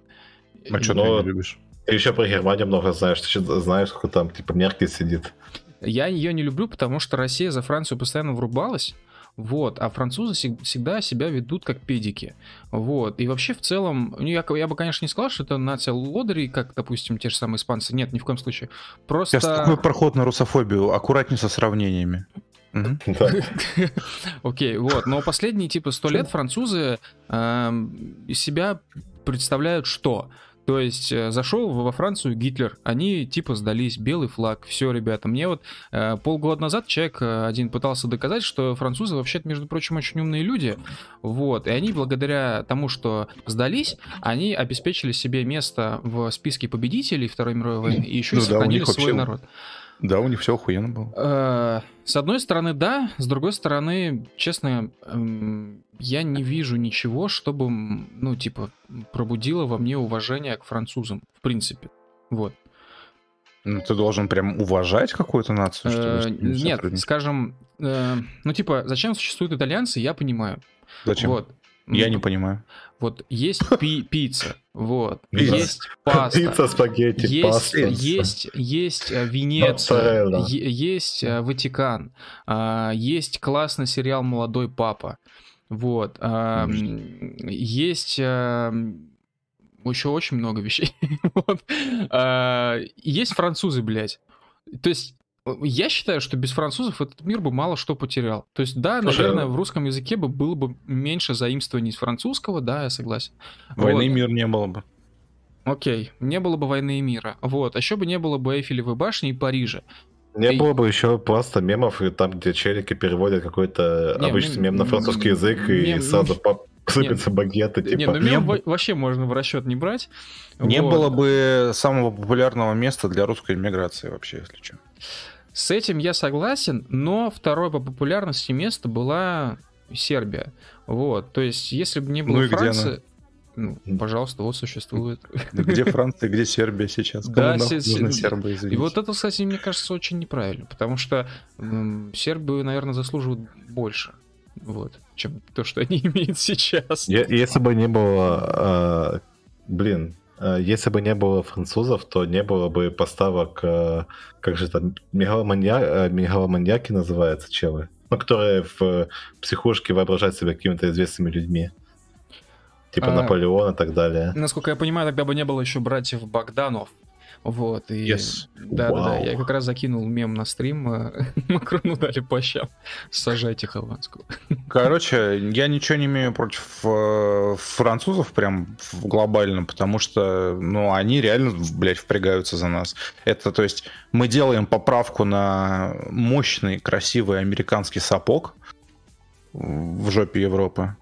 А что ты не любишь? Ты еще про Германию много знаешь, ты знаешь, сколько там, типа, Меркель сидит. Я ее не люблю, потому что Россия за Францию постоянно врубалась, вот, а французы всегда себя ведут как педики. Вот. И вообще в целом, ну, я, я бы, конечно, не сказал, что это нация лодырей, как, допустим, те же самые испанцы. Нет, ни в коем случае. Просто... Сейчас такой проход на русофобию. Аккуратнее со сравнениями. (laughs) Окей, вот. Но последние типа сто лет французы эм, себя представляют что? То есть э, зашел во Францию Гитлер, они типа сдались, белый флаг, все, ребята. Мне вот э, полгода назад человек э, один пытался доказать, что французы вообще-то, между прочим, очень умные люди, вот, и они благодаря тому, что сдались, они обеспечили себе место в списке победителей Второй мировой войны и еще ну, и сохранили да, свой вообще... народ. Да, у них все охуенно было. Э, с одной стороны, да, с другой стороны, честно, эм, я не вижу ничего, чтобы, ну, типа, пробудило во мне уважение к французам, в принципе. Вот. Ну, ты должен прям уважать какую-то нацию? Что Нет, скажем, э, ну, типа, зачем существуют итальянцы, я понимаю. Зачем? Вот. Я не понимаю. Вот есть пи пицца, вот, пицца. есть паста. Пицца, спагетти, есть, паста. Есть, есть э, Венеция, есть э, Ватикан, а, есть классный сериал «Молодой папа». Вот. А, есть а, еще очень много вещей. (laughs) вот. Есть французы, блядь. То есть я считаю, что без французов этот мир бы мало что потерял. То есть, да, Слушай, наверное, в русском языке бы было бы меньше заимствований из французского, да, я согласен. Войны вот. и мир не было бы. Окей, не было бы войны и мира. Вот, а еще бы не было бы Эйфелевой башни и Парижа. Не и... было бы еще просто мемов, и там, где челики переводят какой-то не, обычный мем, мем на французский язык, мем, и сразу мем... (laughs) сыпятся багеты. Типа. Не, ну мем не... вообще можно в расчет не брать. Не вот. было бы самого популярного места для русской иммиграции вообще, если что. С этим я согласен, но второе по популярности место была Сербия. Вот, то есть, если бы не было ну Франции... ну, пожалуйста, вот существует. Где Франция, где Сербия сейчас? Да, сербы, И вот это, кстати, мне кажется, очень неправильно, потому что сербы, наверное, заслуживают больше. Вот, чем то, что они (laughs) имеют сейчас. Если бы не было, а, блин, если бы не было французов, то не было бы поставок, а, как же там, мегаломанья... мегаломаньяки называются, челы, ну, которые в психушке воображают себя какими-то известными людьми. Типа а, Наполеон и так далее. Насколько я понимаю, тогда бы не было еще братьев Богданов. Вот, и yes. да, wow. да, да, я как раз закинул мем на стрим, э, (laughs) Макрону дали по щам, сажайте Хованскую. Короче, я ничего не имею против э, французов прям глобально, потому что, ну, они реально, блядь, впрягаются за нас. Это, то есть, мы делаем поправку на мощный, красивый американский сапог в жопе Европы.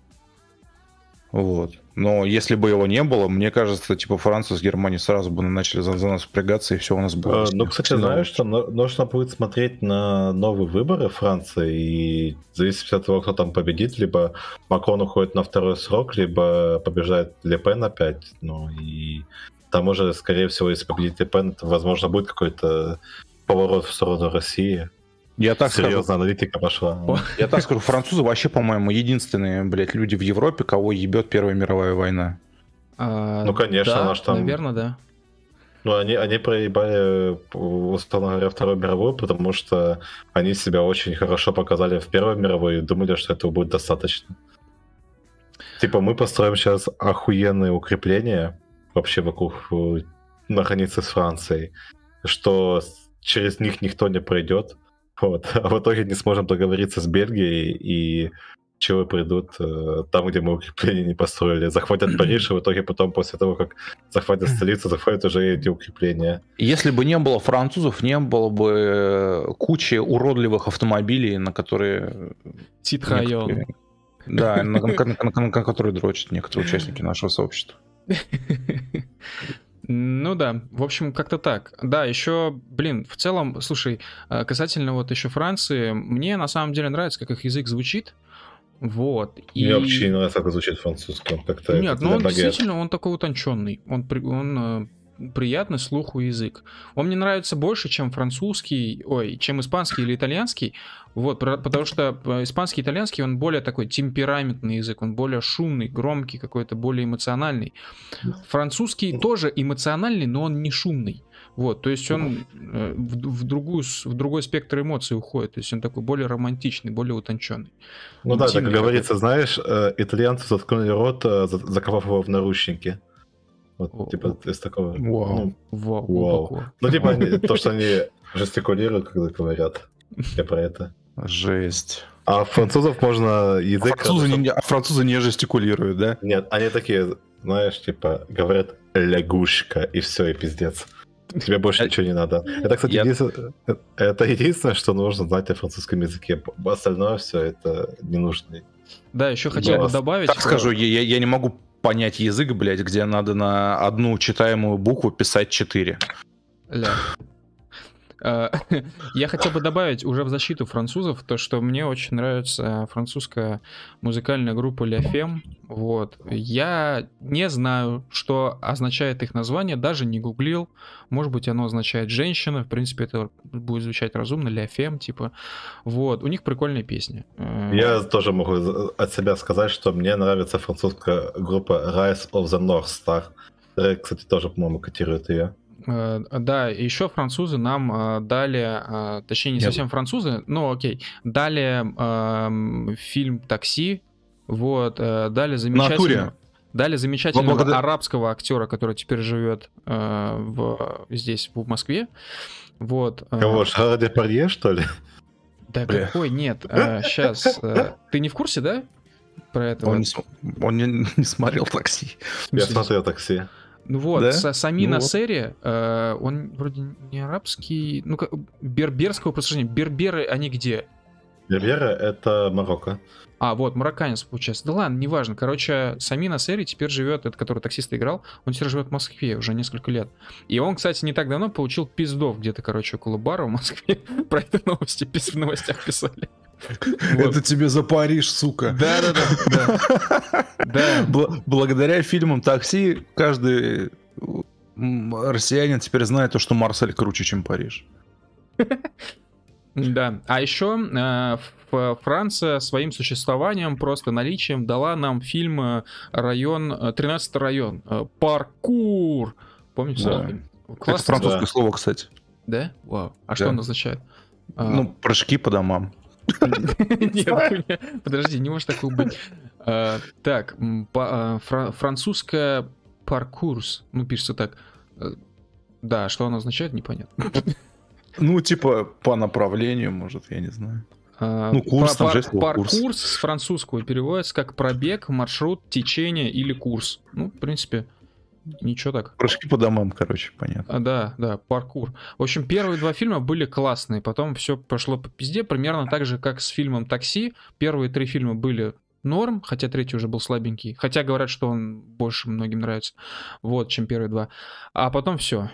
Вот. Но если бы его не было, мне кажется, типа Франция с Германией сразу бы начали за, за нас впрягаться, и все у нас было. А, ну, кстати, знаешь, что нужно будет смотреть на новые выборы Франции, и зависимости от того, кто там победит, либо Макрон уходит на второй срок, либо побеждает Лепен опять. Ну, и там уже, скорее всего, если победит Лепен, то, возможно, будет какой-то поворот в сторону России. Я так Серьезно, скажу. аналитика пошла. Я так скажу, французы вообще, по-моему, единственные, блядь, люди в Европе, кого ебет Первая мировая война. А, ну, конечно, да, наш там... Наверное, да. Ну, они, они проебали, условно говоря, Вторую мировую, потому что они себя очень хорошо показали в Первой мировой и думали, что этого будет достаточно. Типа, мы построим сейчас охуенные укрепления вообще вокруг э, на границе с Францией, что через них никто не пройдет вот. (laughs) А в итоге не сможем договориться с Бельгией, и чего придут э, там, где мы укрепления не построили. Захватят (clears throat) Париж, и в итоге потом, после того, как захватят столицу, захватят уже эти укрепления. Если бы не было французов, не было бы э, кучи уродливых автомобилей, на которые... Титхайон. Да, на, на, на, на, на которые дрочат некоторые (laughs) участники нашего сообщества. (laughs) Ну да, в общем, как-то так. Да, еще, блин, в целом, слушай, э, касательно вот еще Франции, мне на самом деле нравится, как их язык звучит. Вот. И... Мне вообще не нравится, как звучит французский. Как-то Нет, ну он багет. действительно, он такой утонченный. Он, он приятный слуху язык. Он мне нравится больше, чем французский, ой, чем испанский или итальянский, вот, потому что э, испанский, итальянский, он более такой темпераментный язык, он более шумный, громкий, какой-то более эмоциональный. Французский тоже эмоциональный, но он не шумный. Вот, то есть он э, в, в, другую, в другой спектр эмоций уходит, то есть он такой более романтичный, более утонченный. Ну да, так говорится, знаешь, э, итальянцы заткнули рот, заковав его в наручники. Вот, О, типа, из такого. Вау. Ну, вау. вау. Ну, типа, они, то, что они (laughs) жестикулируют, когда говорят. Я про это. Жесть. А французов можно язык... А французы, не, а французы не жестикулируют, да? Нет, они такие, знаешь, типа, говорят лягушка, и все, и пиздец. Тебе больше ничего не надо. Это, кстати, единственное, это единственное, что нужно знать о французском языке. Остальное все это не нужно. Да, еще хотел бы добавить. Так скажу, я, я не могу понять язык, блядь, где надо на одну читаемую букву писать 4. Ля. Э, (laughs) я хотел бы добавить уже в защиту французов то, что мне очень нравится французская музыкальная группа Ля Фем. Вот. Я не знаю, что означает их название, даже не гуглил. Может быть, оно означает женщина. В принципе, это будет звучать разумно. Ля Фем, типа. Вот. У них прикольная песня. Э, я тоже могу от себя сказать, что мне нравится французская группа Rise of the North Star. Кстати, тоже, по-моему, котирует ее. Э, да, еще французы нам э, дали, э, точнее не совсем французы, но окей, дали э, фильм «Такси», вот, дали замечательного, дали замечательного благодаря... арабского актера, который теперь живет э, в, здесь, в Москве, вот. Кого, Шара Депардье, что ли? Да Бля. какой, нет, э, сейчас, э, ты не в курсе, да? Про это? Он, не, он не, (laughs) не смотрел «Такси». Я смотрел «Такси». Ну вот, да? Сами ну вот. э, он вроде не арабский, ну как берберского происхождения. Берберы, они где? Берберы это Марокко. А, вот, марокканец, получается. Да ладно, неважно. Короче, Сами Насери теперь живет, это который таксиста играл, он теперь живет в Москве уже несколько лет. И он, кстати, не так давно получил пиздов где-то, короче, около бара в Москве. (laughs) Про это новости в новостях писали. Это тебе за Париж, сука. Да, да, да. Благодаря фильмам «Такси» каждый россиянин теперь знает то, что Марсель круче, чем Париж. Да, а еще э, Франция своим существованием, просто наличием дала нам фильм э, «Район», 13 э, район, «Паркур». Помните? Да. Это французское да. слово, кстати. Да? Вау. А да. что он означает? А. Ну, прыжки по домам. (laughs) Нет, подожди, не может такого быть. А, так, французская паркурс, ну, пишется так. Да, что оно означает, непонятно. (laughs) Ну, типа, по направлению, может, я не знаю. А, ну, курс, там же Паркурс курс. с французского переводится как пробег, маршрут, течение или курс. Ну, в принципе, ничего так. Прыжки по домам, короче, понятно. А, да, да, паркур. В общем, первые два фильма были классные, потом все пошло по пизде, примерно так же, как с фильмом «Такси». Первые три фильма были норм, хотя третий уже был слабенький. Хотя говорят, что он больше многим нравится, вот, чем первые два. А потом все.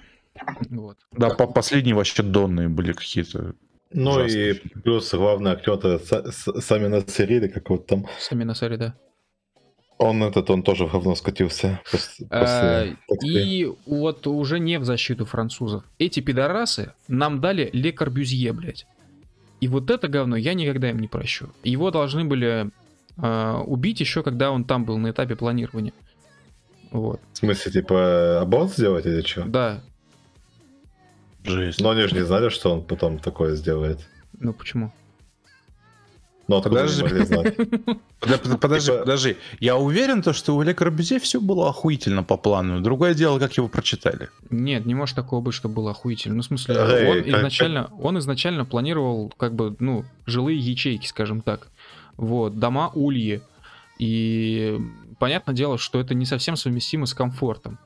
Вот. Да, по последние вообще донные были какие-то. Ну ужасные. и плюс главный актер сами Насариды, как вот там. Сами Насари, да. Он этот, он тоже в говно скатился. После, а, и вот уже не в защиту французов. Эти пидорасы нам дали Ле Корбюзье, блядь. И вот это говно я никогда им не прощу. Его должны были э, убить еще, когда он там был на этапе планирования. Вот. В смысле, типа, аборт сделать или что? Да, Жесть. Но они же не знали, что он потом такое сделает. Ну почему? Ну, откуда подожди. могли знать? (laughs) Подожди, типа... подожди. Я уверен, то, что у Олега Корбюзе все было охуительно по плану. Другое дело, как его прочитали. Нет, не может такого быть, что было охуительно. Ну, в смысле, Эй, он, как, изначально, он изначально планировал, как бы, ну, жилые ячейки, скажем так. Вот, дома ульи. И понятное дело, что это не совсем совместимо с комфортом.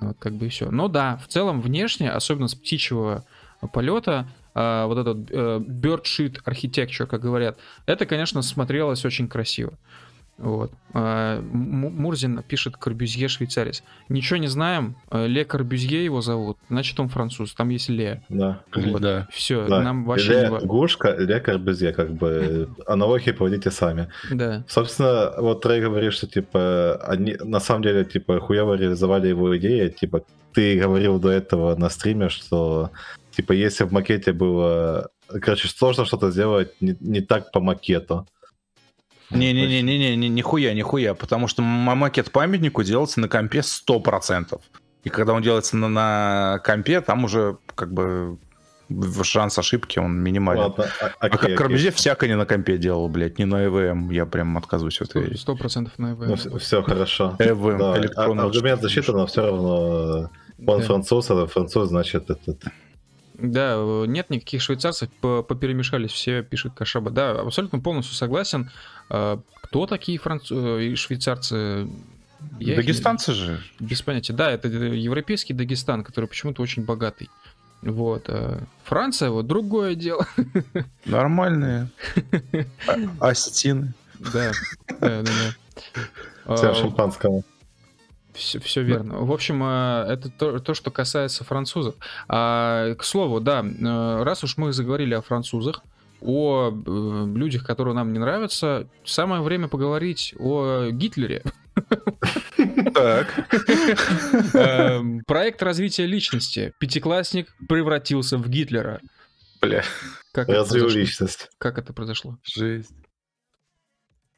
Вот как бы и все. Но да, в целом внешне, особенно с птичьего полета, вот этот э, bird shit architecture, как говорят, это, конечно, смотрелось очень красиво. Вот. А, Мурзин пишет Корбюзье швейцарец. Ничего не знаем. Э, Ле Корбюзье его зовут. Значит, он француз. Там есть Ле. Да. Вот. да. Все, да. нам вообще Ле не... Гушка, Ле Корбюзье, как бы (laughs) аналогии проводите сами. Да. Собственно, вот Трей говорит, что типа они на самом деле типа хуево реализовали его идеи. Типа ты говорил до этого на стриме, что типа если в макете было Короче, сложно что-то сделать не, не так по макету. Не-не-не-не-не, нихуя, нихуя, потому что макет памятнику делается на компе 100%. И когда он делается на, на компе, там уже как бы шанс ошибки, он минимален. Ладно, а, а как Корбюзье всякое не на компе делал, блядь, не на EVM, я прям отказываюсь от этого. Сто процентов на EVM. Ну, все, все хорошо. EVM, да, электронный. Аргумент защиты, но все равно он да. француз, а француз, значит, этот... Да, нет никаких швейцарцев, поперемешались все, пишет Кашаба. Да, абсолютно полностью согласен. А, кто такие французы, э, швейцарцы? Я Дагестанцы их... же. Без понятия. Да, это европейский Дагестан, который почему-то очень богатый. Вот. А Франция, вот другое дело. (laughs) Нормальные. (laughs) Астины. Да, да, да. Всем а, шампанского. Все, все верно. В общем, это то, то, что касается французов. А, к слову, да, э, раз уж мы заговорили о французах, о э, людях, которые нам не нравятся, самое время поговорить о Гитлере. Так. Эм, проект развития личности. Пятиклассник превратился в Гитлера. Бля. Как Развил личность. Как это произошло? Жесть.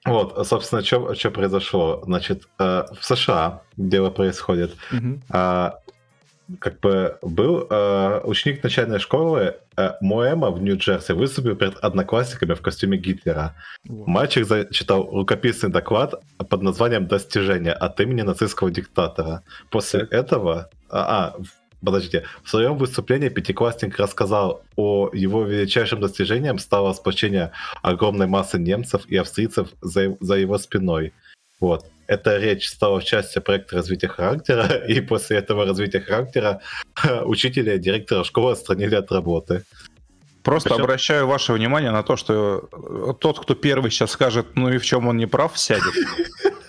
Вот, собственно, что произошло? Значит, э, в США дело происходит. Угу как бы был э, ученик начальной школы э, Моэма в Нью-Джерси выступил перед одноклассниками в костюме Гитлера. Wow. Мальчик зачитал рукописный доклад под названием «Достижение» от имени нацистского диктатора. После этого... А, а, подождите. В своем выступлении пятиклассник рассказал о его величайшем достижением стало спасение огромной массы немцев и австрийцев за, за его спиной. Вот эта речь стала частью проекта развития характера, (laughs) и после этого развития характера (laughs) учителя и директора школы отстранили от работы. Просто Причем... обращаю ваше внимание на то, что тот, кто первый сейчас скажет, ну и в чем он не прав, сядет. (laughs)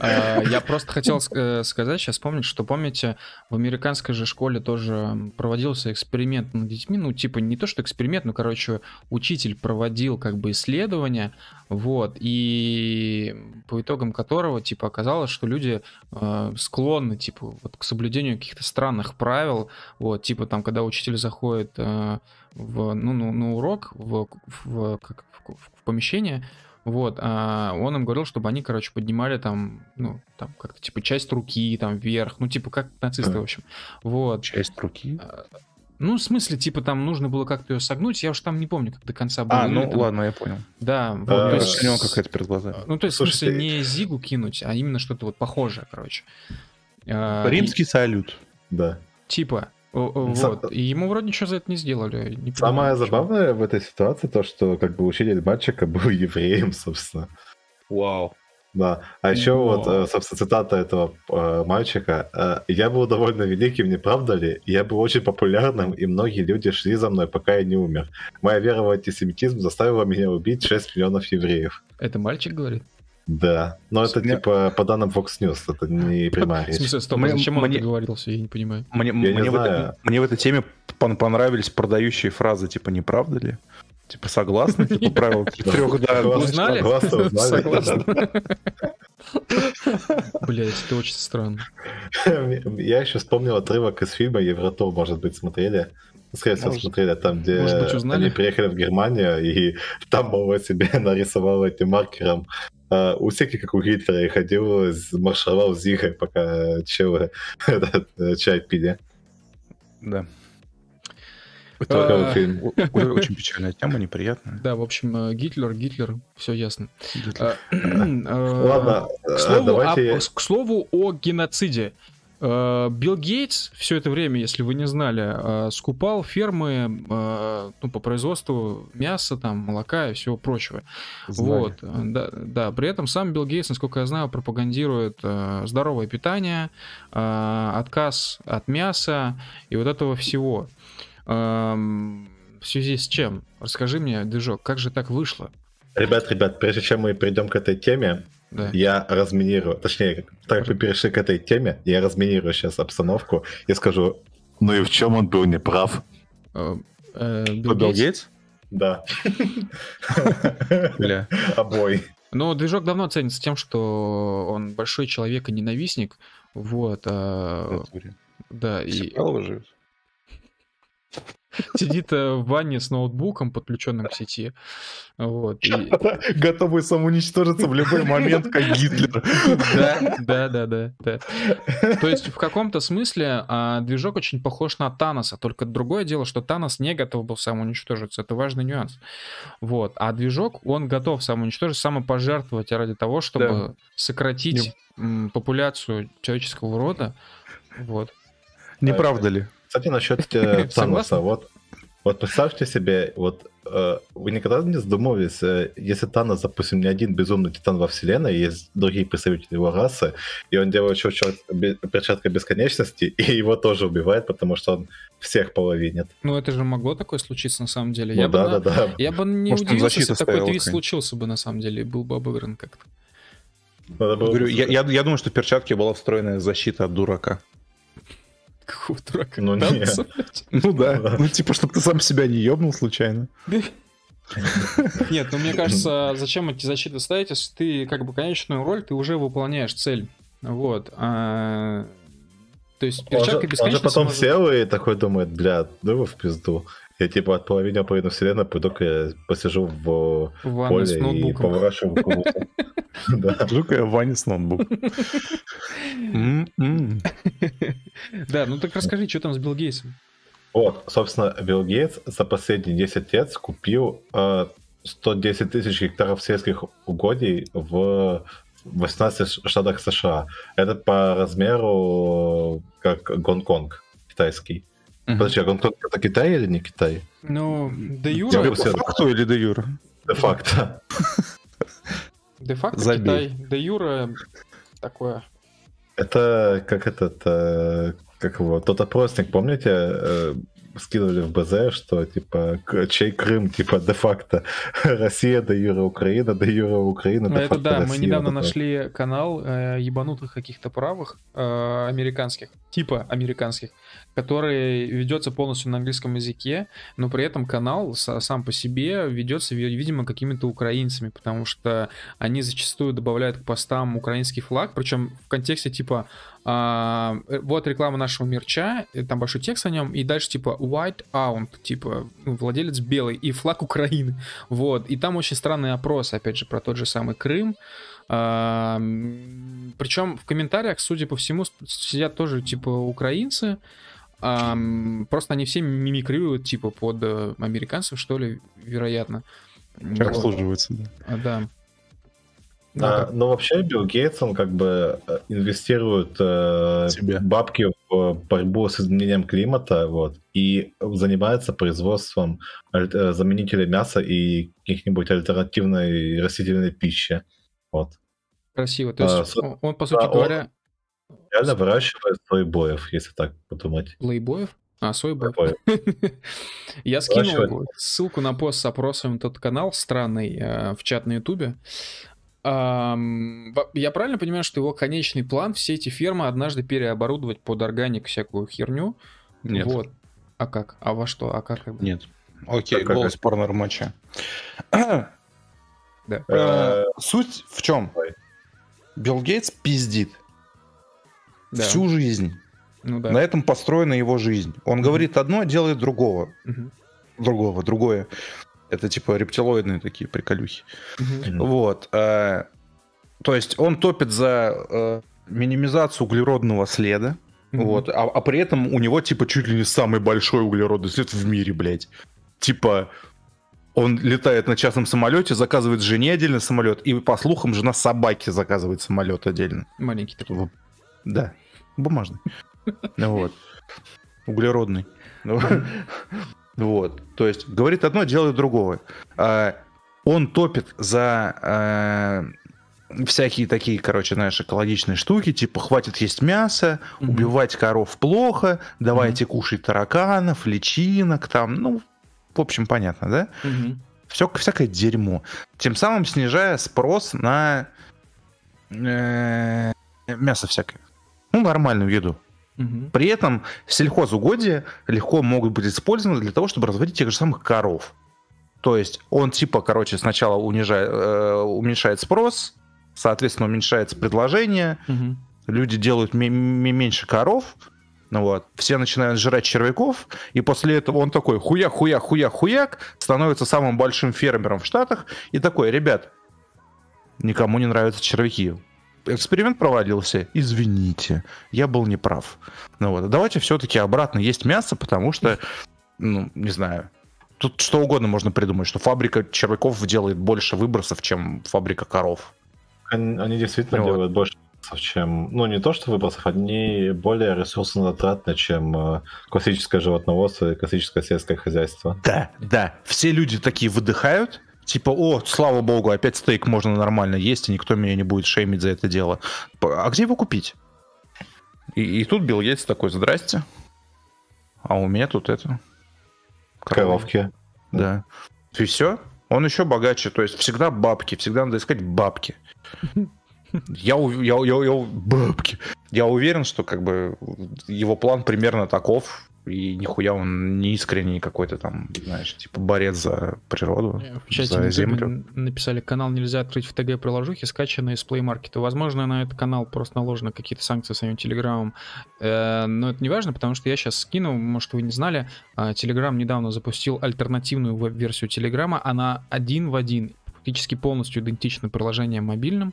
А, я просто хотел э, сказать, сейчас помнить, что помните, в американской же школе тоже проводился эксперимент над детьми, ну типа не то что эксперимент, но короче учитель проводил как бы исследования, вот, и по итогам которого типа оказалось, что люди э, склонны типа вот к соблюдению каких-то странных правил, вот, типа там, когда учитель заходит э, в, ну, ну, на урок, в, в, как, в, в помещение, вот, а он им говорил, чтобы они, короче, поднимали там, ну, там, как-то, типа, часть руки, там, вверх, ну, типа, как нацисты, в общем. Вот. Часть руки? А, ну, в смысле, типа, там нужно было как-то ее согнуть, я уж там не помню, как до конца было. А, ну, там... ладно, я понял. Да. Вот, а, то есть, у него какая-то перед глазами. Ну, то есть, Слушайте... в смысле, не зигу кинуть, а именно что-то вот похожее, короче. А, Римский и... салют. Да. Типа, вот. И ему вроде ничего за это не сделали. Не Самое забавное в этой ситуации то, что как бы учитель мальчика был (laughs) евреем, собственно. Вау. Да. А еще Вау. вот, э, собственно, цитата этого э, мальчика. Э, «Я был довольно великим, не правда ли? Я был очень популярным, и многие люди шли за мной, пока я не умер. Моя вера в антисемитизм заставила меня убить 6 миллионов евреев». Это мальчик говорит? Да, но это мне... типа по данным Fox News, это не (laughs) прямая речь. В смысле, стоп, мне, зачем он мне... договорился, я не понимаю. Мне, я мне, не в этой, мне в этой теме понравились продающие фразы, типа, не правда ли? Типа, согласны? (laughs) Типа, правило трех, да. Узнали? Согласны. (laughs) Блять, это очень странно. Я еще вспомнил отрывок из фильма Евротур, может быть, смотрели. Скорее всего, смотрели там, где они приехали в Германию, и там Мова себе нарисовал этим маркером а, у всяких, как у Гитлера, и ходил, маршировал Зигой, пока челы (laughs) этот, э, чай пили. Да. Это фильм. Очень печальная тема, неприятная. Да, в общем, э, Гитлер, Гитлер, все ясно. А, (clears throat) Ладно, к слову о геноциде. Э, Билл Гейтс все это время, если вы не знали, э, скупал фермы э, ну, по производству мяса, там, молока и всего прочего. Знали. Вот, да, да, при этом сам Билл Гейтс, насколько я знаю, пропагандирует здоровое питание, отказ от мяса и вот этого всего. Эм, в связи с чем? Расскажи мне, Движок, как же так вышло? Ребят, ребят, прежде чем мы перейдем к этой теме, да. Я разминирую, точнее, так как мы перешли к этой теме, я разминирую сейчас обстановку и скажу, ну и в чем он был неправ? Э, э, Билл Гейтс? Да. (laughs) Бля. Обой. Ну, движок давно ценится тем, что он большой человек и ненавистник. Вот. А... Да, и... живет сидит э, в ванне с ноутбуком, подключенным к сети. Вот, и... (laughs) Готовый самоуничтожиться в любой момент, как Гитлер. Да, да, да, да, да. То есть в каком-то смысле а, движок очень похож на Таноса, только другое дело, что Танос не готов был самоуничтожиться. Это важный нюанс. Вот. А движок, он готов самоуничтожить, самопожертвовать ради того, чтобы да. сократить м, популяцию человеческого рода. Вот. Не правда ли? Кстати, насчет э, (laughs) Таноса, вот, вот представьте себе, вот э, вы никогда не задумывались, э, если Танос, допустим, не один безумный титан во вселенной, есть другие представители его расы, и он делает еще перчатка бесконечности, (laughs) и его тоже убивает, потому что он всех половинит. Ну, это же могло такое случиться на самом деле. Ну, я да, бы, да, да. Я бы не Может, удивился, если такой твист случился бы на самом деле, и был бы обыгран как-то. Говорю, я, я, я думаю, что в перчатке была встроенная защита от дурака. Какого дурака? Ну, нет. ну да. Ну, типа, чтобы ты сам себя не ебнул случайно. (laughs) Нет, ну мне кажется, зачем эти защиты ставить, если ты как бы конечную роль, ты уже выполняешь цель. Вот. А... То есть перчатка бесконечности... Он же потом может... сел и такой думает, бля, ну его в пизду. Я типа от половины половину вселенной пойду-ка я посижу в, в поле и поворачиваю (laughs) Да. Жука я в ванне с ноутбуком. Да, ну так расскажи, что там с Билл Гейтсом? Вот, собственно, Билл Гейтс за последние 10 лет купил 110 э, тысяч гектаров сельских угодий в 18 штатах США. Это по размеру как Гонконг китайский. Угу. Подожди, а Гонконг это Китай или не Китай? Ну, де юра. По факту или де юра? Де факто. Де факто Китай. Де юра такое. Это как этот, э, как его, тот опросник, помните, э, скинули в БЗ, что типа чей Крым, типа де-факто (laughs) Россия, да Юра Украина, да Юра Украина. Это да, Россия, мы недавно вот нашли канал э, ебанутых каких-то правых э, американских, типа американских, который ведется полностью на английском языке, но при этом канал сам по себе ведется, видимо, какими-то украинцами, потому что они зачастую добавляют к постам украинский флаг, причем в контексте типа а, э, вот реклама нашего мерча, э, там большой текст о нем, и дальше типа White Aunt, типа ну, владелец белый, и флаг Украины. Вот. И там очень странный опрос, опять же, про тот же самый Крым. А, причем в комментариях, судя по всему, сидят тоже типа украинцы. А, просто они все мимикрируют типа под э, американцев, что ли, вероятно. Как обслуживаются, да. А, да. А, но вообще Билл Гейтс, он как бы э, инвестирует э, бабки в борьбу с изменением климата, вот, и занимается производством аль- заменителей мяса и каких-нибудь альтернативной растительной пищи, вот. Красиво. То есть а, он, он, по сути а, говоря... реально выращивает слойбоев, если так подумать. Слойбоев? А, сойбоев. (laughs) Я скинул ссылку на пост с опросом тот канал странный э, в чат на ютубе. Я правильно понимаю, что его конечный план все эти фермы однажды переоборудовать под органик всякую херню? Нет. Вот. А как? А во что? А как? Нет. Окей, как, голос как... порнормача. да. Э, суть в чем? Билл Гейтс пиздит. Да. Всю жизнь. Ну, да. На этом построена его жизнь. Он mm-hmm. говорит одно, делает другого. Mm-hmm. Другого, другое. Это типа рептилоидные такие приколюхи. Вот. А, то есть он топит за а, минимизацию углеродного следа. Вот. А, а при этом у него типа чуть ли не самый большой углеродный след в мире, блядь. Типа он летает на частном самолете, заказывает жене отдельно самолет, и по слухам жена собаки заказывает самолет отдельно. Маленький такой. Да, бумажный. (laughs) Вот. Углеродный. (laughs) Вот. То есть говорит одно, делает другое. А, он топит за а, всякие такие, короче, знаешь, экологичные штуки, типа хватит есть мясо, mm-hmm. убивать коров плохо, давайте mm-hmm. кушать тараканов, личинок, там, ну, в общем, понятно, да? Mm-hmm. Все, всякое дерьмо. Тем самым снижая спрос на э, мясо всякое. Ну, нормальную еду. Угу. При этом сельхозугодия легко могут быть использованы для того, чтобы разводить тех же самых коров. То есть он типа, короче, сначала унижает, э, уменьшает спрос, соответственно, уменьшается предложение, угу. люди делают меньше коров, ну вот, все начинают жрать червяков, и после этого он такой хуя, хуя, хуя, хуяк, становится самым большим фермером в Штатах, и такой, ребят, никому не нравятся червяки, эксперимент провалился, извините, я был неправ. Ну вот, давайте все-таки обратно есть мясо, потому что, ну, не знаю, тут что угодно можно придумать, что фабрика червяков делает больше выбросов, чем фабрика коров. Они, они действительно вот. делают больше выбросов, чем, ну не то что выбросов, они более ресурсонатратны, чем э, классическое животноводство и классическое сельское хозяйство. Да, да, все люди такие выдыхают, типа, о, слава богу, опять стейк можно нормально есть, и никто меня не будет шеймить за это дело. А где его купить? И, и тут Билл Гейтс такой, здрасте. А у меня тут это... Коровки. Да. И все. Он еще богаче. То есть всегда бабки. Всегда надо искать бабки. Я, я, я, я, бабки. Я уверен, что как бы его план примерно таков и нихуя он не искренний какой-то там, знаешь, типа борец за природу, в чате за землю. Написали, канал нельзя открыть в ТГ приложухи, скачанные из Play Market. Возможно, на этот канал просто наложены какие-то санкции своим Телеграмом. Э, но это не важно, потому что я сейчас скину, может, вы не знали, Телеграм недавно запустил альтернативную веб-версию Телеграма. Она один в один, практически полностью идентична приложениям мобильным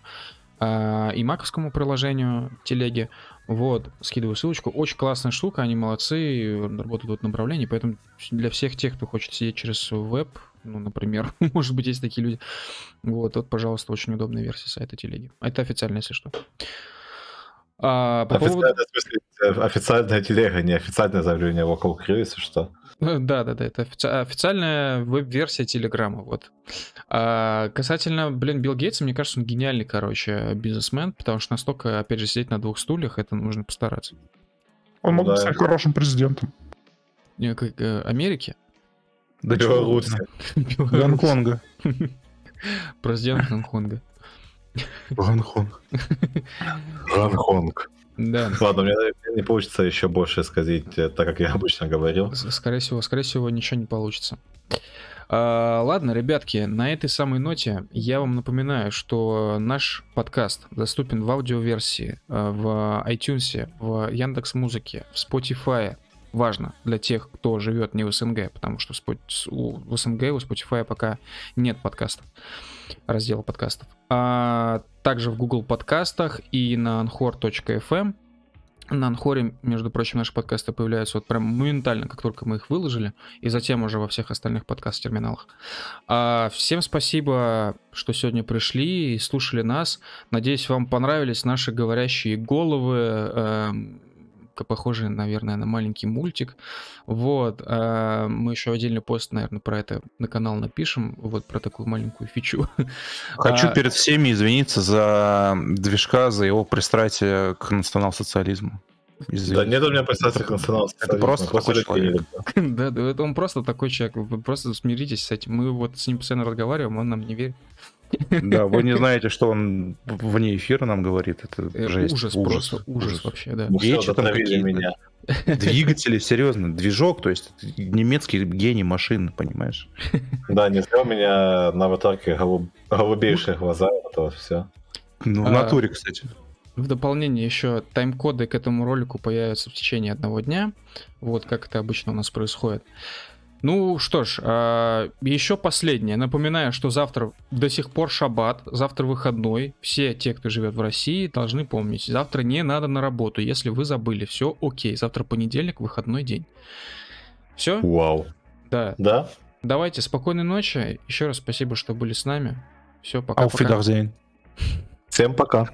э, и маковскому приложению телеги. Вот, скидываю ссылочку. Очень классная штука, они молодцы, работают в этом направлении, поэтому для всех тех, кто хочет сидеть через веб, ну, например, (laughs) может быть, есть такие люди, вот, вот, пожалуйста, очень удобная версия сайта телеги. Это официально, если что. А, по официальная, поводу... в смысле, официальная телега, не официальное заявление вокруг если что. Да, да, да, это офици... официальная веб-версия Телеграма, вот. А касательно, блин, Билл Гейтса, мне кажется, он гениальный, короче, бизнесмен, потому что настолько, опять же, сидеть на двух стульях, это нужно постараться. Он мог да, стать хорошим президентом. Америки. Да Беларуси. Гонконга. Президент Гонконга. Гонконг. Гонконг. Да. Ладно, у меня не получится еще больше сказать, так как я (laughs) обычно говорил. Скорее всего, скорее всего, ничего не получится. А, ладно, ребятки, на этой самой ноте я вам напоминаю, что наш подкаст доступен в аудиоверсии а, в iTunes, в Яндекс Музыке, в Spotify. Важно для тех, кто живет не в СНГ, потому что в СНГ у Spotify пока нет подкастов, раздела подкастов. А также в Google подкастах и на anchor.fm на Анхоре, между прочим, наши подкасты появляются вот прям моментально, как только мы их выложили, и затем уже во всех остальных подкаст-терминалах. А, всем спасибо, что сегодня пришли и слушали нас. Надеюсь, вам понравились наши говорящие головы, похожие, наверное, на маленький мультик. Вот. Э, мы еще отдельный пост, наверное, про это на канал напишем, вот про такую маленькую фичу. (laughs) Хочу а... перед всеми извиниться за движка, за его пристрастие к национал-социализму. Извините. Да нет у меня пристрастия к национал-социализму. Это просто такой человек. (laughs) Да, да, это он просто такой человек. Вы просто смиритесь с этим. Мы вот с ним постоянно разговариваем, он нам не верит. Да, вы не знаете, что он вне эфира нам говорит. Это э, жесть. Ужас, ужас, просто ужас, ужас вообще, да. Вечи там какие Двигатели, серьезно, движок, то есть немецкий гений машин, понимаешь? Да, не зря у меня на аватарке голубейшие глаза, это вот все. Ну, в а, натуре, кстати. В дополнение еще тайм-коды к этому ролику появятся в течение одного дня. Вот как это обычно у нас происходит. Ну что ж, а, еще последнее. Напоминаю, что завтра до сих пор шаббат, завтра выходной. Все те, кто живет в России, должны помнить. Завтра не надо на работу. Если вы забыли, все окей. Завтра понедельник, выходной день. Все? Вау. Да. Да? Давайте, спокойной ночи. Еще раз спасибо, что были с нами. Все, пока. Auf Wiedersehen. Всем пока.